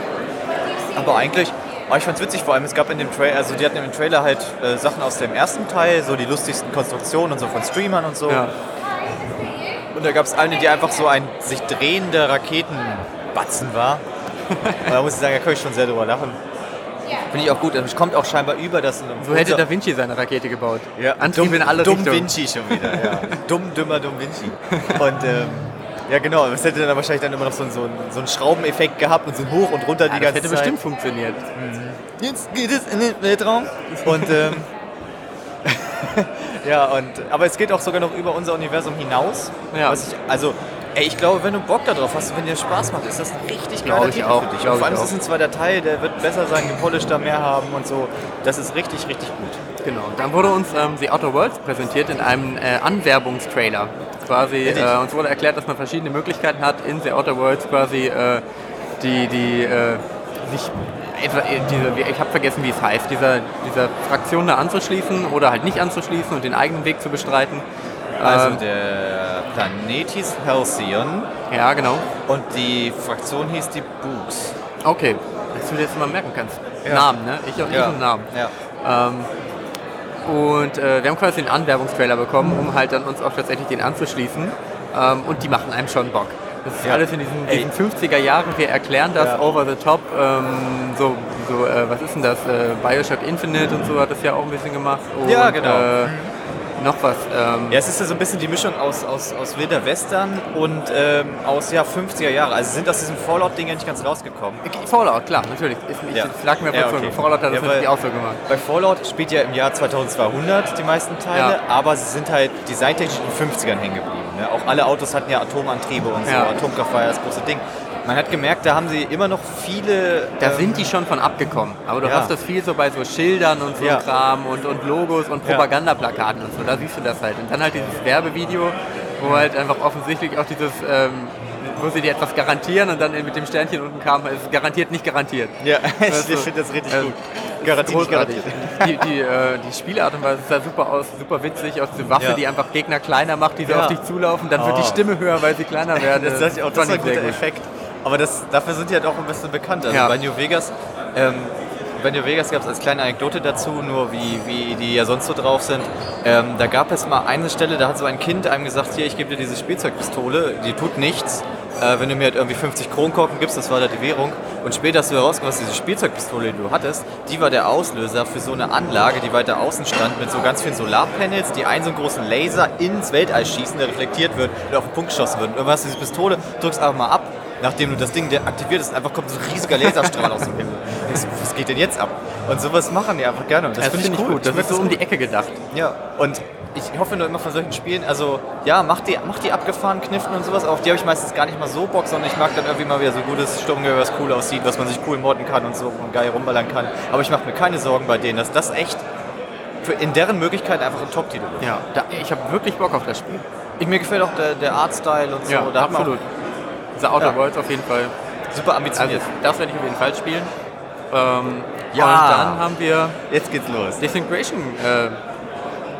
Aber eigentlich, aber ich fand's witzig, vor allem es gab in dem Trailer, also die hatten im Trailer halt äh, Sachen aus dem ersten Teil, so die lustigsten Konstruktionen und so von Streamern und so. ja. Und da gab es eine, die einfach so ein sich drehender Raketenbatzen war. [laughs] Und da muss ich sagen, da kann ich schon sehr drüber lachen. Finde ich auch gut. Es kommt auch scheinbar über das. So hätte Da Vinci seine Rakete gebaut. ja, Antrieb dumm, in alle dumm Richtungen. Vinci schon wieder. Ja. dumm, dümmer, dumm Vinci. Und ähm, ja, genau. Es hätte dann wahrscheinlich dann immer noch so, einen- so, einen, so einen Schraubeneffekt gehabt und so ein Hoch und runter die Ja, das ganze hätte Zeit. bestimmt funktioniert. Jetzt geht es in den Weltraum. Und ähm, [laughs] ja, und aber es geht auch sogar noch über unser Universum hinaus. Ja. Ich, also, ey, ich glaube, wenn du Bock darauf hast wenn dir Spaß macht, ist das ein richtig geiler ich Titel auch, für dich. vor allem ist es ein zweiter Teil, der wird besser sein, gepolischter mehr haben und so. Das ist richtig, richtig gut. Genau. Dann wurde uns ähm, The Outer Worlds präsentiert in einem äh, Anwerbungstrailer. Quasi, äh, uns wurde erklärt, dass man verschiedene Möglichkeiten hat, in The Outer Worlds quasi äh, die, die äh, sich etwa, äh, diese, ich habe vergessen, wie es heißt, dieser, dieser Fraktion da anzuschließen oder halt nicht anzuschließen und den eigenen Weg zu bestreiten. Also Ähm, der Planet hieß Halcyon ja, genau. und die Fraktion hieß die Books. Okay, dass du dir jetzt mal merken kannst. Ja. Namen, ne? Ich auch nicht einen Namen. Ja. Ähm, und äh, wir haben quasi den Anwerbungstrailer bekommen, um halt dann uns auch tatsächlich den anzuschließen. Ähm, und die machen einem schon Bock. Das ist Ja. alles in diesen, diesen 50er Jahren. Wir erklären das Ja. over the top. Ähm, so, so äh, was ist denn das? Äh, Bioshock Infinite und so hat das ja auch ein bisschen gemacht. Und, Ja, genau. Äh, noch was. Ähm, Ja, es ist ja so ein bisschen die Mischung aus, aus, aus wilder Western und ähm, aus ja, 50er Jahre. Also sind aus diesem Fallout-Ding ja nicht ganz rausgekommen. Fallout, klar, natürlich. Ich, Ja. lag mir Ja, okay. Fallout hat das Ja, auch so gemacht. Bei Fallout spielt ja im Jahr 2200 die meisten Teile, Ja. aber sie sind halt designtechnisch in den 50ern hängen geblieben. Ne? Auch alle Autos hatten ja Atomantriebe und so. Atomkraft war ja das große Ding. Man hat gemerkt, da haben sie immer noch viele. Da ähm, sind die schon von abgekommen. Aber du Ja. hast das viel so bei so Schildern und so Ja. Kram und, und Logos und. Propagandaplakaten und so. Da siehst du das halt. Und dann halt dieses Werbevideo, wo halt einfach offensichtlich auch dieses, ähm, wo sie dir etwas garantieren und dann mit dem Sternchen unten kam, es ist garantiert nicht garantiert. Ja, [laughs] ich Also, finde das richtig äh, gut. Garantiert nicht garantiert. Die, die, äh, die Spielart und Weise sah super aus, super witzig. Auch diese Waffe, Ja. die einfach Gegner kleiner macht, die so Ja. auf dich zulaufen. Dann wird die Oh. Stimme höher, weil sie kleiner [laughs] werden. Das, das, auch, das war ein ich guter gut. Aber das, dafür sind die halt auch ein bisschen bekannt. Also Ja. bei New Vegas, ähm, bei New Vegas gab es als kleine Anekdote dazu, nur wie, wie die ja sonst so drauf sind. Ähm, da gab es mal eine Stelle, da hat so ein Kind einem gesagt, hier, ich gebe dir diese Spielzeugpistole, die tut nichts. Äh, wenn du mir halt irgendwie 50 Kronkorken gibst, das war da die Währung. Und später hast du herausgefunden, dass diese Spielzeugpistole, die du hattest, die war der Auslöser für so eine Anlage, die weiter außen stand, mit so ganz vielen Solarpanels, die einen so einen großen Laser ins Weltall schießen, der reflektiert wird und auf den Punkt geschossen wird. Und irgendwann hast du diese Pistole, drückst einfach mal ab, nachdem du das Ding deaktiviert hast, einfach kommt so ein riesiger Laserstrahl aus dem Himmel. Was, geht denn jetzt ab? Und sowas machen die einfach gerne. Und das, Das finde ich cool. gut. Das ist find so um die Ecke gedacht. ja, und ich hoffe nur immer von solchen Spielen, also ja, mach die, mach die abgefahren Kniffen und sowas, auf die habe ich meistens gar nicht mal so Bock, sondern ich mag dann irgendwie mal wieder so gutes Sturmgewehr, was cool aussieht, was man sich cool modden kann und so und geil rumballern kann. Aber ich mache mir keine Sorgen bei denen, dass das echt für in deren Möglichkeit einfach ein Top-Titel wird. Ja, da, ich habe wirklich Bock auf das Spiel. Ich, mir gefällt auch der, der Artstyle und so. Ja, absolut. The Outer Ja. Worlds auf jeden Fall. Super Also ambitioniert. das werde ich auf jeden Fall spielen. Ähm, Ja. Und dann haben wir Jetzt geht's los. Disintegration äh,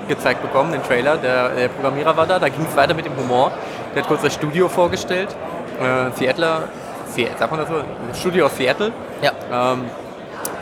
gezeigt bekommen, den Trailer. Der, der Programmierer war da, da ging es weiter mit dem Humor. Der hat kurz das Studio vorgestellt. Äh, Seattle, Se sagt man das so? Studio aus Seattle. Ja. Ähm,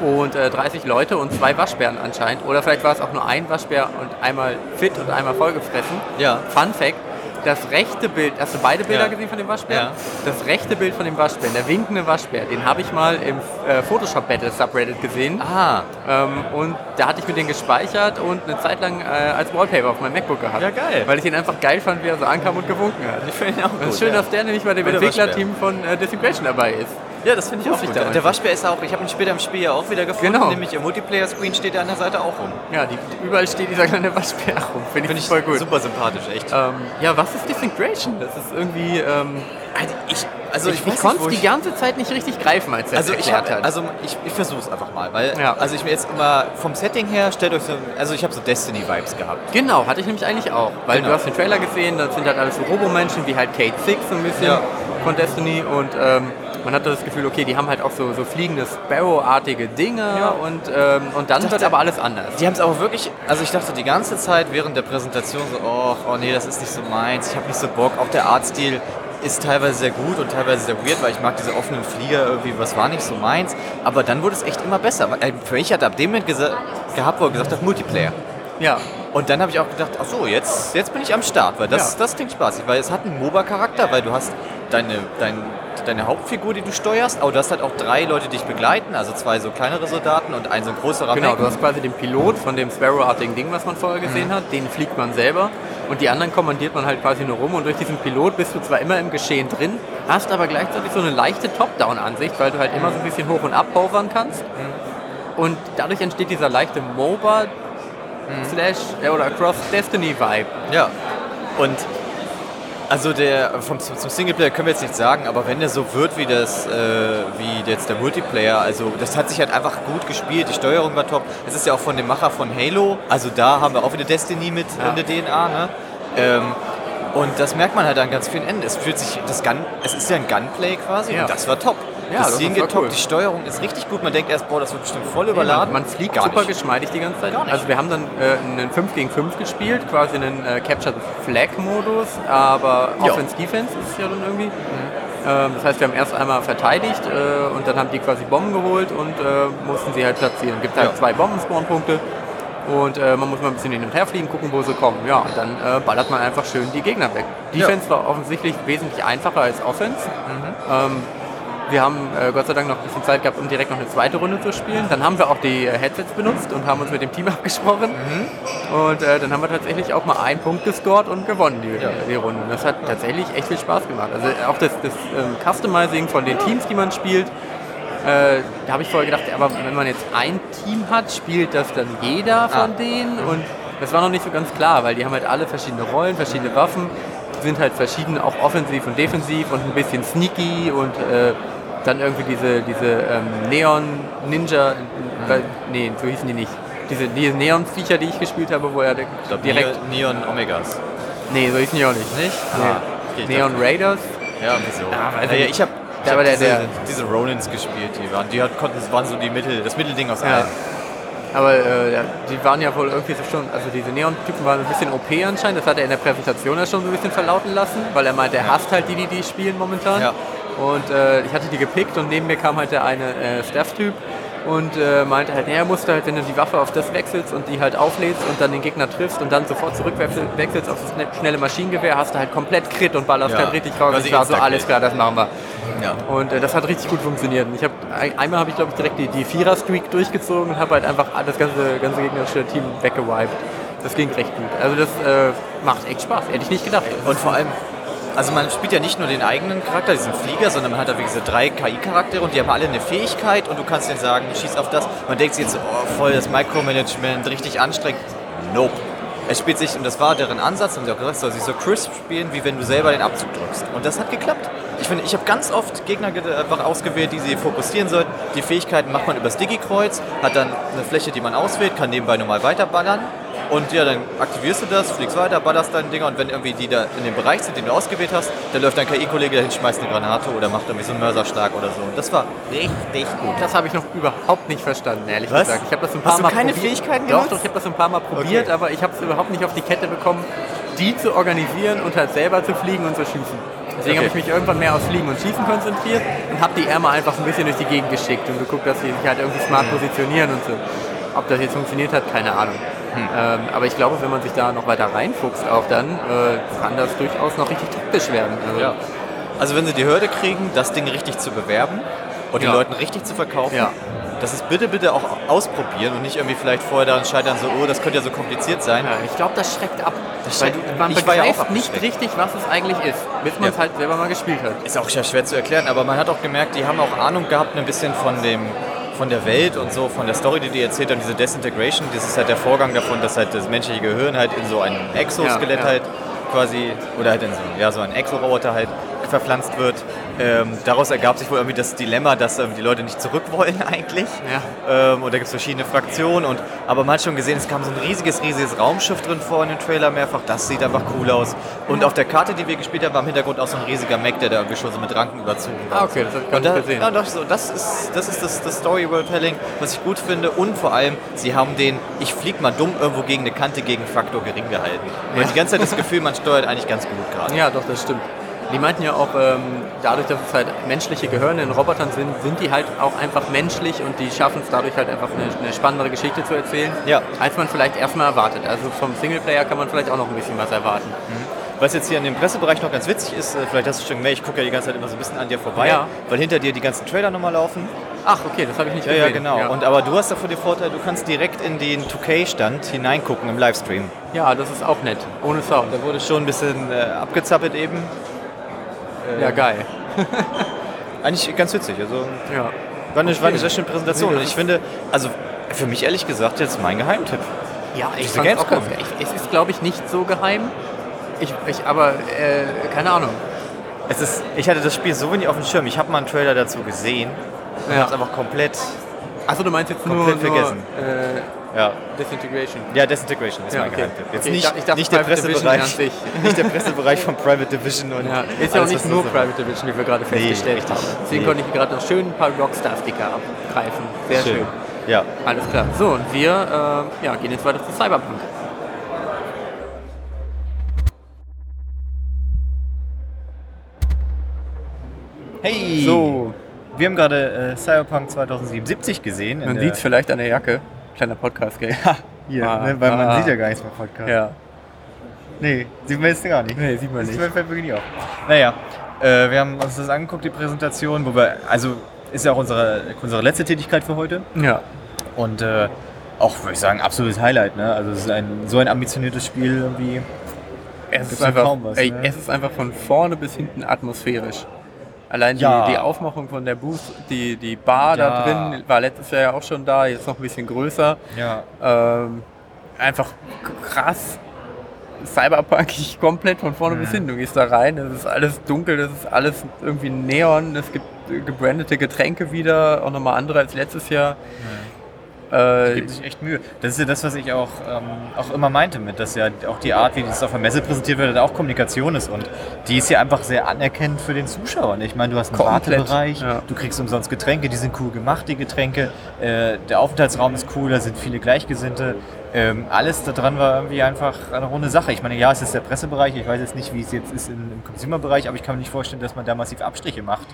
und äh, 30 Leute und zwei Waschbären anscheinend. Oder vielleicht war es auch nur ein Waschbär und einmal fit und einmal vollgefressen. Ja. Fun Fact. Das rechte Bild, hast du beide Bilder Ja. gesehen von dem Waschbären? Ja. Das rechte Bild von dem Waschbären, der winkende Waschbär, den habe ich mal im äh, Photoshop Battle Subreddit gesehen. Ah, Ähm, und da hatte ich mir den gespeichert und eine Zeit lang äh, als Wallpaper auf meinem MacBook gehabt. Ja, geil. Weil ich ihn einfach geil fand, wie er so ankam und gewunken hat. ich finde ihn auch gut. ist schön, ja. dass der nämlich bei dem Entwicklerteam von äh, Disintegration dabei ist. Ja, das finde ich auch gut. damals Der Waschbär ist auch, ich habe ihn später im Spiel ja auch wieder gefunden, Genau. nämlich im Multiplayer-Screen steht er an der Seite auch rum. Ja, die, überall steht dieser kleine Waschbär rum. Finde ich, Finde ich voll gut. super sympathisch, echt. Ähm, ja, was ist Disintegration? Das ist irgendwie. Ähm, Also ich, also ich ich konnte es die ganze Zeit nicht richtig greifen, als er also ich hab, hat. also ich, ich versuche es einfach mal, weil Ja. also ich mir jetzt immer vom Setting her stellt euch so, also ich habe so Destiny Vibes gehabt. Genau, hatte ich nämlich eigentlich auch. Weil Genau. du hast den Trailer gesehen, das sind halt alles so Robomenschen, wie halt Kate Six so ein bisschen Ja. von Destiny und ähm, man hatte das Gefühl, okay, die haben halt auch so, so fliegende Sparrow-artige Dinge Ja. und, ähm, und dann wird aber alles anders. Die haben es aber wirklich, also ich dachte die ganze Zeit während der Präsentation so, oh, oh nee, das ist nicht so meins, ich habe nicht so Bock. Auch der Artstil ist teilweise sehr gut und teilweise sehr weird, weil ich mag diese offenen Flieger irgendwie, was war nicht so meins. Aber dann wurde es echt immer besser. Äh, Für mich hat ab dem Moment gehabt, wo er gesagt hat, Multiplayer. Ja, Und dann habe ich auch gedacht, ach so, jetzt, jetzt bin ich am Start, weil das, Ja. das klingt spaßig, weil es hat einen MOBA-Charakter, weil du hast deine, dein, deine Hauptfigur, die du steuerst, aber du hast halt auch drei Leute, die dich begleiten, also zwei so kleinere Soldaten und ein so ein größerer genau. Mech. Du hast quasi den Pilot von dem Sparrow-artigen Ding, was man vorher gesehen Mhm. hat, den fliegt man selber und die anderen kommandiert man halt quasi nur rum und durch diesen Pilot bist du zwar immer im Geschehen drin, hast aber gleichzeitig so eine leichte Top-Down-Ansicht, weil du halt immer so ein bisschen hoch und ab kannst Mhm. und dadurch entsteht dieser leichte MOBA slash äh, oder Cross Destiny Vibe. Ja. Und also der vom zum zum Singleplayer können wir jetzt nicht sagen, aber wenn der so wird wie das, äh, wie jetzt der Multiplayer, also das hat sich halt einfach gut gespielt, die Steuerung war top. Es ist ja auch von dem Macher von Halo, also da haben wir auch wieder Destiny mit Ja. in der DNA, ne? Ähm, und das merkt man halt an ganz vielen Enden. Es fühlt sich, das Gun, es ist ja ein Gunplay quasi Ja. und das war top. Ja, das Szenen war getoppt, cool. die Steuerung ist richtig gut. Man denkt erst, boah, das wird bestimmt voll überladen. Man, man fliegt Gar super nicht. geschmeidig die ganze Zeit. Also wir haben dann äh, einen 5 gegen 5 gespielt, quasi einen äh, Capture the Flag Modus, aber Ja. Offense Defense ist es ja dann irgendwie. Ähm, das heißt, wir haben erst einmal verteidigt äh, und dann haben die quasi Bomben geholt und äh, mussten sie halt platzieren. Gibt halt Ja. zwei Bombenspawnpunkte und äh, man muss mal ein bisschen hin und her fliegen, gucken, wo sie kommen. Ja, und dann äh, ballert man einfach schön die Gegner weg. Ja. Defense war offensichtlich wesentlich einfacher als Offense. Ähm, wir haben äh, Gott sei Dank noch ein bisschen Zeit gehabt, um direkt noch eine zweite Runde zu spielen. Dann haben wir auch die äh, Headsets benutzt und haben uns mit dem Team [laughs] abgesprochen. Und äh, dann haben wir tatsächlich auch mal einen Punkt gescored und gewonnen, die, Ja. die Runde. Und das hat tatsächlich echt viel Spaß gemacht. Also auch das, das ähm, Customizing von den Teams, die man spielt. Äh, da habe ich vorher gedacht, aber wenn man jetzt ein Team hat, spielt das dann jeder von Ah. denen? Und das war noch nicht so ganz klar, weil die haben halt alle verschiedene Rollen, verschiedene Waffen, sind halt verschieden, auch offensiv und defensiv und ein bisschen sneaky und äh, dann irgendwie diese, diese ähm, Neon-Ninja, äh, nee, so hießen die nicht. Diese, diese Neon-Viecher, die ich gespielt habe, wo er Ich glaub, direkt. Neon Omegas. Nee, so hießen die auch nicht. Nicht? Nee. Ah, okay, ich Neon Raiders. Ja, wieso? Ah, weiß ich ja, nicht. ich habe aber der- diese, der- diese Ronins gespielt, die waren, die hat, konnten, das waren so die Mittel, das Mittelding aus Ja. allen. Aber äh, die waren ja wohl irgendwie so schon, also diese Neon-Typen waren ein bisschen OP anscheinend, das hat er in der Präsentation ja schon so ein bisschen verlauten lassen, weil er meint, er hasst halt die, die die spielen momentan. Ja. Und äh, ich hatte die gepickt und neben mir kam halt der eine äh, Staff-Typ und äh, meinte halt, er musste halt, wenn du die Waffe auf das wechselst und die halt auflädst und dann den Gegner triffst und dann sofort zurückwechselst auf das schne- schnelle Maschinengewehr, hast du halt komplett Crit und ballerst Ja. halt richtig raus. Ich war so, alles klar, das machen wir. Ja. Und äh, das hat richtig gut funktioniert. Und ich hab, ein, einmal habe ich, glaube ich, direkt die, die Vierer-Streak durchgezogen und habe halt einfach das ganze, ganze gegnerische Team weggewiped. Das ging recht gut. Also das äh, macht echt Spaß. Hätte ich nicht gedacht. Und vor allem, also man spielt ja nicht nur den eigenen Charakter, diesen Flieger, sondern man hat da wie diese drei KI-Charaktere und die haben alle eine Fähigkeit und du kannst denen sagen, schieß auf das. Man denkt sich jetzt oh, voll das Micromanagement, richtig anstrengend. Nope. Es spielt sich, und das war deren Ansatz, haben sie auch gesagt, es soll sich so crisp spielen, wie wenn du selber den Abzug drückst. Und das hat geklappt. Ich finde, ich habe ganz oft Gegner ge- einfach ausgewählt, die sie fokussieren sollten. Die Fähigkeiten macht man übers Digi-Kreuz, hat dann eine Fläche, die man auswählt, kann nebenbei normal weiterballern. Und ja, dann aktivierst du das, fliegst weiter, ballerst deine Dinger und wenn irgendwie die da in dem Bereich sind, den du ausgewählt hast, dann läuft dein KI-Kollege dahin, schmeißt eine Granate oder macht irgendwie so einen Mörserschlag oder so. Und das war richtig gut. Das habe ich noch überhaupt nicht verstanden, ehrlich Was? gesagt. Ich habe das ein paar Hast du Mal keine probiert. Fähigkeiten Doch, genutzt? doch, ich habe das ein paar Mal probiert, Okay. aber ich habe es überhaupt nicht auf die Kette bekommen, die zu organisieren und halt selber zu fliegen und zu schießen. Deswegen Okay. habe ich mich irgendwann mehr aufs Fliegen und Schießen konzentriert und habe die Ärmel einfach ein bisschen durch die Gegend geschickt und geguckt, dass sie sich halt irgendwie smart Mhm. positionieren und so. Ob das jetzt funktioniert hat, keine Ahnung. Hm. Ähm, aber ich glaube, wenn man sich da noch weiter reinfuchst, auch dann äh, kann das durchaus noch richtig taktisch werden. Also, Ja. Also wenn sie die Hürde kriegen, das Ding richtig zu bewerben und den Ja. Leuten richtig zu verkaufen, Ja. Das ist bitte, bitte auch ausprobieren und nicht irgendwie vielleicht vorher daran scheitern, so, oh, das könnte ja so kompliziert sein. Ja, ich glaube, das schreckt ab. Das Weil schreckt- du, man ich war ja begreift nicht richtig, was es eigentlich ist, bis man es Ja. halt selber mal gespielt hat. Ist auch ja schwer zu erklären, aber man hat auch gemerkt, die haben auch Ahnung gehabt ein bisschen von dem von der Welt und so, von der Story, die die erzählt haben, diese Desintegration, das ist halt der Vorgang davon, dass halt das menschliche Gehirn halt in so ein Exoskelett halt quasi, oder halt in so, ja, so ein Exoroboter halt verpflanzt wird. Ähm, daraus ergab sich wohl irgendwie das Dilemma, dass ähm, die Leute nicht zurück wollen [laughs] eigentlich. Ja. Ähm, und da gibt es verschiedene Fraktionen. Und, aber man hat schon gesehen, es kam so ein riesiges, riesiges Raumschiff drin vor in dem Trailer mehrfach. Das sieht einfach cool aus. Und auf der Karte, die wir gespielt haben, war im Hintergrund auch so ein riesiger Mech, der da irgendwie schon so mit Ranken überzogen war. Ah, okay, das gar Und da, gesehen. ja, doch, so, das ist das, ist das, das Story-World-Telling, was ich gut finde. Und vor allem, sie haben den Ich flieg mal dumm irgendwo gegen eine Kante gegen Faktor gering gehalten. Man Ja. hat die ganze Zeit das Gefühl, man steuert eigentlich ganz gut gerade. Ja, doch, das stimmt. Die meinten ja auch, ähm, dadurch, dass es halt menschliche Gehirne in Robotern sind, sind die halt auch einfach menschlich und die schaffen es dadurch halt einfach eine, eine spannendere Geschichte zu erzählen, Ja. als man vielleicht erstmal erwartet. Also vom Singleplayer kann man vielleicht auch noch ein bisschen was erwarten. Was jetzt hier in dem Pressebereich noch ganz witzig ist, äh, vielleicht hast du schon gemerkt, ich gucke ja die ganze Zeit immer so ein bisschen an dir vorbei, Ja. weil hinter dir die ganzen Trailer nochmal laufen. Ach, okay, das habe ich nicht Ja, gesehen. ja, genau. Und aber du hast davor den Vorteil, du kannst direkt in den 2K-Stand hineingucken im Livestream. ja, das ist auch nett. Ohne Sound. Da wurde schon ein bisschen äh, abgezappelt eben. Ja, geil. [laughs] Eigentlich ganz witzig. Also Ja. war eine, Okay. war eine sehr schöne Präsentation. Und ich finde, also für mich ehrlich gesagt jetzt mein Geheimtipp. Ja, ich Diese fand's auch. Ich, es ist, glaube ich, nicht so geheim. Ich, ich aber, äh, keine Ahnung. Es ist, ich hatte das Spiel so wenig auf dem Schirm. Ich habe mal einen Trailer dazu gesehen und Ja. habe es einfach komplett, Achso, du meinst jetzt nur, Komplett nur vergessen. äh, ja, Disintegration. ja, Desintegration ist Ja, mein okay. Geheimtipp. Jetzt Okay, ich nicht, ich dachte nicht der Pressebereich, [laughs] nicht der Pressebereich von Private Division und Ja, ist ja auch nicht nur Private Division, wie wir gerade festgestellt richtig. haben. Deswegen Nee. konnte ich gerade noch schön ein paar Rockstar-Sticker abgreifen. Sehr schön. Ja, Alles klar. So, und wir äh, ja, gehen jetzt weiter zu Cyberpunk. Hey! So, Wir haben gerade äh, Cyberpunk 2077 gesehen. man sieht es vielleicht an der Jacke. Kleiner Podcast-Game. [laughs] Hier, Ah, ne, weil man ah. sieht ja gar nichts beim Podcast. ja. Nee, sieht man jetzt gar nicht. Nee, sieht man Das nicht. fällt wirklich nicht auf. Naja, äh, wir haben uns das angeguckt, die Präsentation, wo wir, also ist ja auch unsere, unsere letzte Tätigkeit für heute. Ja. Und äh, auch, würde ich sagen, absolutes Highlight. Ne? Also es ist ein, so ein ambitioniertes Spiel irgendwie. Es ist, ja einfach, kaum was, ey, ne? es ist einfach von vorne bis hinten atmosphärisch. Allein die, Ja. die Aufmachung von der Booth, die, die Bar Ja. da drin war letztes Jahr ja auch schon da, jetzt noch ein bisschen größer. Ja. Ähm, einfach krass cyberpunkig komplett von vorne bis hinten. Du gehst da rein, es ist alles dunkel, es ist alles irgendwie Neon, es gibt gebrandete Getränke wieder, auch nochmal andere als letztes Jahr. Die Äh, geben sich echt Mühe. Das ist ja das, was ich auch, ähm, auch immer meinte mit, dass ja auch die Art, wie das auf der Messe präsentiert wird, auch Kommunikation ist. Und die ist ja einfach sehr anerkennend für den Zuschauer. Ich meine, du hast einen Komplett, Wartebereich, ja. du kriegst umsonst Getränke, die sind cool gemacht, die Getränke. Äh, der Aufenthaltsraum ist cool, da sind viele Gleichgesinnte. Ähm, alles daran war irgendwie einfach eine runde Sache. Ich meine, ja, es ist der Pressebereich. Ich weiß jetzt nicht, wie es jetzt ist im, im Consumer-Bereich, aber ich kann mir nicht vorstellen, dass man da massiv Abstriche macht.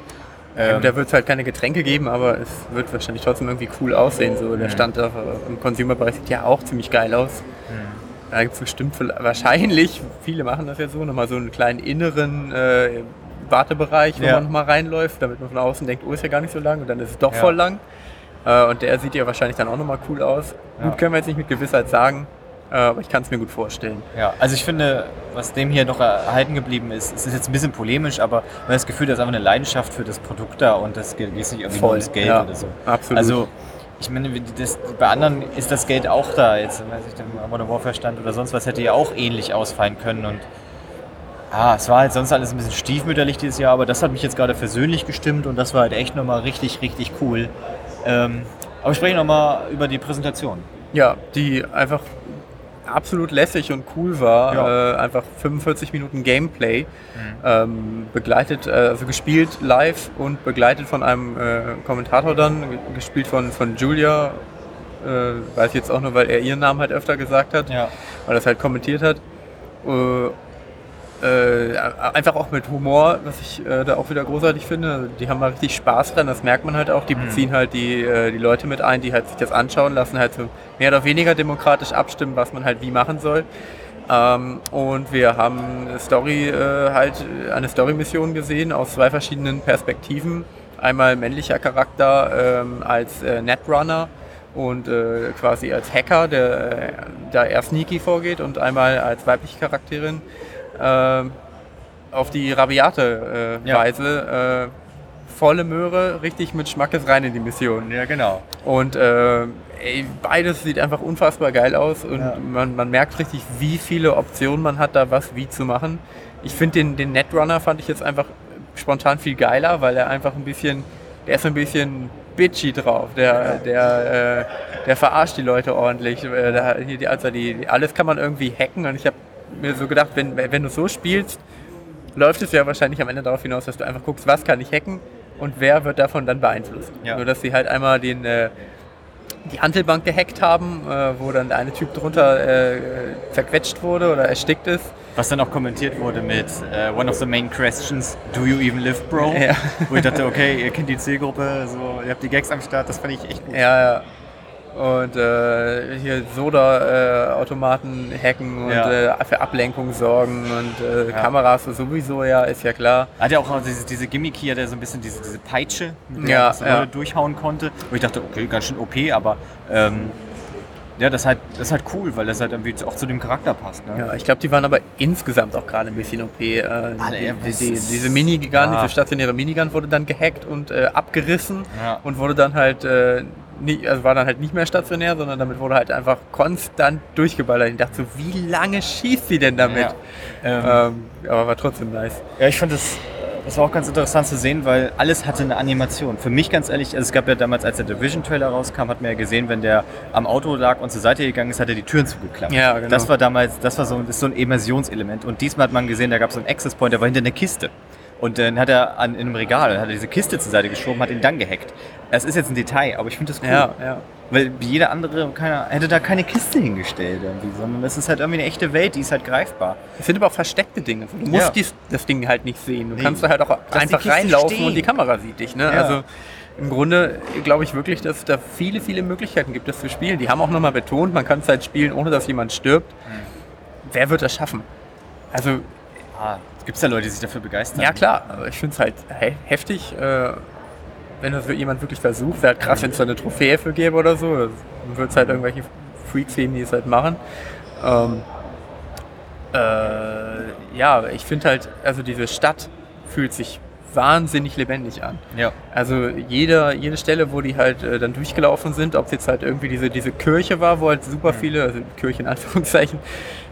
Ähm, da wird es halt keine Getränke geben, aber es wird wahrscheinlich trotzdem irgendwie cool aussehen. So der Stand da, äh, im Consumer-Bereich sieht ja auch ziemlich geil aus. Da gibt es bestimmt wahrscheinlich, viele machen das ja so, nochmal so einen kleinen inneren äh, Wartebereich, wo Ja. man nochmal reinläuft, damit man von außen denkt, oh, ist ja gar nicht so lang und dann ist es doch Ja. voll lang. Äh, und der sieht ja wahrscheinlich dann auch nochmal cool aus. Ja. Gut, können wir jetzt nicht mit Gewissheit sagen, aber ich kann es mir gut vorstellen. Ja, also ich finde, was dem hier noch erhalten geblieben ist, es ist jetzt ein bisschen polemisch, aber man hat das Gefühl, da ist einfach eine Leidenschaft für das Produkt da und das geht nicht irgendwie nur ums Geld ja, oder so. Absolut. Also, ich meine, das, bei anderen ist das Geld auch da. Jetzt, weiß ich, der Modern Warfare stand oder sonst was, hätte ja auch ähnlich ausfallen können und ah, es war halt sonst alles ein bisschen stiefmütterlich dieses Jahr, aber das hat mich jetzt gerade persönlich gestimmt und das war halt echt nochmal richtig, richtig cool. Ähm, aber sprechen nochmal über die Präsentation. Ja, die einfach absolut lässig und cool war. Ja. Äh, einfach 45 Minuten Gameplay. Ähm, begleitet, äh, also gespielt live und begleitet von einem äh, Kommentator dann, ge- gespielt von, von Julia. Äh, weiß ich jetzt auch nur, weil er ihren Namen halt öfter gesagt hat, Ja. weil er es halt kommentiert hat. Äh, einfach auch mit Humor, was ich äh, da auch wieder großartig finde. Die haben mal richtig Spaß dran, das merkt man halt auch. Die beziehen halt die, äh, die Leute mit ein, die halt sich das anschauen lassen, halt so mehr oder weniger demokratisch abstimmen, was man halt wie machen soll. Ähm, und wir haben eine Story, äh, halt eine Story-Mission gesehen aus zwei verschiedenen Perspektiven. Einmal männlicher Charakter ähm, als äh, Netrunner und äh, quasi als Hacker, der da eher sneaky vorgeht und einmal als weibliche Charakterin auf die rabiate äh, Ja. Weise äh, volle Möhre, richtig mit Schmackes rein in die Mission. Ja, genau. Und äh, ey, beides sieht einfach unfassbar geil aus und Ja. man, man merkt richtig, wie viele Optionen man hat, da was wie zu machen. Ich finde den, den Netrunner fand ich jetzt einfach spontan viel geiler, weil er einfach ein bisschen, der ist ein bisschen bitchy drauf. Der, der, äh, der verarscht die Leute ordentlich. Äh, hier also die, alles kann man irgendwie hacken und ich habe mir so gedacht, wenn, wenn du so spielst, läuft es ja wahrscheinlich am Ende darauf hinaus, dass du einfach guckst, was kann ich hacken und wer wird davon dann beeinflusst. Ja. Nur dass sie halt einmal den äh, die Handelbank gehackt haben, äh, wo dann der eine Typ drunter äh, zerquetscht wurde oder erstickt ist. Was dann auch kommentiert wurde mit äh, One of the main questions, do you even live, bro? Ja. Wo ich dachte, okay, ihr kennt die Zielgruppe, so, ihr habt die Gags am Start, das fand ich echt gut. Ja, ja. Und äh, hier Soda-Automaten hacken und Ja. äh, für Ablenkung sorgen und äh, Ja. Kameras sowieso, ja, ist ja klar. Hat ja auch noch diese, diese Gimmick hier, der so ein bisschen diese, diese Peitsche, mit der Ja, durchhauen konnte. Wo ich dachte, okay, ganz schön OP, aber ähm, ja, das ist, halt, das ist halt cool, weil das halt irgendwie auch zu dem Charakter passt. Ne? Ja, ich glaube, die waren aber insgesamt auch gerade ein bisschen OP. Äh, die, ja, die, die, ist- diese Minigun, Ja. diese stationäre Minigun wurde dann gehackt und äh, abgerissen Ja. und wurde dann halt, äh, nie, also war dann halt nicht mehr stationär, sondern damit wurde halt einfach konstant durchgeballert. Ich dachte so, wie lange schießt sie denn damit? Ja. Ähm, Ähm, aber war trotzdem nice. Ja, ich fand das, das war auch ganz interessant zu sehen, weil alles hatte eine Animation. Für mich ganz ehrlich, also es gab ja damals, als der Division-Trailer rauskam, hat man ja gesehen, wenn der am Auto lag und zur Seite gegangen ist, hat er die Türen zugeklappt. Ja, genau. Das war damals, das war so, das so ein Immersionselement. Und diesmal hat man gesehen, da gab es so einen Access Point, der war hinter einer Kiste. Und dann hat er an, in einem Regal, hat er diese Kiste zur Seite geschoben, hat ihn dann gehackt. Das ist jetzt ein Detail, aber ich finde das cool. Ja, ja. Weil jeder andere keiner, hätte da keine Kiste hingestellt irgendwie, sondern das ist halt irgendwie eine echte Welt, die ist halt greifbar. Es sind aber auch versteckte Dinge. Du musst Ja. dies, das Ding halt nicht sehen. Du Nee. kannst da halt auch die einfach reinlaufen stehen. und die Kamera sieht dich. Ne? Ja. Also im Grunde glaube ich wirklich, dass es da viele, viele Möglichkeiten gibt, das zu spielen. Die haben auch nochmal betont, man kann es halt spielen, ohne dass jemand stirbt. Wer wird das schaffen? Also, Ah, Gibt es da Leute, die sich dafür begeistern? ja klar, ich finde es halt he heftig, äh, wenn das jemand wirklich versucht. Wäre halt krass, wenn es da eine Trophäe für gäbe oder so. Dann wird es halt irgendwelche Freaks geben, die es halt machen. Ähm, äh, ja, ich finde halt, also diese Stadt fühlt sich wahnsinnig lebendig an. Ja. Also jede, jede Stelle, wo die halt äh, dann durchgelaufen sind, ob es jetzt halt irgendwie diese, diese Kirche war, wo halt super viele, also Kirche in Anführungszeichen,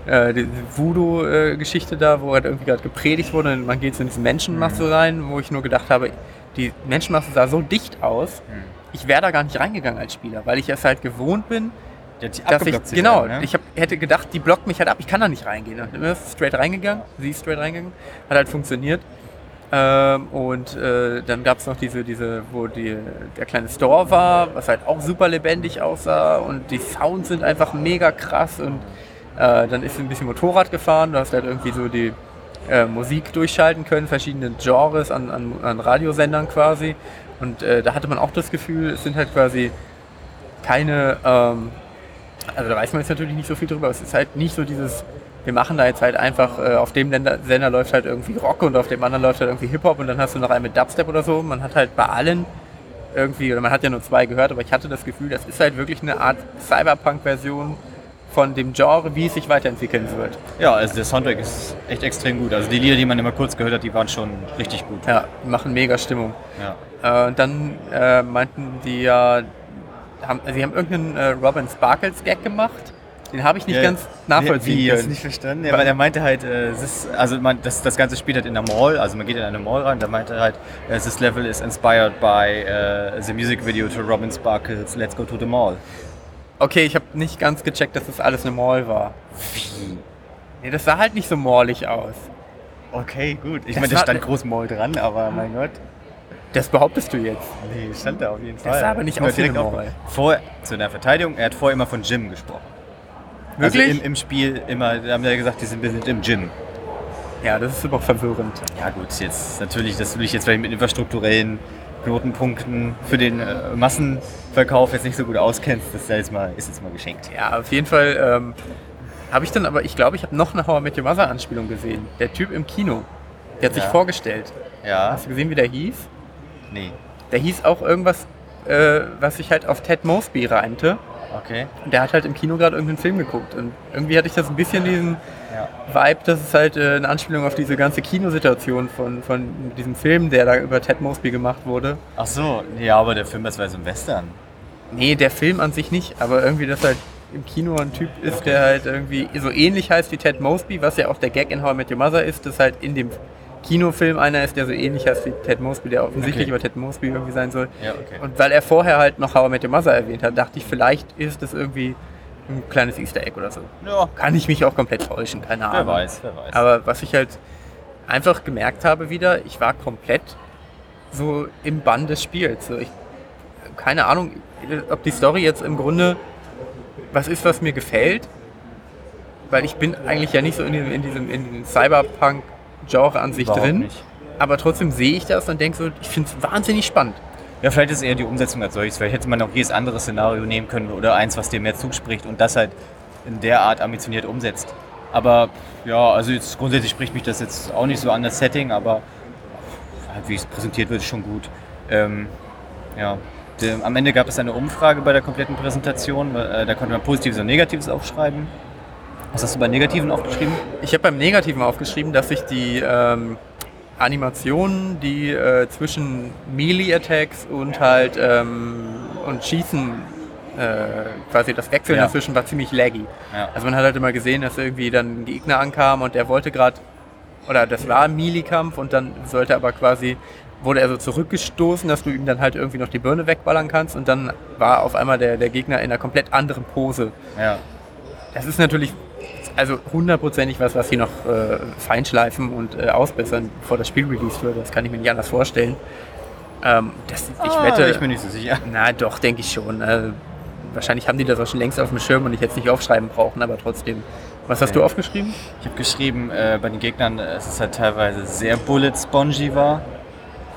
äh, diese Voodoo-Geschichte da, wo halt irgendwie gerade gepredigt wurde und man geht so in diese Menschenmasse rein, wo ich nur gedacht habe, die Menschenmasse sah so dicht aus. ich wäre da gar nicht reingegangen als Spieler, weil ich es halt gewohnt bin, dass ich, genau, dann, ne? ich hab, hätte gedacht, die blockt mich halt ab, ich kann da nicht reingehen. Bin ich straight reingegangen, sie ist straight reingegangen, hat halt funktioniert. Ähm, und äh, dann gab es noch diese, diese, wo die, der kleine Store war, was halt auch super lebendig aussah und die Sounds sind einfach mega krass und äh, dann ist sie ein bisschen Motorrad gefahren, du hast halt irgendwie so die äh, Musik durchschalten können, verschiedene Genres an, an, an Radiosendern quasi und äh, da hatte man auch das Gefühl, es sind halt quasi keine, ähm, also da weiß man jetzt natürlich nicht so viel drüber, aber es ist halt nicht so dieses, wir machen da jetzt halt einfach, äh, auf dem Länder, Sender läuft halt irgendwie Rock und auf dem anderen läuft halt irgendwie Hip-Hop und dann hast du noch einen mit Dubstep oder so. Man hat halt bei allen irgendwie, oder man hat ja nur zwei gehört, aber ich hatte das Gefühl, das ist halt wirklich eine Art Cyberpunk-Version von dem Genre, wie es sich weiterentwickeln wird. Ja, also der Soundtrack ist echt extrem gut. Also die Lieder, die man immer kurz gehört hat, die waren schon richtig gut. Ja, die machen mega Stimmung. Ja. Äh, und dann äh, meinten die ja, haben, sie haben irgendeinen äh, Robin Sparkles Gag gemacht. Den habe ich nicht Ja, ganz nachvollziehen Wie, können. nicht verstanden? Ja, weil er meinte halt, äh, ist, also man, das, das Ganze spielt halt in der Mall, also man geht in eine Mall rein, da meinte er halt, äh, this level is inspired by äh, the music video to Robin Sparkles Let's Go to the Mall. Okay, ich habe nicht ganz gecheckt, dass das alles eine Mall war. Wie? Nee, das sah halt nicht so mallig aus. Okay, gut. Ich Das meine, da stand groß Mall dran, aber mein Gott. Das behauptest du jetzt. Nee, stand da auf jeden Fall. Das sah aber nicht aus wie direkt. Mall. Vor, zu einer Verteidigung, er hat vorher immer von Gym gesprochen. Wirklich? Also im, im Spiel immer, da haben wir ja gesagt, die sind, wir sind im Gym. ja, das ist super verwirrend. Ja gut, jetzt natürlich, dass du dich jetzt vielleicht mit infrastrukturellen Knotenpunkten für den äh, Massenverkauf jetzt nicht so gut auskennst, das ist jetzt mal, ist jetzt mal geschenkt. Ja, auf jeden Fall ähm, habe ich dann aber, ich glaube, ich habe noch eine I Met Your Mother Anspielung gesehen. Der Typ im Kino, der hat sich Ja. vorgestellt. Ja, Hast du gesehen, wie der hieß? nee, Der hieß auch irgendwas, äh, was sich halt auf Ted Mosby reimte. okay. Und der hat halt im Kino gerade irgendeinen Film geguckt. Und irgendwie hatte ich das ein bisschen diesen. Vibe, dass es halt äh, eine Anspielung auf diese ganze Kinosituation von, von diesem Film, der da über Ted Mosby gemacht wurde. Ach so, ja, aber der Film, das war so ein Western. Nee, der Film an sich nicht, aber irgendwie, dass halt im Kino ein Typ ist, der halt irgendwie so ähnlich heißt wie Ted Mosby, was ja auch der Gag in How I Met Your Mother ist, dass halt in dem Kinofilm einer ist, der so ähnlich heißt wie Ted Mosby, der offensichtlich Okay. über Ted Mosby irgendwie sein soll. Ja, okay. Und weil er vorher halt noch How I Met Your Mother erwähnt hat, dachte ich, vielleicht ist das irgendwie ein kleines Easter Egg oder so. Ja, Kann ich mich auch komplett täuschen, keine Ahnung. wer weiß, wer weiß. Aber was ich halt einfach gemerkt habe wieder, ich war komplett so im Bann des Spiels. So ich, keine Ahnung, ob die Story jetzt im Grunde was ist, was mir gefällt. Weil ich bin eigentlich ja nicht so in diesem, in diesem, in diesem Cyberpunk-Genre an sich Überhaupt drin. nicht. Aber trotzdem sehe ich das und denke so, ich finde es wahnsinnig spannend. Ja, vielleicht ist eher die Umsetzung als solches. Vielleicht hätte man auch jedes andere Szenario nehmen können oder eins, was dem mehr zuspricht und das halt in der Art ambitioniert umsetzt. Aber ja, also jetzt grundsätzlich spricht mich das jetzt auch nicht so an das Setting, aber halt, wie es präsentiert wird, ist schon gut. Ähm, ja. Am Ende gab es eine Umfrage bei der kompletten Präsentation. Äh, da konnte man Positives und Negatives aufschreiben. Was hast du bei Negativen aufgeschrieben? Ich habe beim Negativen aufgeschrieben, dass ich die ähm, Animationen, die äh, zwischen Melee-Attacks und halt ähm, und Schießen äh, quasi das Wechseln Ja. dazwischen war ziemlich laggy. Ja. Also man hat halt immer gesehen, dass irgendwie dann ein Gegner ankam und der wollte gerade, oder das war ein Melee-Kampf und dann sollte aber quasi, wurde er so zurückgestoßen, dass du ihm dann halt irgendwie noch die Birne wegballern kannst und dann war auf einmal der, der Gegner in einer komplett anderen Pose. Ja. Das ist natürlich also hundertprozentig was, was sie noch äh, feinschleifen und äh, ausbessern, bevor das Spiel released wird. Das kann ich mir nicht anders vorstellen. Ähm, das, ich Ah, wette, Ich bin nicht so sicher. [laughs] na doch, denke ich schon. Äh, wahrscheinlich haben die das auch schon längst auf dem Schirm und ich jetzt nicht aufschreiben brauchen, aber trotzdem. Was hast Okay. du aufgeschrieben? Ich habe geschrieben, äh, bei den Gegnern, äh, es ist halt teilweise sehr bullet-spongy war.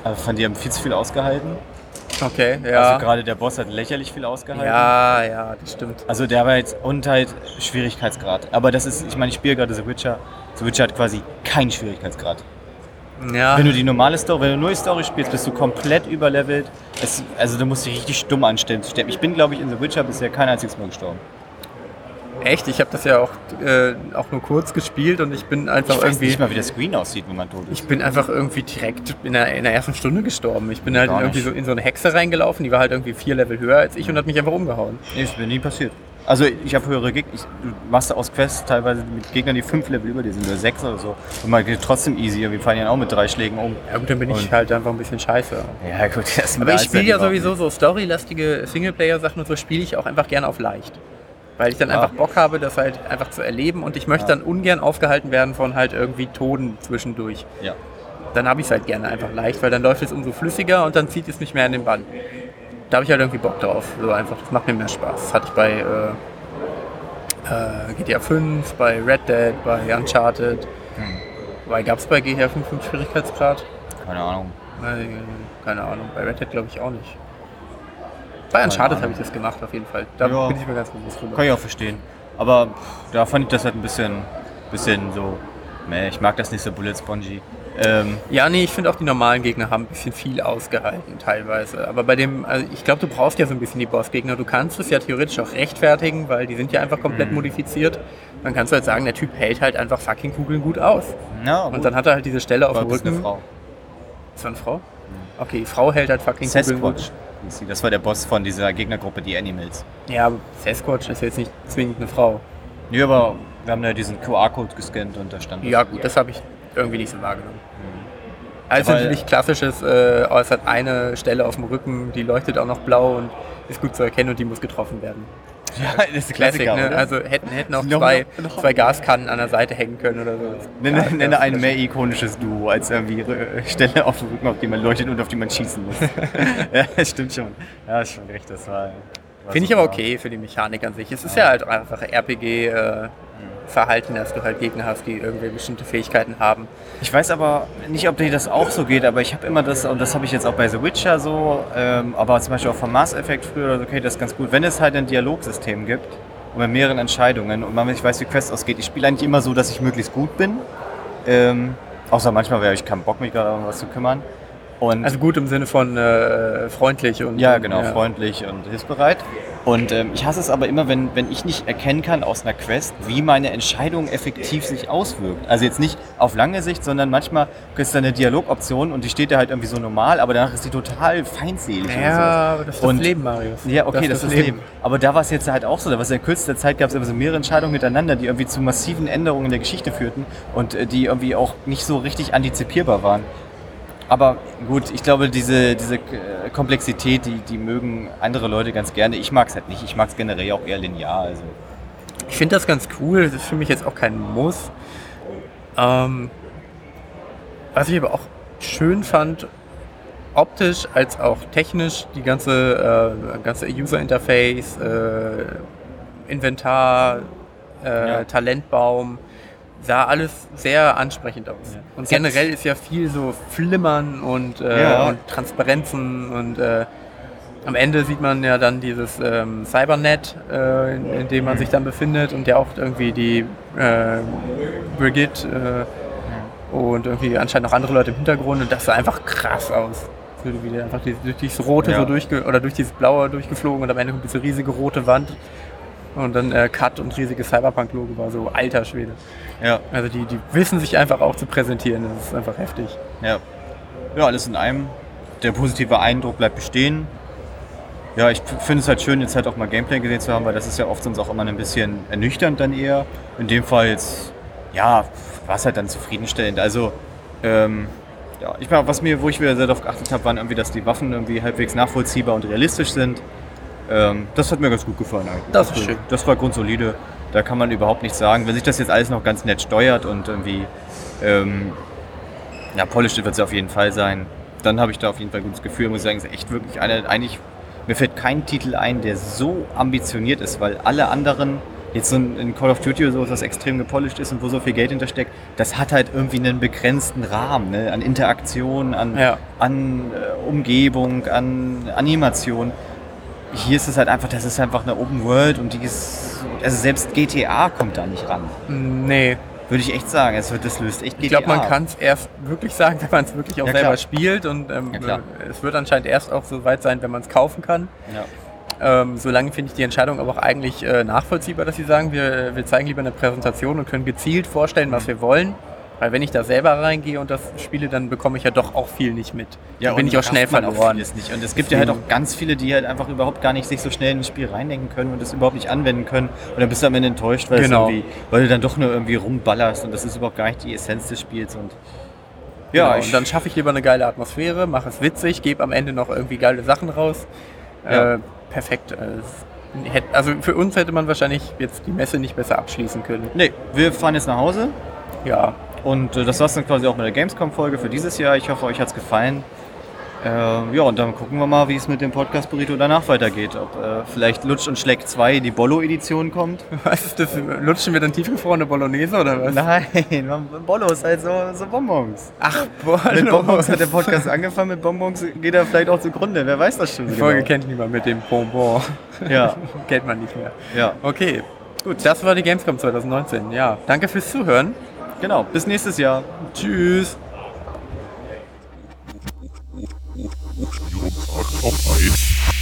Also von die haben viel zu viel ausgehalten. Okay, ja. Also gerade der Boss hat lächerlich viel ausgehalten. ja, ja, das stimmt. Also der war jetzt und halt Schwierigkeitsgrad. Aber das ist, ich meine, ich spiele gerade The Witcher. The Witcher hat quasi keinen Schwierigkeitsgrad. Ja, Wenn du die normale Story, wenn du nur die Story spielst, bist du komplett überlevelt. Es, also du musst dich richtig dumm anstellen zu sterben. Ich bin, glaube ich, in The Witcher bisher kein einziges Mal gestorben. Echt, ich habe das ja auch, äh, auch nur kurz gespielt und ich bin einfach Ich weiß irgendwie. nicht mal, wie der Screen aussieht, wenn man tot ist. Ich bin einfach irgendwie direkt in der, in der ersten Stunde gestorben. Ich bin halt Gar irgendwie nicht. so in so eine Hexe reingelaufen, die war halt irgendwie vier Level höher als ich und hat mich einfach umgehauen. Nee, ist mir nie passiert. Also ich habe höhere Gegner. Du machst aus Quests teilweise mit Gegnern, die fünf Level über dir sind oder sechs oder so. Und man geht trotzdem easy. Wir fallen ja auch mit drei Schlägen um. Ja gut, dann bin ich Und- halt einfach ein bisschen scheiße. Ja gut, [laughs] das Aber ich spiele ja sowieso so storylastige Singleplayer-Sachen und so spiele ich auch einfach gerne auf leicht. Weil ich dann einfach Bock habe, das halt einfach zu erleben und ich möchte dann ungern aufgehalten werden von halt irgendwie Toden zwischendurch. Ja. Dann habe ich es halt gerne einfach leicht, weil dann läuft es umso flüssiger und dann zieht es nicht mehr in den Bann. Da habe ich halt irgendwie Bock drauf. So einfach, das macht mir mehr Spaß. Das hatte ich bei äh, äh, GTA 5, bei Red Dead, bei Uncharted. Weil gab es bei GTA 5 einen Schwierigkeitsgrad? Keine Ahnung. Äh, Keine Ahnung, bei Red Dead glaube ich auch nicht. Bei Uncharted habe ich das gemacht auf jeden Fall. Da Ja. bin ich mir ganz bewusst drüber. Kann ich auch verstehen. Aber pff, da fand ich das halt ein bisschen, bisschen so. Meh, ich mag das nicht so Bullet Spongy. Ähm, Ja, nee, ich finde auch die normalen Gegner haben ein bisschen viel ausgehalten teilweise. Aber bei dem, also ich glaube, du brauchst ja so ein bisschen die Bossgegner. Du kannst es ja theoretisch auch rechtfertigen, weil die sind ja einfach komplett Mhm. modifiziert. Dann kannst du halt sagen, der Typ hält halt einfach fucking Kugeln gut aus. na, Und dann hat er halt diese Stelle auf dem das eine Rücken. Frau. Ist das eine Frau? Okay, die Frau hält halt fucking Kugeln Sasquatch. gut. Hieß sie. Das war der Boss von dieser Gegnergruppe, die Animals. Ja, aber Sasquatch ist jetzt nicht zwingend eine Frau. Nee, aber wir haben da diesen QR-Code gescannt und da stand. Ja, gut, das habe ich irgendwie nicht so wahrgenommen. Also Weil- natürlich klassisches, äh, oh, es hat eine Stelle auf dem Rücken, die leuchtet auch noch blau und ist gut zu erkennen und die muss getroffen werden. Ja, das ist Classic, Klassiker, ne? Also hätten, hätten auch Noch- zwei, noch- zwei Gaskannen an der Seite hängen können oder so. Nenne, Ja, nenne ein mehr ikonisches Duo als irgendwie äh, Stelle auf dem Rücken, auf die man leuchtet und auf die man schießen muss. [laughs] [laughs] ja, das stimmt schon. Ja, ist schon recht. Das war. war Finde ich aber okay für die Mechanik an sich. Es ist ja halt einfach RPG-Verhalten, dass du halt Gegner hast, die irgendwie bestimmte Fähigkeiten haben. Ich weiß aber nicht, ob dir das auch so geht, aber ich habe immer das, und das habe ich jetzt auch bei The Witcher so, ähm, aber zum Beispiel auch vom Mass Effect früher oder so, okay, das ist ganz gut. Wenn es halt ein Dialogsystem gibt und mit mehreren Entscheidungen und man nicht weiß, wie Quest ausgeht, ich spiele eigentlich immer so, dass ich möglichst gut bin. Ähm, außer manchmal habe ich keinen Bock, mich gerade um was zu kümmern. Und Also gut im Sinne von äh, freundlich und Ja, genau, ja. freundlich und hilfsbereit. Und ähm, ich hasse es aber immer, wenn, wenn ich nicht erkennen kann aus einer Quest, wie meine Entscheidung effektiv sich auswirkt. Also jetzt nicht auf lange Sicht, sondern manchmal ist da eine Dialogoption und die steht da halt irgendwie so normal, aber danach ist die total feindselig. Ja, aber das ist Und- das Leben, Marius. Ja, okay, das, ist Leben. Aber da war es jetzt halt auch so. Da war es in kürzester Zeit gab es immer so mehrere Entscheidungen miteinander, die irgendwie zu massiven Änderungen in der Geschichte führten und äh, die irgendwie auch nicht so richtig antizipierbar waren. Aber gut, ich glaube, diese, diese äh, Komplexität, die, die mögen andere Leute ganz gerne. Ich mag es halt nicht. Ich mag es generell auch eher linear. Also. Ich finde das ganz cool. Das ist für mich jetzt auch kein Muss. Ähm, was ich aber auch schön fand, optisch als auch technisch, die ganze, äh, ganze User Interface, äh, Inventar, äh, Ja. Talentbaum, sah alles sehr ansprechend aus. Ja. Und generell ist ja viel so Flimmern und, äh, Ja. und Transparenzen und äh, am Ende sieht man ja dann dieses ähm, Cybernet, äh, in, in dem man sich dann befindet und ja auch irgendwie die äh, Brigitte äh, und irgendwie anscheinend noch andere Leute im Hintergrund und das sah einfach krass aus. So wie der einfach durch dieses rote Ja. so durchge oder durch dieses blaue durchgeflogen und am Ende kommt diese riesige rote Wand und dann äh, Cut und riesiges Cyberpunk-Logo war so alter Schwede. Ja, Also die, die wissen sich einfach auch zu präsentieren, das ist einfach heftig. ja. Ja, alles in einem. Der positive Eindruck bleibt bestehen. Ja, ich finde es halt schön, jetzt halt auch mal Gameplay gesehen zu haben, weil das ist ja oft sonst auch immer ein bisschen ernüchternd dann eher. In dem Fall jetzt, ja, war es halt dann zufriedenstellend. Also, ähm, ja, ich meine, was mir, wo ich wieder sehr darauf geachtet habe, waren irgendwie, dass die Waffen irgendwie halbwegs nachvollziehbar und realistisch sind. Ähm, das hat mir ganz gut gefallen eigentlich. Das ist Also, schön. Das war grundsolide. Da kann man überhaupt nichts sagen. Wenn sich das jetzt alles noch ganz nett steuert und irgendwie ähm, ja, polished wird es auf jeden Fall sein. Dann habe ich da auf jeden Fall ein gutes Gefühl. Muss ich sagen, es ist echt wirklich eine, eigentlich, mir fällt kein Titel ein, der so ambitioniert ist, weil alle anderen, jetzt so ein in Call of Duty oder so, was extrem gepolished ist und wo so viel Geld hintersteckt, das hat halt irgendwie einen begrenzten Rahmen, ne? an Interaktion, an, Ja. an äh, Umgebung, an Animation. Hier ist es halt einfach, das ist einfach eine Open World und die ist, also selbst GTA kommt da nicht ran. Nee, Würde ich echt sagen, es wird, das löst echt GTA. ich glaube, man kann es erst wirklich sagen, [laughs] wenn man es wirklich auch Ja, selber klar. spielt und ähm, Ja, klar. es wird anscheinend erst auch so weit sein, wenn man es kaufen kann. Ja. Ähm, solange finde ich die Entscheidung aber auch eigentlich äh, nachvollziehbar, dass sie sagen, wir, wir zeigen lieber eine Präsentation und können gezielt vorstellen, was wir wollen. Weil wenn ich da selber reingehe und das spiele, dann bekomme ich ja doch auch viel nicht mit. dann bin ich auch schnell verloren. vieles nicht. Und es gibt ja halt auch ganz viele, die halt einfach überhaupt gar nicht sich so schnell in ein Spiel reindenken können und das überhaupt nicht anwenden können. Und dann bist du am Ende enttäuscht, weil, Genau. weil du dann doch nur irgendwie rumballerst und das ist überhaupt gar nicht die Essenz des Spiels. Und ja, genau. ich, und dann schaffe ich lieber eine geile Atmosphäre, mache es witzig, gebe am Ende noch irgendwie geile Sachen raus. Ja. Äh, perfekt. Äh, Also für uns hätte man wahrscheinlich jetzt die Messe nicht besser abschließen können. nee, wir fahren jetzt nach Hause. Ja, Und äh, das war's dann quasi auch mit der Gamescom-Folge für dieses Jahr. Ich hoffe, euch hat's gefallen. Äh, ja, und dann gucken wir mal, wie es mit dem Podcast Burrito danach weitergeht. Ob äh, vielleicht Lutsch und Schleck 2 die Bollo-Edition kommt. [laughs] was ist das? Lutschen wir dann tiefgefrorene Bolognese oder was? Nein, Bollos, halt so, so Bonbons. Ach, boah, Mit Bonbons hat der Podcast angefangen, mit Bonbons geht er vielleicht auch zugrunde. Wer weiß das schon Die genau. Folge kennt niemand mit dem Bonbon. Ja, [laughs] kennt man nicht mehr. ja, Okay, gut. Das war die Gamescom 2019. Ja, danke fürs Zuhören. Genau. Bis nächstes Jahr. Tschüss. Auf Eis.